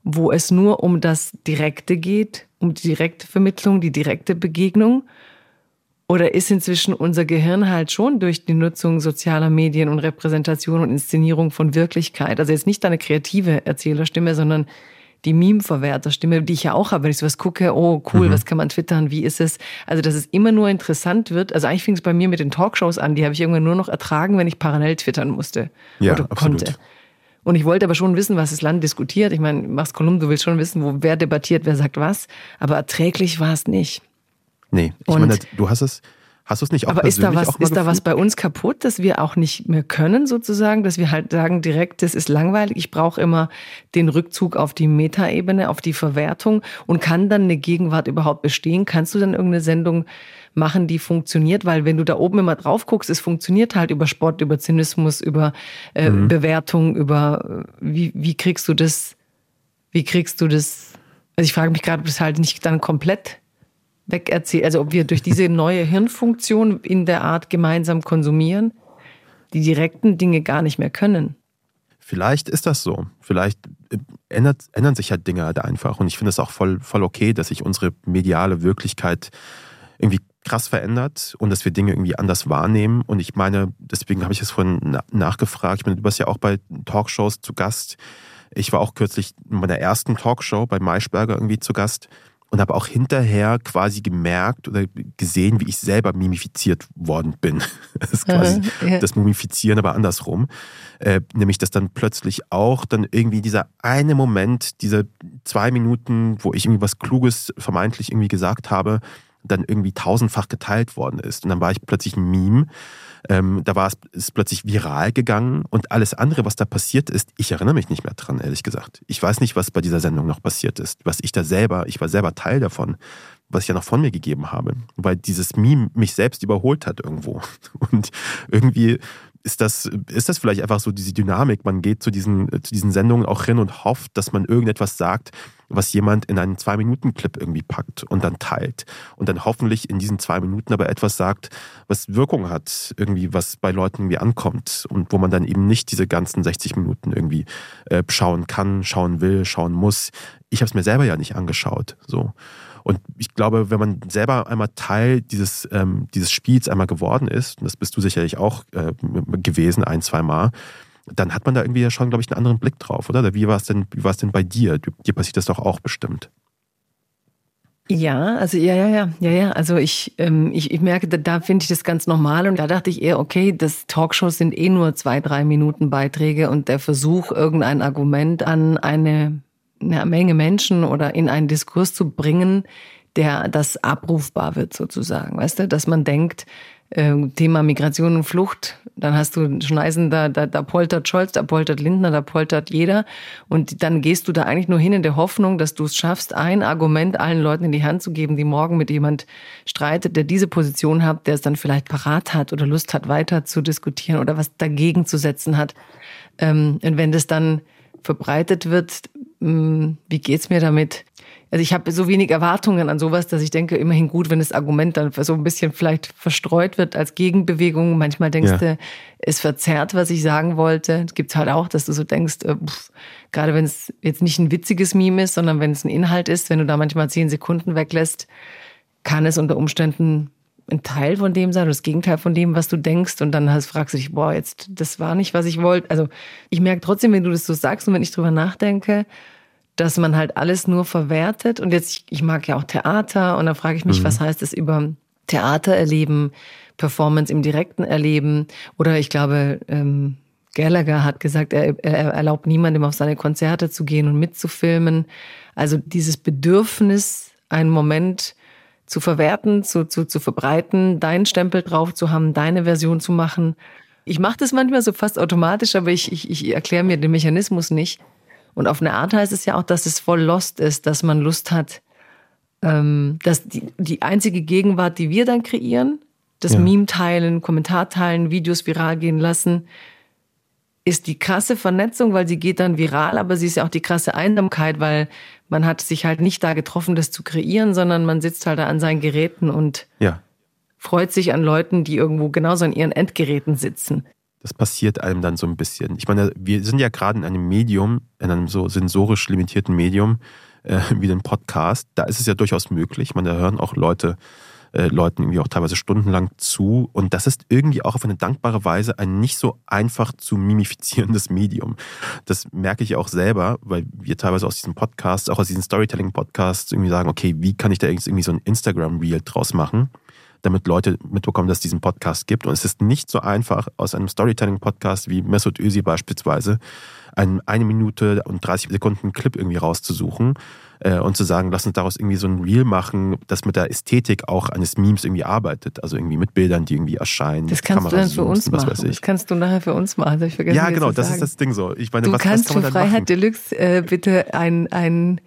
wo es nur um das Direkte geht, um die direkte Vermittlung, die direkte Begegnung? Oder ist inzwischen unser Gehirn halt schon durch die Nutzung sozialer Medien und Repräsentation und Inszenierung von Wirklichkeit, also jetzt nicht deine kreative Erzählerstimme, sondern die Meme-Verwerterstimme, die ich ja auch habe, wenn ich sowas gucke, oh cool, mhm. was kann man twittern, wie ist es? Also, dass es immer nur interessant wird. Also eigentlich fing es bei mir mit den Talkshows an, die habe ich irgendwann nur noch ertragen, wenn ich parallel twittern musste
ja,
oder
absolut.
konnte. Und ich wollte aber schon wissen, was das Land diskutiert. Ich meine, machst Kolumn, du willst schon wissen, wo wer debattiert, wer sagt was. Aber erträglich war es nicht.
Nee, ich und meine, du hast es, Hast du es nicht auch
Aber ist da was, ist da was bei uns kaputt, dass wir auch nicht mehr können sozusagen, dass wir halt sagen direkt, das ist langweilig. Ich brauche immer den Rückzug auf die Metaebene, auf die Verwertung und kann dann eine Gegenwart überhaupt bestehen? Kannst du dann irgendeine Sendung machen, die funktioniert? Weil wenn du da oben immer drauf guckst, es funktioniert halt über Sport, über Zynismus, über äh, mhm. Bewertung, über äh, wie, wie kriegst du das, wie kriegst du das? Also ich frage mich gerade, ob das halt nicht dann komplett wegerzählt, also ob wir durch diese neue Hirnfunktion in der Art gemeinsam konsumieren, die direkten Dinge gar nicht mehr können.
Vielleicht ist das so. Vielleicht äh, ändert, ändern sich halt Dinge halt einfach. Und ich finde es auch voll, voll okay, dass sich unsere mediale Wirklichkeit irgendwie krass verändert und dass wir Dinge irgendwie anders wahrnehmen. Und ich meine, deswegen habe ich es vorhin nachgefragt. Ich meine, du warst ja auch bei Talkshows zu Gast. Ich war auch kürzlich in meiner ersten Talkshow bei Maischberger irgendwie zu Gast und habe auch hinterher quasi gemerkt oder gesehen, wie ich selber mimifiziert worden bin. Das ist quasi ja. das Mumifizieren, aber andersrum. Äh, nämlich, dass dann plötzlich auch dann irgendwie dieser eine Moment, diese zwei Minuten, wo ich irgendwie was Kluges vermeintlich irgendwie gesagt habe, dann irgendwie tausendfach geteilt worden ist. Und dann war ich plötzlich ein Meme. Ähm, da war es ist plötzlich viral gegangen und alles andere, was da passiert ist, ich erinnere mich nicht mehr dran, ehrlich gesagt. Ich weiß nicht, was bei dieser Sendung noch passiert ist, was ich da selber, ich war selber Teil davon, was ich ja noch von mir gegeben habe, weil dieses Meme mich selbst überholt hat irgendwo. Und irgendwie ist das, ist das vielleicht einfach so diese Dynamik. Man geht zu diesen, zu diesen Sendungen auch hin und hofft, dass man irgendetwas sagt, was jemand in einen Zwei-Minuten-Clip irgendwie packt und dann teilt. Und dann hoffentlich in diesen zwei Minuten aber etwas sagt, was Wirkung hat, irgendwie, was bei Leuten irgendwie ankommt und wo man dann eben nicht diese ganzen 60 Minuten irgendwie äh, schauen kann, schauen will, schauen muss. Ich habe es mir selber ja nicht angeschaut. So. Und ich glaube, wenn man selber einmal Teil dieses, ähm, dieses Spiels einmal geworden ist, und das bist du sicherlich auch äh, gewesen, ein, zwei Mal, dann hat man da irgendwie ja schon, glaube ich, einen anderen Blick drauf, oder? Wie war es denn, wie war es denn bei dir? Dir passiert das doch auch bestimmt.
Ja, also ja, ja, ja, ja, ja. Also ich, ähm, ich, ich merke, da, da finde ich das ganz normal und da dachte ich eher, okay, das Talkshows sind eh nur zwei, drei Minuten Beiträge und der Versuch, irgendein Argument an eine eine Menge Menschen oder in einen Diskurs zu bringen, der das abrufbar wird sozusagen. Weißt du, dass man denkt, äh, Thema Migration und Flucht, dann hast du Schneisen, da, da, da poltert Scholz, da poltert Lindner, da poltert jeder. Und dann gehst du da eigentlich nur hin in der Hoffnung, dass du es schaffst, ein Argument allen Leuten in die Hand zu geben, die morgen mit jemand streitet, der diese Position hat, der es dann vielleicht parat hat oder Lust hat, weiter zu diskutieren oder was dagegen zu setzen hat. Ähm, und wenn das dann verbreitet wird, hm, wie geht's mir damit? Also ich habe so wenig Erwartungen an sowas, dass ich denke, immerhin gut, wenn das Argument dann so ein bisschen vielleicht verstreut wird als Gegenbewegung. Manchmal denkst ja. du, es verzerrt, was ich sagen wollte. Es gibt halt auch, dass du so denkst, äh, pff, gerade wenn es jetzt nicht ein witziges Meme ist, sondern wenn es ein Inhalt ist, wenn du da manchmal zehn Sekunden weglässt, kann es unter Umständen ein Teil von dem sein oder das Gegenteil von dem, was du denkst. Und dann hast, fragst du dich, boah, jetzt, das war nicht, was ich wollte. Also ich merke trotzdem, wenn du das so sagst und wenn ich drüber nachdenke, dass man halt alles nur verwertet. Und jetzt, ich mag ja auch Theater und da frage ich mich, mhm. was heißt es über Theater erleben, Performance im direkten Erleben oder ich glaube, ähm, Gallagher hat gesagt, er, er erlaubt niemandem auf seine Konzerte zu gehen und mitzufilmen. Also dieses Bedürfnis, einen Moment zu verwerten, zu, zu, zu verbreiten, deinen Stempel drauf zu haben, deine Version zu machen. Ich mache das manchmal so fast automatisch, aber ich, ich, ich erkläre mir den Mechanismus nicht. Und auf eine Art heißt es ja auch, dass es voll lost ist, dass man Lust hat, ähm, dass die, die einzige Gegenwart, die wir dann kreieren, das ja. Meme teilen, Kommentar teilen, Videos viral gehen lassen, ist die krasse Vernetzung, weil sie geht dann viral, aber sie ist ja auch die krasse Einsamkeit, weil man hat sich halt nicht da getroffen, das zu kreieren, sondern man sitzt halt da an seinen Geräten und ja. freut sich an Leuten, die irgendwo genauso an ihren Endgeräten sitzen.
Das passiert einem dann so ein bisschen. Ich meine, wir sind ja gerade in einem Medium, in einem so sensorisch limitierten Medium äh, wie den Podcast. Da ist es ja durchaus möglich. Man, da hören auch Leute äh, Leuten irgendwie auch teilweise stundenlang zu. Und das ist irgendwie auch auf eine dankbare Weise ein nicht so einfach zu mimifizierendes Medium. Das merke ich auch selber, weil wir teilweise aus diesem Podcast, auch aus diesen Storytelling-Podcasts irgendwie sagen, okay, wie kann ich da irgendwie so ein Instagram-Reel draus machen? Damit Leute mitbekommen, dass es diesen Podcast gibt. Und es ist nicht so einfach, aus einem Storytelling-Podcast wie Mesut Özil beispielsweise einen eine Minute und 30 Sekunden Clip irgendwie rauszusuchen äh, und zu sagen, lass uns daraus irgendwie so ein Reel machen, das mit der Ästhetik auch eines Memes irgendwie arbeitet. Also irgendwie mit Bildern, die irgendwie erscheinen.
Das kannst du dann für uns machen. Das kannst du nachher für uns machen. Das vergessen,
ja, genau, das sagen. ist das Ding so. Ich meine,
du
was,
kannst
was kann
für Freiheit
machen?
Deluxe äh, bitte ein, ein,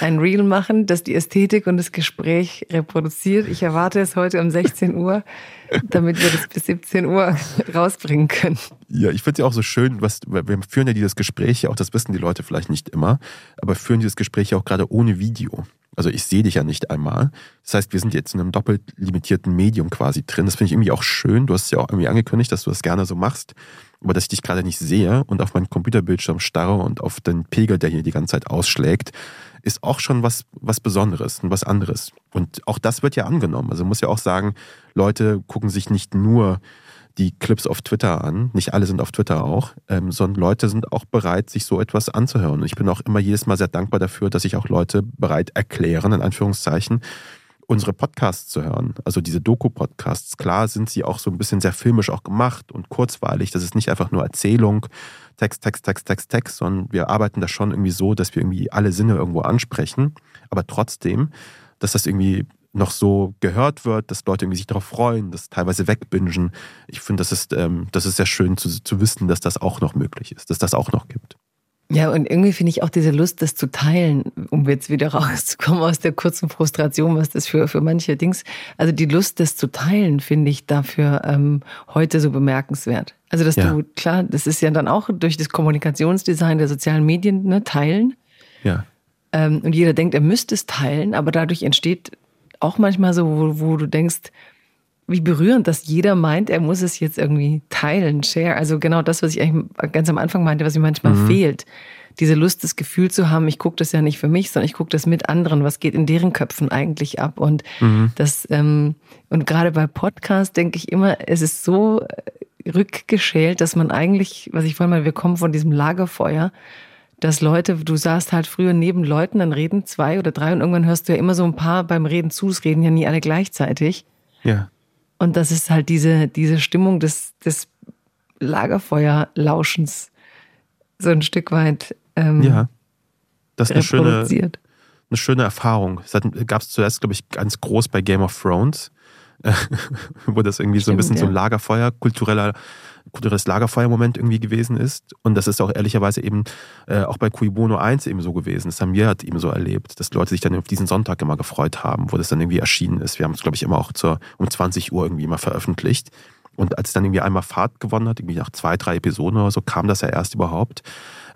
ein Reel machen, das die Ästhetik und das Gespräch reproduziert. Ich erwarte es heute um 16 Uhr, damit wir das bis 17 Uhr rausbringen können.
Ja, ich finde es ja auch so schön, was, wir führen ja dieses Gespräch ja auch, das wissen die Leute vielleicht nicht immer, aber führen dieses Gespräch ja auch gerade ohne Video. Also ich sehe dich ja nicht einmal. Das heißt, wir sind jetzt in einem doppelt limitierten Medium quasi drin. Das finde ich irgendwie auch schön. Du hast ja auch irgendwie angekündigt, dass du das gerne so machst. Aber dass ich dich gerade nicht sehe und auf meinen Computerbildschirm starre und auf den Pegel, der hier die ganze Zeit ausschlägt, ist auch schon was, was Besonderes und was anderes. Und auch das wird ja angenommen. Also man muss ja auch sagen, Leute gucken sich nicht nur die Clips auf Twitter an. Nicht alle sind auf Twitter auch, ähm, sondern Leute sind auch bereit, sich so etwas anzuhören. Und ich bin auch immer jedes Mal sehr dankbar dafür, dass sich auch Leute bereit erklären, in Anführungszeichen, unsere Podcasts zu hören. Also diese Doku-Podcasts. Klar sind sie auch so ein bisschen sehr filmisch auch gemacht und kurzweilig. Das ist nicht einfach nur Erzählung, Text, Text, Text, Text, Text, sondern wir arbeiten da schon irgendwie so, dass wir irgendwie alle Sinne irgendwo ansprechen. Aber trotzdem, dass das irgendwie noch so gehört wird, dass Leute irgendwie sich darauf freuen, das teilweise wegbingen. Ich finde, das ist, ähm, das ist sehr schön zu, zu wissen, dass das auch noch möglich ist, dass das auch noch gibt.
Ja, und irgendwie finde ich auch diese Lust, das zu teilen, um jetzt wieder rauszukommen aus der kurzen Frustration, was das für, für manche Dings, also die Lust, das zu teilen, finde ich dafür ähm, heute so bemerkenswert. Also, dass ja. du, klar, das ist ja dann auch durch das Kommunikationsdesign der sozialen Medien, ne, teilen.
Ja.
Ähm, und jeder denkt, er müsste es teilen, aber dadurch entsteht auch manchmal so, wo, wo du denkst, wie berührend, dass jeder meint, er muss es jetzt irgendwie teilen, share. Also genau das, was ich eigentlich ganz am Anfang meinte, was mir manchmal mhm. fehlt. Diese Lust, das Gefühl zu haben, ich gucke das ja nicht für mich, sondern ich gucke das mit anderen. Was geht in deren Köpfen eigentlich ab? Und mhm. das, ähm, und gerade bei Podcasts denke ich immer, es ist so rückgeschält, dass man eigentlich, was ich vorhin mal, wir kommen von diesem Lagerfeuer, dass Leute, du saßt halt früher neben Leuten, dann reden zwei oder drei und irgendwann hörst du ja immer so ein paar beim Reden zu, es reden ja nie alle gleichzeitig.
Ja.
Und das ist halt diese, diese Stimmung des, des Lagerfeuerlauschens so ein Stück weit ähm,
ja. Das ist eine schöne, eine schöne Erfahrung. Gab es zuerst, glaube ich, ganz groß bei Game of Thrones, wo das irgendwie Stimmt, so ein bisschen ja. so ein Lagerfeuer, kultureller kulturelles Lagerfeuermoment irgendwie gewesen ist. Und das ist auch ehrlicherweise eben äh, auch bei Cui Bono 1 eben so gewesen. Das haben wir halt eben so erlebt, dass Leute sich dann auf diesen Sonntag immer gefreut haben, wo das dann irgendwie erschienen ist. Wir haben es, glaube ich, immer auch zur, um 20 Uhr irgendwie immer veröffentlicht. Und als es dann irgendwie einmal Fahrt gewonnen hat, irgendwie nach zwei, drei Episoden oder so, kam das ja erst überhaupt,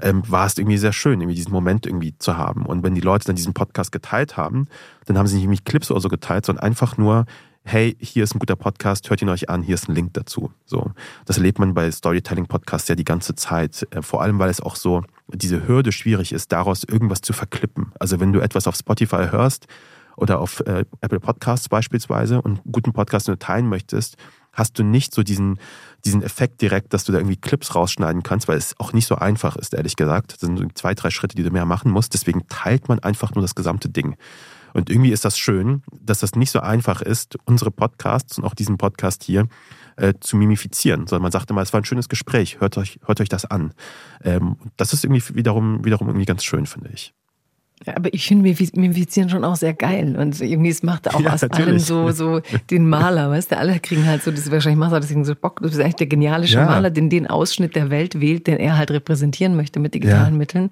ähm, war es irgendwie sehr schön, irgendwie diesen Moment irgendwie zu haben. Und wenn die Leute dann diesen Podcast geteilt haben, dann haben sie nicht irgendwie Clips oder so geteilt, sondern einfach nur hey, hier ist ein guter Podcast, hört ihn euch an, hier ist ein Link dazu. So, das erlebt man bei Storytelling-Podcasts ja die ganze Zeit. Äh, vor allem, weil es auch so diese Hürde schwierig ist, daraus irgendwas zu verklippen. Also wenn du etwas auf Spotify hörst oder auf äh, Apple Podcasts beispielsweise und einen guten Podcast nur teilen möchtest, hast du nicht so diesen, diesen Effekt direkt, dass du da irgendwie Clips rausschneiden kannst, weil es auch nicht so einfach ist, ehrlich gesagt. Das sind so zwei, drei Schritte, die du mehr machen musst. Deswegen teilt man einfach nur das gesamte Ding. Und irgendwie ist das schön, dass das nicht so einfach ist, unsere Podcasts und auch diesen Podcast hier äh, zu mimifizieren, sondern man sagt immer, es war ein schönes Gespräch, hört euch, hört euch das an. Ähm, das ist irgendwie wiederum, wiederum irgendwie ganz schön, finde ich.
Ja, aber ich finde Mimifizieren schon auch sehr geil. Und irgendwie, es macht auch ja, aus natürlich. allen so, so den Maler, weißt du? Alle kriegen halt so, das wahrscheinlich macht er deswegen so Bock. Du bist eigentlich der geniale ja. Maler, den den Ausschnitt der Welt wählt, den er halt repräsentieren möchte mit digitalen ja. Mitteln.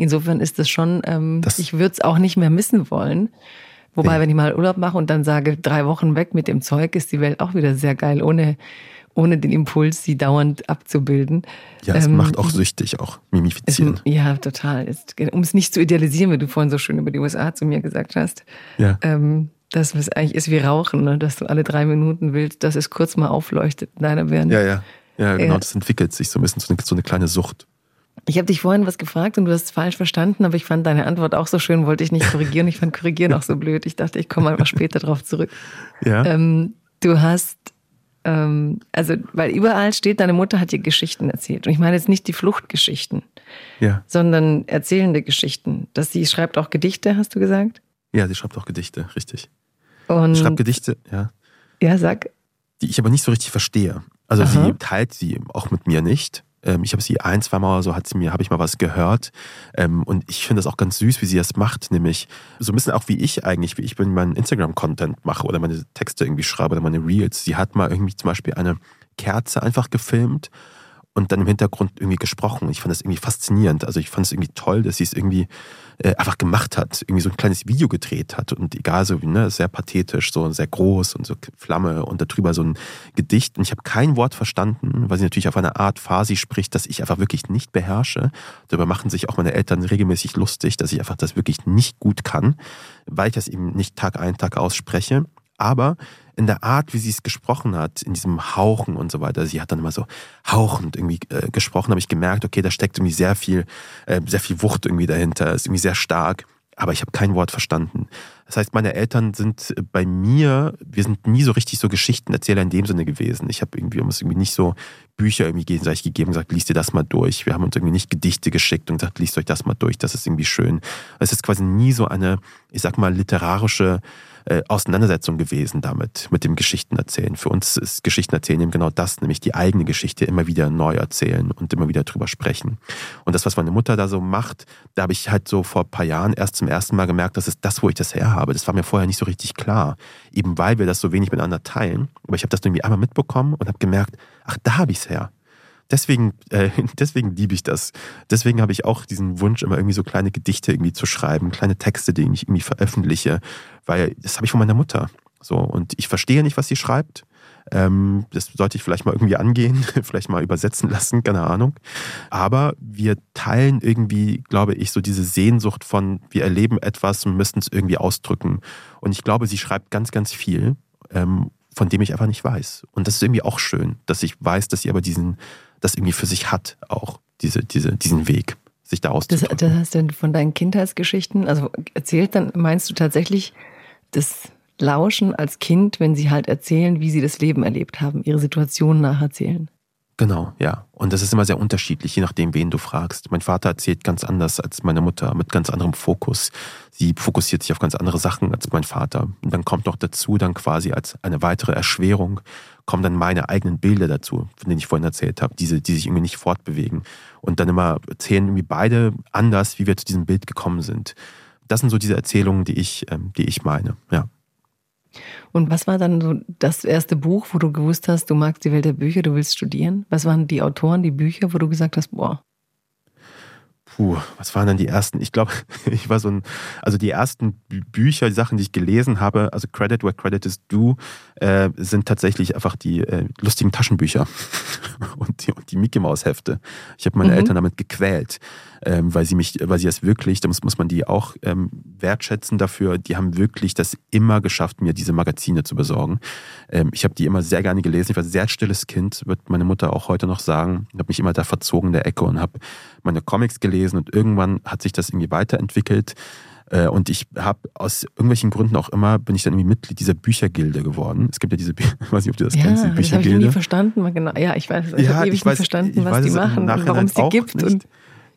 Insofern ist das schon, ähm, das ich würde es auch nicht mehr missen wollen. Wobei, wenn ich mal Urlaub mache und dann sage, drei Wochen weg mit dem Zeug, ist die Welt auch wieder sehr geil, ohne, ohne den Impuls, sie dauernd abzubilden.
Ja, es ähm, macht auch süchtig, auch mimifizieren.
Es, ja, total. Um es nicht zu idealisieren, wie du vorhin so schön über die USA zu mir gesagt hast.
Ja.
Ähm, dass es eigentlich ist wie Rauchen, ne? dass du alle drei Minuten willst, dass es kurz mal aufleuchtet in deiner Birne.
Ja, ja. Ja, genau. Ja. Das entwickelt sich so ein bisschen so eine, so eine kleine Sucht.
Ich habe dich vorhin was gefragt und du hast es falsch verstanden, aber ich fand deine Antwort auch so schön, wollte ich nicht korrigieren. Ich fand korrigieren auch so blöd. Ich dachte, ich komme einfach später drauf zurück.
Ja.
Ähm, du hast, ähm, also, weil überall steht, deine Mutter hat dir Geschichten erzählt. Und ich meine jetzt nicht die Fluchtgeschichten,
ja.
sondern erzählende Geschichten. Dass sie schreibt auch Gedichte, hast du gesagt?
Ja, sie schreibt auch Gedichte, richtig.
Und
schreibt Gedichte, ja.
Ja, sag.
Die ich aber nicht so richtig verstehe. Also Aha. sie teilt sie auch mit mir nicht Ähm, ich habe sie ein, zwei Mal so hat sie mir, habe ich mal was gehört. Ähm, und ich finde das auch ganz süß, wie sie das macht, nämlich so ein bisschen auch wie ich eigentlich, wie ich bin meinen Instagram-Content mache oder meine Texte irgendwie schreibe oder meine Reels. Sie hat mal irgendwie zum Beispiel eine Kerze einfach gefilmt und dann im Hintergrund irgendwie gesprochen. Ich fand das irgendwie faszinierend. Also ich fand es irgendwie toll, dass sie es irgendwie äh, einfach gemacht hat, irgendwie so ein kleines Video gedreht hat und egal so, ne, sehr pathetisch, so sehr groß und so Flamme und darüber so ein Gedicht. Und ich habe kein Wort verstanden, weil sie natürlich auf eine Art Farsi spricht, dass ich einfach wirklich nicht beherrsche. Darüber machen sich auch meine Eltern regelmäßig lustig, dass ich einfach das wirklich nicht gut kann, weil ich das eben nicht Tag ein, Tag ausspreche. Aber in der Art, wie sie es gesprochen hat, in diesem Hauchen und so weiter, sie hat dann immer so hauchend irgendwie äh, gesprochen, habe ich gemerkt, okay, da steckt irgendwie sehr viel, äh, sehr viel Wucht irgendwie dahinter, ist irgendwie sehr stark, aber ich habe kein Wort verstanden. Das heißt, meine Eltern sind bei mir, wir sind nie so richtig so Geschichtenerzähler in dem Sinne gewesen. Ich habe irgendwie uns irgendwie nicht so Bücher irgendwie gegenseitig gegeben und gesagt, liest dir das mal durch. Wir haben uns irgendwie nicht Gedichte geschickt und gesagt, liest euch das mal durch, das ist irgendwie schön. Es ist quasi nie so eine, ich sag mal, literarische äh, Auseinandersetzung gewesen damit, mit dem Geschichtenerzählen. Für uns ist Geschichtenerzählen eben genau das, nämlich die eigene Geschichte immer wieder neu erzählen und immer wieder drüber sprechen. Und das, was meine Mutter da so macht, da habe ich halt so vor ein paar Jahren erst zum ersten Mal gemerkt, das ist das, wo ich das her habe. Das war mir vorher nicht so richtig klar, eben weil wir das so wenig miteinander teilen. Aber ich habe das irgendwie einmal mitbekommen und habe gemerkt, ach, da habe ich es her deswegen, äh, deswegen liebe ich das. Deswegen habe ich auch diesen Wunsch, immer irgendwie so kleine Gedichte irgendwie zu schreiben, kleine Texte, die ich irgendwie veröffentliche, weil das habe ich von meiner Mutter. So, und ich verstehe nicht, was sie schreibt. Ähm, das sollte ich vielleicht mal irgendwie angehen, vielleicht mal übersetzen lassen, keine Ahnung. Aber wir teilen irgendwie, glaube ich, so diese Sehnsucht von, wir erleben etwas und müssen es irgendwie ausdrücken. Und ich glaube, sie schreibt ganz, ganz viel, ähm, von dem ich einfach nicht weiß. Und das ist irgendwie auch schön, dass ich weiß, dass sie aber diesen, das irgendwie für sich hat, auch diese, diese, diesen Weg, sich da auszudrücken.
Das, das heißt denn von deinen Kindheitsgeschichten, also erzählt, dann meinst du tatsächlich das Lauschen als Kind, wenn sie halt erzählen, wie sie das Leben erlebt haben, ihre Situation nacherzählen?
Genau, ja. Und das ist immer sehr unterschiedlich, je nachdem, wen du fragst. Mein Vater erzählt ganz anders als meine Mutter, mit ganz anderem Fokus. Sie fokussiert sich auf ganz andere Sachen als mein Vater. Und dann kommt noch dazu, dann quasi als eine weitere Erschwerung, kommen dann meine eigenen Bilder dazu, von denen ich vorhin erzählt habe, diese, die sich irgendwie nicht fortbewegen. Und dann immer erzählen irgendwie beide anders, wie wir zu diesem Bild gekommen sind. Das sind so diese Erzählungen, die ich, ähm, die ich meine, ja.
Und was war dann so das erste Buch, wo du gewusst hast, du magst die Welt der Bücher, du willst studieren? Was waren die Autoren, die Bücher, wo du gesagt hast, boah?
Puh, was waren dann die ersten? Ich glaube, ich war so ein, also die ersten Bücher, die Sachen, die ich gelesen habe, also Credit Where Credit is Due, äh, sind tatsächlich einfach die äh, lustigen Taschenbücher und die, und die Mickey Maus Hefte. Ich habe meine mhm. Eltern damit gequält ähm, weil sie mich, weil sie es wirklich, da muss, muss man die auch ähm, wertschätzen dafür, die haben wirklich das immer geschafft, mir diese Magazine zu besorgen. Ähm, ich habe die immer sehr gerne gelesen. Ich war ein sehr stilles Kind, wird meine Mutter auch heute noch sagen. Ich habe mich immer da verzogen in der Ecke und habe meine Comics gelesen und irgendwann hat sich das irgendwie weiterentwickelt. Äh, und ich habe aus irgendwelchen Gründen auch immer, bin ich dann irgendwie Mitglied dieser Büchergilde geworden. Es gibt ja diese, ich weiß nicht, ob du das
ja,
kennst,
die Büchergilde. Das habe ich nie verstanden. Genau. Ja, ich weiß, ich ja, habe ewig ich weiß, nicht verstanden, was die machen und warum es die gibt. Nicht. Und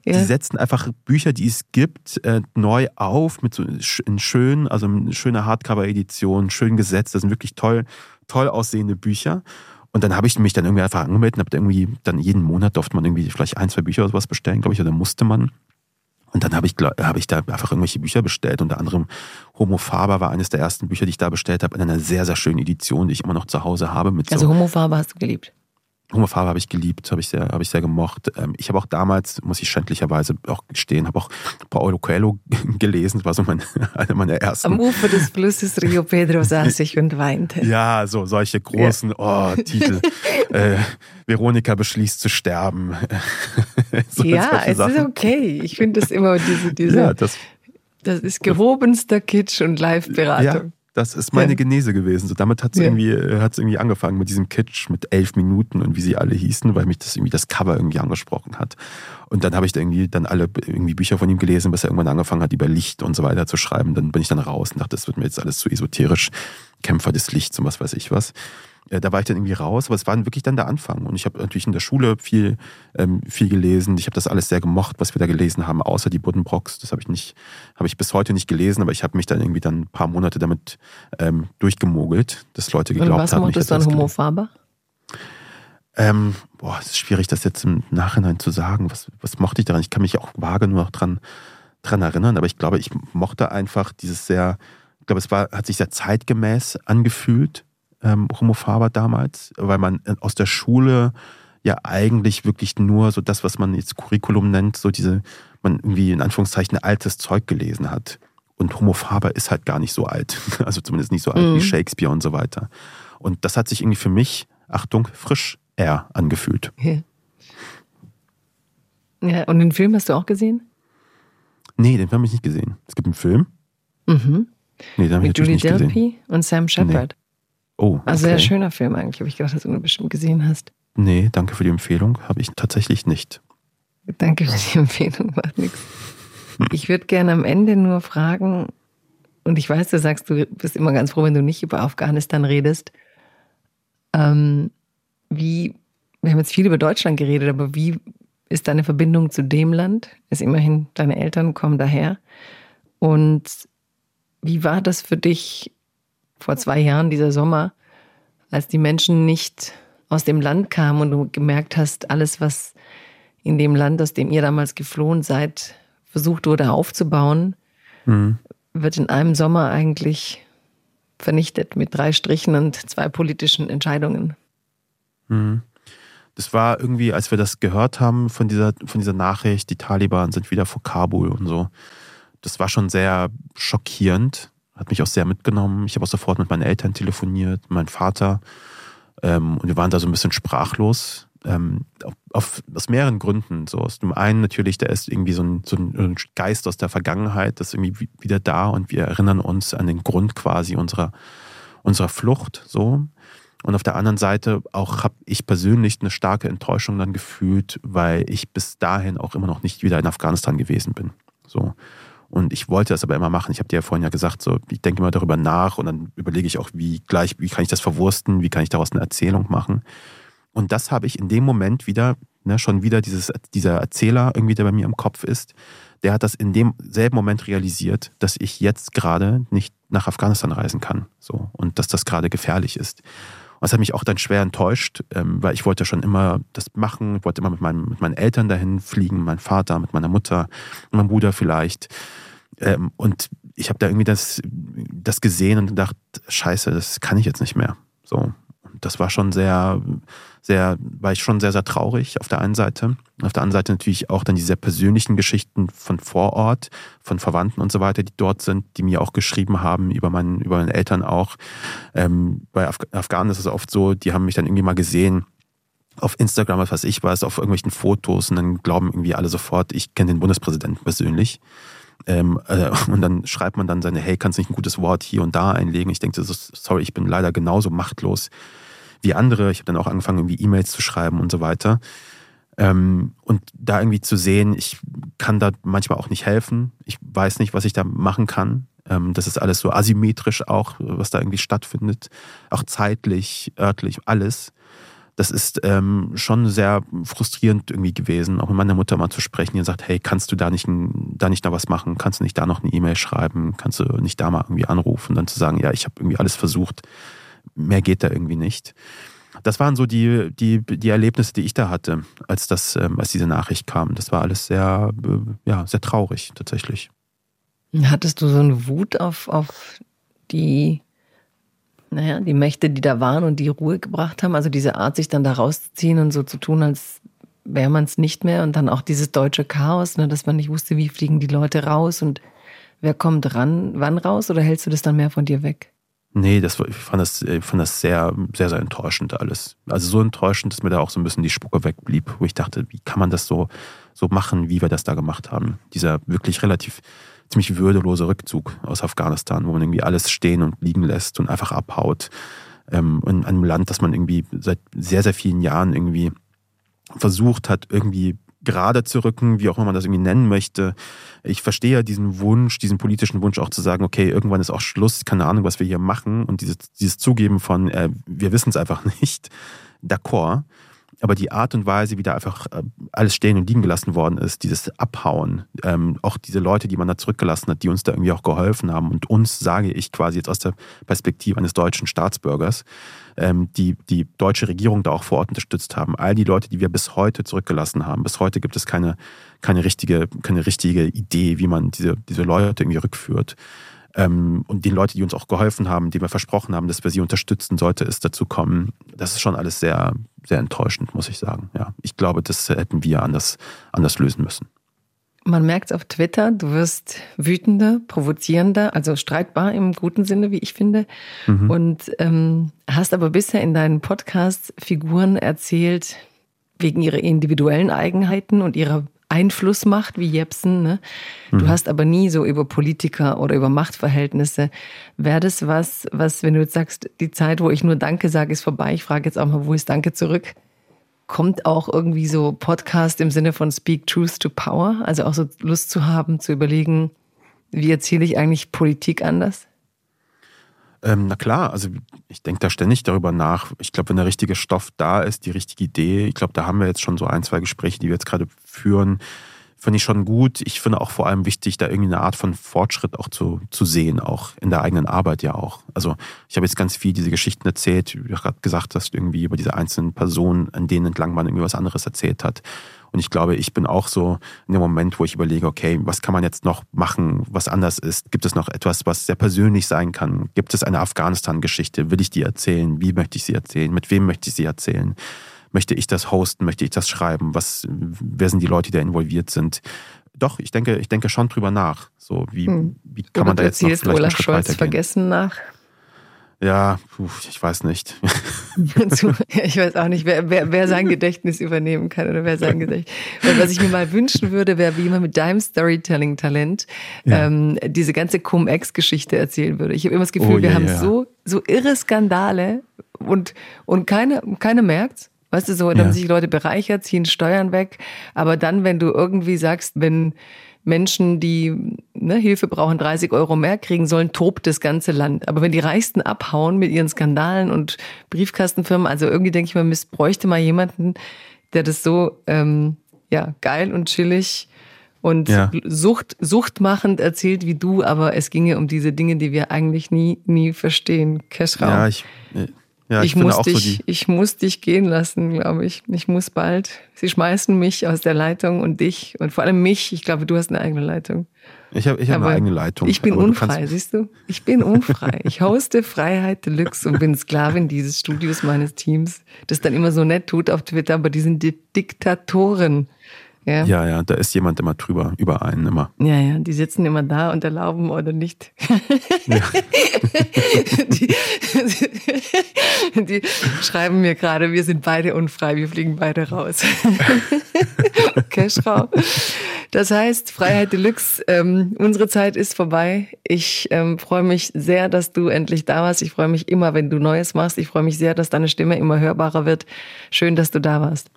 ja. Sie setzen einfach Bücher, die es gibt, äh, neu auf mit so in schön, also eine schöne Hardcover-Edition, schön gesetzt. Das sind wirklich toll, toll aussehende Bücher. Und dann habe ich mich dann irgendwie einfach angemeldet und habe irgendwie dann jeden Monat durfte man irgendwie vielleicht ein, zwei Bücher oder sowas bestellen, glaube ich, oder musste man. Und dann habe ich, hab ich da einfach irgendwelche Bücher bestellt. Unter anderem Homo Faber war eines der ersten Bücher, die ich da bestellt habe, in einer sehr, sehr schönen Edition, die ich immer noch zu Hause habe. Mit
also so Homo Faber hast du geliebt?
Humorfarbe habe ich geliebt, habe ich sehr, habe ich sehr gemocht. Ähm, ich habe auch damals, muss ich schändlicherweise auch gestehen, habe auch Paulo Coelho gelesen. Das war so mein, eine meiner ersten.
Am Ufer des Flusses Rio Pedro saß ich und weinte.
Ja, so solche großen ja. oh, Titel. äh, Veronika beschließt zu sterben.
so ja, es Sachen. ist okay. Ich finde das immer diese, diese ja, das, das ist gehobenster Kitsch und Live-Beratung. Ja.
Das ist meine. Genese gewesen. So, damit hat es ja. irgendwie, äh, hat's irgendwie angefangen mit diesem Kitsch mit elf Minuten und wie sie alle hießen, weil mich das irgendwie das Cover irgendwie angesprochen hat. Und dann habe ich da irgendwie dann alle irgendwie Bücher von ihm gelesen, bis er irgendwann angefangen hat, über Licht und so weiter zu schreiben. Dann bin ich dann raus und dachte, das wird mir jetzt alles zu esoterisch. Kämpfer des Lichts und was weiß ich was. Äh, da war ich dann irgendwie raus, aber es war wirklich dann der Anfang. Und ich habe natürlich in der Schule viel, ähm, viel gelesen. Ich habe das alles sehr gemocht, was wir da gelesen haben, außer die Buddenbrocks. Das habe ich nicht, habe ich bis heute nicht gelesen, aber ich habe mich dann irgendwie dann ein paar Monate damit ähm, durchgemogelt, dass Leute geglaubt haben.
Was mochtest du an Homo Faber?
Ähm, boah, es ist schwierig, das jetzt im Nachhinein zu sagen. Was, was mochte ich daran? Ich kann mich auch vage nur noch dran, dran erinnern, aber ich glaube, ich mochte einfach dieses sehr, ich glaube, es war, hat sich sehr zeitgemäß angefühlt, ähm, Homo Faber damals, weil man aus der Schule ja eigentlich wirklich nur so das, was man jetzt Curriculum nennt, so diese, man irgendwie in Anführungszeichen altes Zeug gelesen hat. Und Homo Faber ist halt gar nicht so alt. Also zumindest nicht so alt mhm. wie Shakespeare und so weiter. Und das hat sich irgendwie für mich, Achtung, frisch er angefühlt.
Ja. ja, und den Film hast du auch gesehen?
Nee, den habe ich nicht gesehen. Es gibt einen Film. Mhm.
Nee, den habe ich Julie nicht Delpy gesehen. und Sam Shepard.
Oh. Okay.
Also sehr schöner Film eigentlich, habe ich gedacht, dass du ihn bestimmt gesehen hast.
Nee, danke für die Empfehlung. Habe ich tatsächlich nicht.
Danke für die Empfehlung, macht nichts. Ich würde gerne am Ende nur fragen, und ich weiß, du sagst, du bist immer ganz froh, wenn du nicht über Afghanistan redest. Ähm, wie, wir haben jetzt viel über Deutschland geredet, aber wie ist deine Verbindung zu dem Land? Ist immerhin, deine Eltern kommen daher. Und wie war das für dich vor zwei Jahren, dieser Sommer, als die Menschen nicht aus dem Land kamen und du gemerkt hast, alles, was in dem Land, aus dem ihr damals geflohen seid, versucht wurde aufzubauen, mhm. wird in einem Sommer eigentlich vernichtet mit drei Strichen und zwei politischen Entscheidungen.
Mhm. Das war irgendwie, als wir das gehört haben von dieser, von dieser Nachricht, die Taliban sind wieder vor Kabul und so. Das war schon sehr schockierend, hat mich auch sehr mitgenommen. Ich habe auch sofort mit meinen Eltern telefoniert, mein Vater. Ähm, und wir waren da so ein bisschen sprachlos. Ähm, auf, aus mehreren Gründen. So aus dem einen natürlich, da ist irgendwie so ein, so ein Geist aus der Vergangenheit, das ist irgendwie wieder da und wir erinnern uns an den Grund quasi unserer, unserer Flucht. So. Und auf der anderen Seite auch habe ich persönlich eine starke Enttäuschung dann gefühlt, weil ich bis dahin auch immer noch nicht wieder in Afghanistan gewesen bin. So. Und ich wollte das aber immer machen. Ich habe dir ja vorhin ja gesagt, so, ich denke immer darüber nach und dann überlege ich auch, wie gleich, wie kann ich das verwursten, wie kann ich daraus eine Erzählung machen. Und das habe ich in dem Moment wieder, ne, schon wieder dieses, dieser Erzähler irgendwie, der bei mir im Kopf ist, der hat das in demselben Moment realisiert, dass ich jetzt gerade nicht nach Afghanistan reisen kann. So. Und dass das gerade gefährlich ist. Das hat mich auch dann schwer enttäuscht, ähm, weil ich wollte schon immer das machen. Ich wollte immer mit, meinem, mit meinen Eltern dahin fliegen, mit Vater, mit meiner Mutter, mit meinem Bruder vielleicht. Ähm, und ich habe da irgendwie das, das gesehen und gedacht, scheiße, das kann ich jetzt nicht mehr. So. Das war schon sehr, sehr, war ich schon sehr, sehr traurig auf der einen Seite. Auf der anderen Seite natürlich auch dann die sehr persönlichen Geschichten von vor Ort, von Verwandten und so weiter, die dort sind, die mir auch geschrieben haben, über meinen, über meine Eltern auch. Ähm, bei Af Afghanen ist es oft so, die haben mich dann irgendwie mal gesehen, auf Instagram, was weiß ich was, auf irgendwelchen Fotos und dann glauben irgendwie alle sofort, ich kenne den Bundespräsidenten persönlich. Ähm, äh, und dann schreibt man dann seine, hey, kannst du nicht ein gutes Wort hier und da einlegen? Ich denke, sorry, ich bin leider genauso machtlos wie andere. Ich habe dann auch angefangen, irgendwie E-Mails zu schreiben und so weiter. Ähm, und da irgendwie zu sehen, ich kann da manchmal auch nicht helfen. Ich weiß nicht, was ich da machen kann. Ähm, das ist alles so asymmetrisch auch, was da irgendwie stattfindet. Auch zeitlich, örtlich, alles. Das ist ähm, schon sehr frustrierend irgendwie gewesen, auch mit meiner Mutter mal zu sprechen, die sagt, hey, kannst du da nicht, da nicht noch was machen? Kannst du nicht da noch eine E-Mail schreiben? Kannst du nicht da mal irgendwie anrufen? Und dann zu sagen, ja, ich habe irgendwie alles versucht mehr geht da irgendwie nicht. Das waren so die, die, die Erlebnisse, die ich da hatte, als, das, ähm, als diese Nachricht kam. Das war alles sehr, äh, ja, sehr traurig tatsächlich.
Hattest du so eine Wut auf, auf die, naja, die Mächte, die da waren und die Ruhe gebracht haben? Also diese Art, sich dann da rauszuziehen und so zu tun, als wäre man es nicht mehr. Und dann auch dieses deutsche Chaos, ne, dass man nicht wusste, wie fliegen die Leute raus und wer kommt ran, wann raus? Oder hältst du das dann mehr von dir weg?
Nee, das, ich fand das, ich fand das sehr, sehr, sehr enttäuschend alles. Also so enttäuschend, dass mir da auch so ein bisschen die Spucke wegblieb, wo ich dachte, wie kann man das so, so machen, wie wir das da gemacht haben? Dieser wirklich relativ, ziemlich würdelose Rückzug aus Afghanistan, wo man irgendwie alles stehen und liegen lässt und einfach abhaut. Ähm, in einem Land, das man irgendwie seit sehr, sehr vielen Jahren irgendwie versucht hat, irgendwie gerade zu rücken, wie auch immer man das irgendwie nennen möchte. Ich verstehe ja diesen Wunsch, diesen politischen Wunsch auch zu sagen, okay, irgendwann ist auch Schluss, keine Ahnung, was wir hier machen und dieses, dieses Zugeben von, äh, wir wissen es einfach nicht, d'accord. Aber die Art und Weise, wie da einfach äh, alles stehen und liegen gelassen worden ist, dieses Abhauen, ähm, auch diese Leute, die man da zurückgelassen hat, die uns da irgendwie auch geholfen haben und uns, sage ich quasi jetzt aus der Perspektive eines deutschen Staatsbürgers, ähm, die die deutsche Regierung da auch vor Ort unterstützt haben. All die Leute, die wir bis heute zurückgelassen haben. Bis heute gibt es keine, keine, richtige, keine richtige Idee, wie man diese, diese Leute irgendwie rückführt. Ähm, und die Leute, die uns auch geholfen haben, die wir versprochen haben, dass wir sie unterstützen, sollte es dazu kommen. Das ist schon alles sehr, sehr enttäuschend, muss ich sagen. Ja, ich glaube, das hätten wir anders, anders lösen müssen.
Man merkt es auf Twitter, du wirst wütender, provozierender, also streitbar im guten Sinne, wie ich finde. Mhm. Und ähm, hast aber bisher in deinen Podcasts Figuren erzählt, wegen ihrer individuellen Eigenheiten und ihrer Einflussmacht wie Jepsen. Ne? Du mhm. hast aber nie so über Politiker oder über Machtverhältnisse. Wäre das was, was, wenn du jetzt sagst, die Zeit, wo ich nur Danke sage, ist vorbei, ich frage jetzt auch mal, wo ist Danke zurück? Kommt auch irgendwie so Podcast im Sinne von Speak Truth to Power? Also auch so Lust zu haben, zu überlegen, wie erzähle ich eigentlich Politik anders?
Ähm, na klar, also ich denke da ständig darüber nach. Ich glaube, wenn der richtige Stoff da ist, die richtige Idee, ich glaube, da haben wir jetzt schon so ein, zwei Gespräche, die wir jetzt gerade führen, finde ich schon gut. Ich finde auch vor allem wichtig, da irgendwie eine Art von Fortschritt auch zu, zu sehen, auch in der eigenen Arbeit ja auch. Also ich habe jetzt ganz viel diese Geschichten erzählt, wie du gerade gesagt hast, irgendwie über diese einzelnen Personen, an denen entlang man irgendwie was anderes erzählt hat. Und ich glaube, ich bin auch so in dem Moment, wo ich überlege, okay, was kann man jetzt noch machen, was anders ist? Gibt es noch etwas, was sehr persönlich sein kann? Gibt es eine Afghanistan-Geschichte? Will ich die erzählen? Wie möchte ich sie erzählen? Mit wem möchte ich sie erzählen? Möchte ich das hosten? Möchte ich das schreiben? Was, wer sind die Leute, die da involviert sind? Doch, ich denke, ich denke schon drüber nach. So, wie,
hm. wie kann Oder man da jetzt noch vielleicht Olaf Schritt Scholz vergessen nach?
Ja, ich weiß nicht.
ich weiß auch nicht, wer, wer, wer sein Gedächtnis übernehmen kann oder wer sein Gedächtnis. Was ich mir mal wünschen würde, wäre, wie jemand mit deinem Storytelling-Talent ja. ähm, diese ganze Cum-Ex-Geschichte erzählen würde. Ich habe immer das Gefühl, oh, wir haben ja. so so irre Skandale und und keine keine merkt's. Weißt du so, dann ja. sich Leute bereichert, ziehen Steuern weg, aber dann, wenn du irgendwie sagst, wenn Menschen, die ne, Hilfe brauchen, 30 Euro mehr kriegen sollen, tobt das ganze Land. Aber wenn die Reichsten abhauen mit ihren Skandalen und Briefkastenfirmen, also irgendwie denke ich mal, es bräuchte mal jemanden, der das so ähm, ja geil und chillig und ja. Sucht, suchtmachend erzählt wie du, aber es ginge um diese Dinge, die wir eigentlich nie, nie verstehen. Cashraum.
Ja, ich, ja, ich,
ich muss dich, so ich muss dich gehen lassen, glaube ich. Ich muss bald. Sie schmeißen mich aus der Leitung und dich und vor allem mich. Ich glaube, du hast eine eigene Leitung.
Ich habe ich hab eine eigene Leitung.
Ich bin unfrei, siehst du? Ich bin unfrei. Ich hoste Freiheit Deluxe und bin Sklavin dieses Studios meines Teams, das dann immer so nett tut auf Twitter, aber die sind die Diktatoren.
Ja. ja, ja, da ist jemand immer drüber, über einen immer.
Ja, ja, die sitzen immer da und erlauben oder nicht. Ja. die, die, schreiben mir gerade, wir sind beide unfrei, wir fliegen beide raus. Cashraum. Das heißt, Freiheit Deluxe, ähm, unsere Zeit ist vorbei. Ich ähm, freue mich sehr, dass du endlich da warst. Ich freue mich immer, wenn du Neues machst. Ich freue mich sehr, dass deine Stimme immer hörbarer wird. Schön, dass du da warst.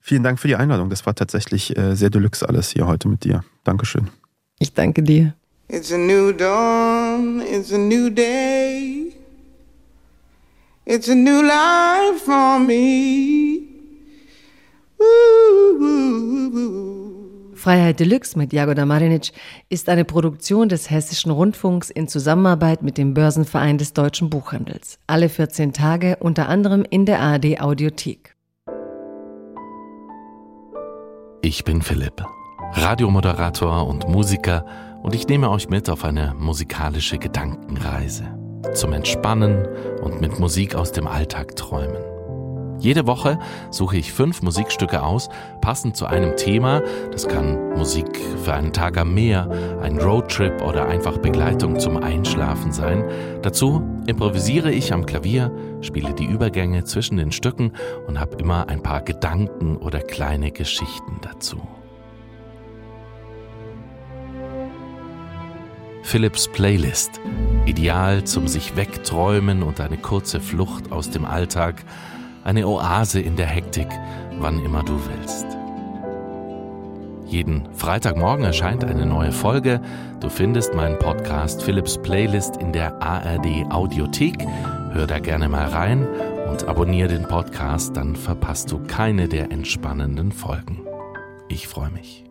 Vielen Dank für die Einladung. Das war tatsächlich äh, sehr deluxe alles hier heute mit dir. Dankeschön.
Ich danke dir. It's a new dawn, it's a new day. It's a new life for me. Freiheit Deluxe mit Jagoda Marinic ist eine Produktion des Hessischen Rundfunks in Zusammenarbeit mit dem Börsenverein des deutschen Buchhandels. Alle 14 Tage unter anderem in der ARD Audiothek.
Ich bin Philipp, Radiomoderator und Musiker und ich nehme euch mit auf eine musikalische Gedankenreise. Zum Entspannen und mit Musik aus dem Alltag träumen. Jede Woche suche ich fünf Musikstücke aus, passend zu einem Thema. Das kann Musik für einen Tag am Meer, ein Roadtrip oder einfach Begleitung zum Einschlafen sein. Dazu improvisiere ich am Klavier, spiele die Übergänge zwischen den Stücken und habe immer ein paar Gedanken oder kleine Geschichten dazu. Philips Playlist. Ideal zum sich wegträumen und eine kurze Flucht aus dem Alltag eine Oase in der Hektik, wann immer du willst. Jeden Freitagmorgen erscheint eine neue Folge. Du findest meinen Podcast Philips Playlist in der ARD Audiothek. Hör da gerne mal rein und abonniere den Podcast, dann verpasst du keine der entspannenden Folgen. Ich freue mich.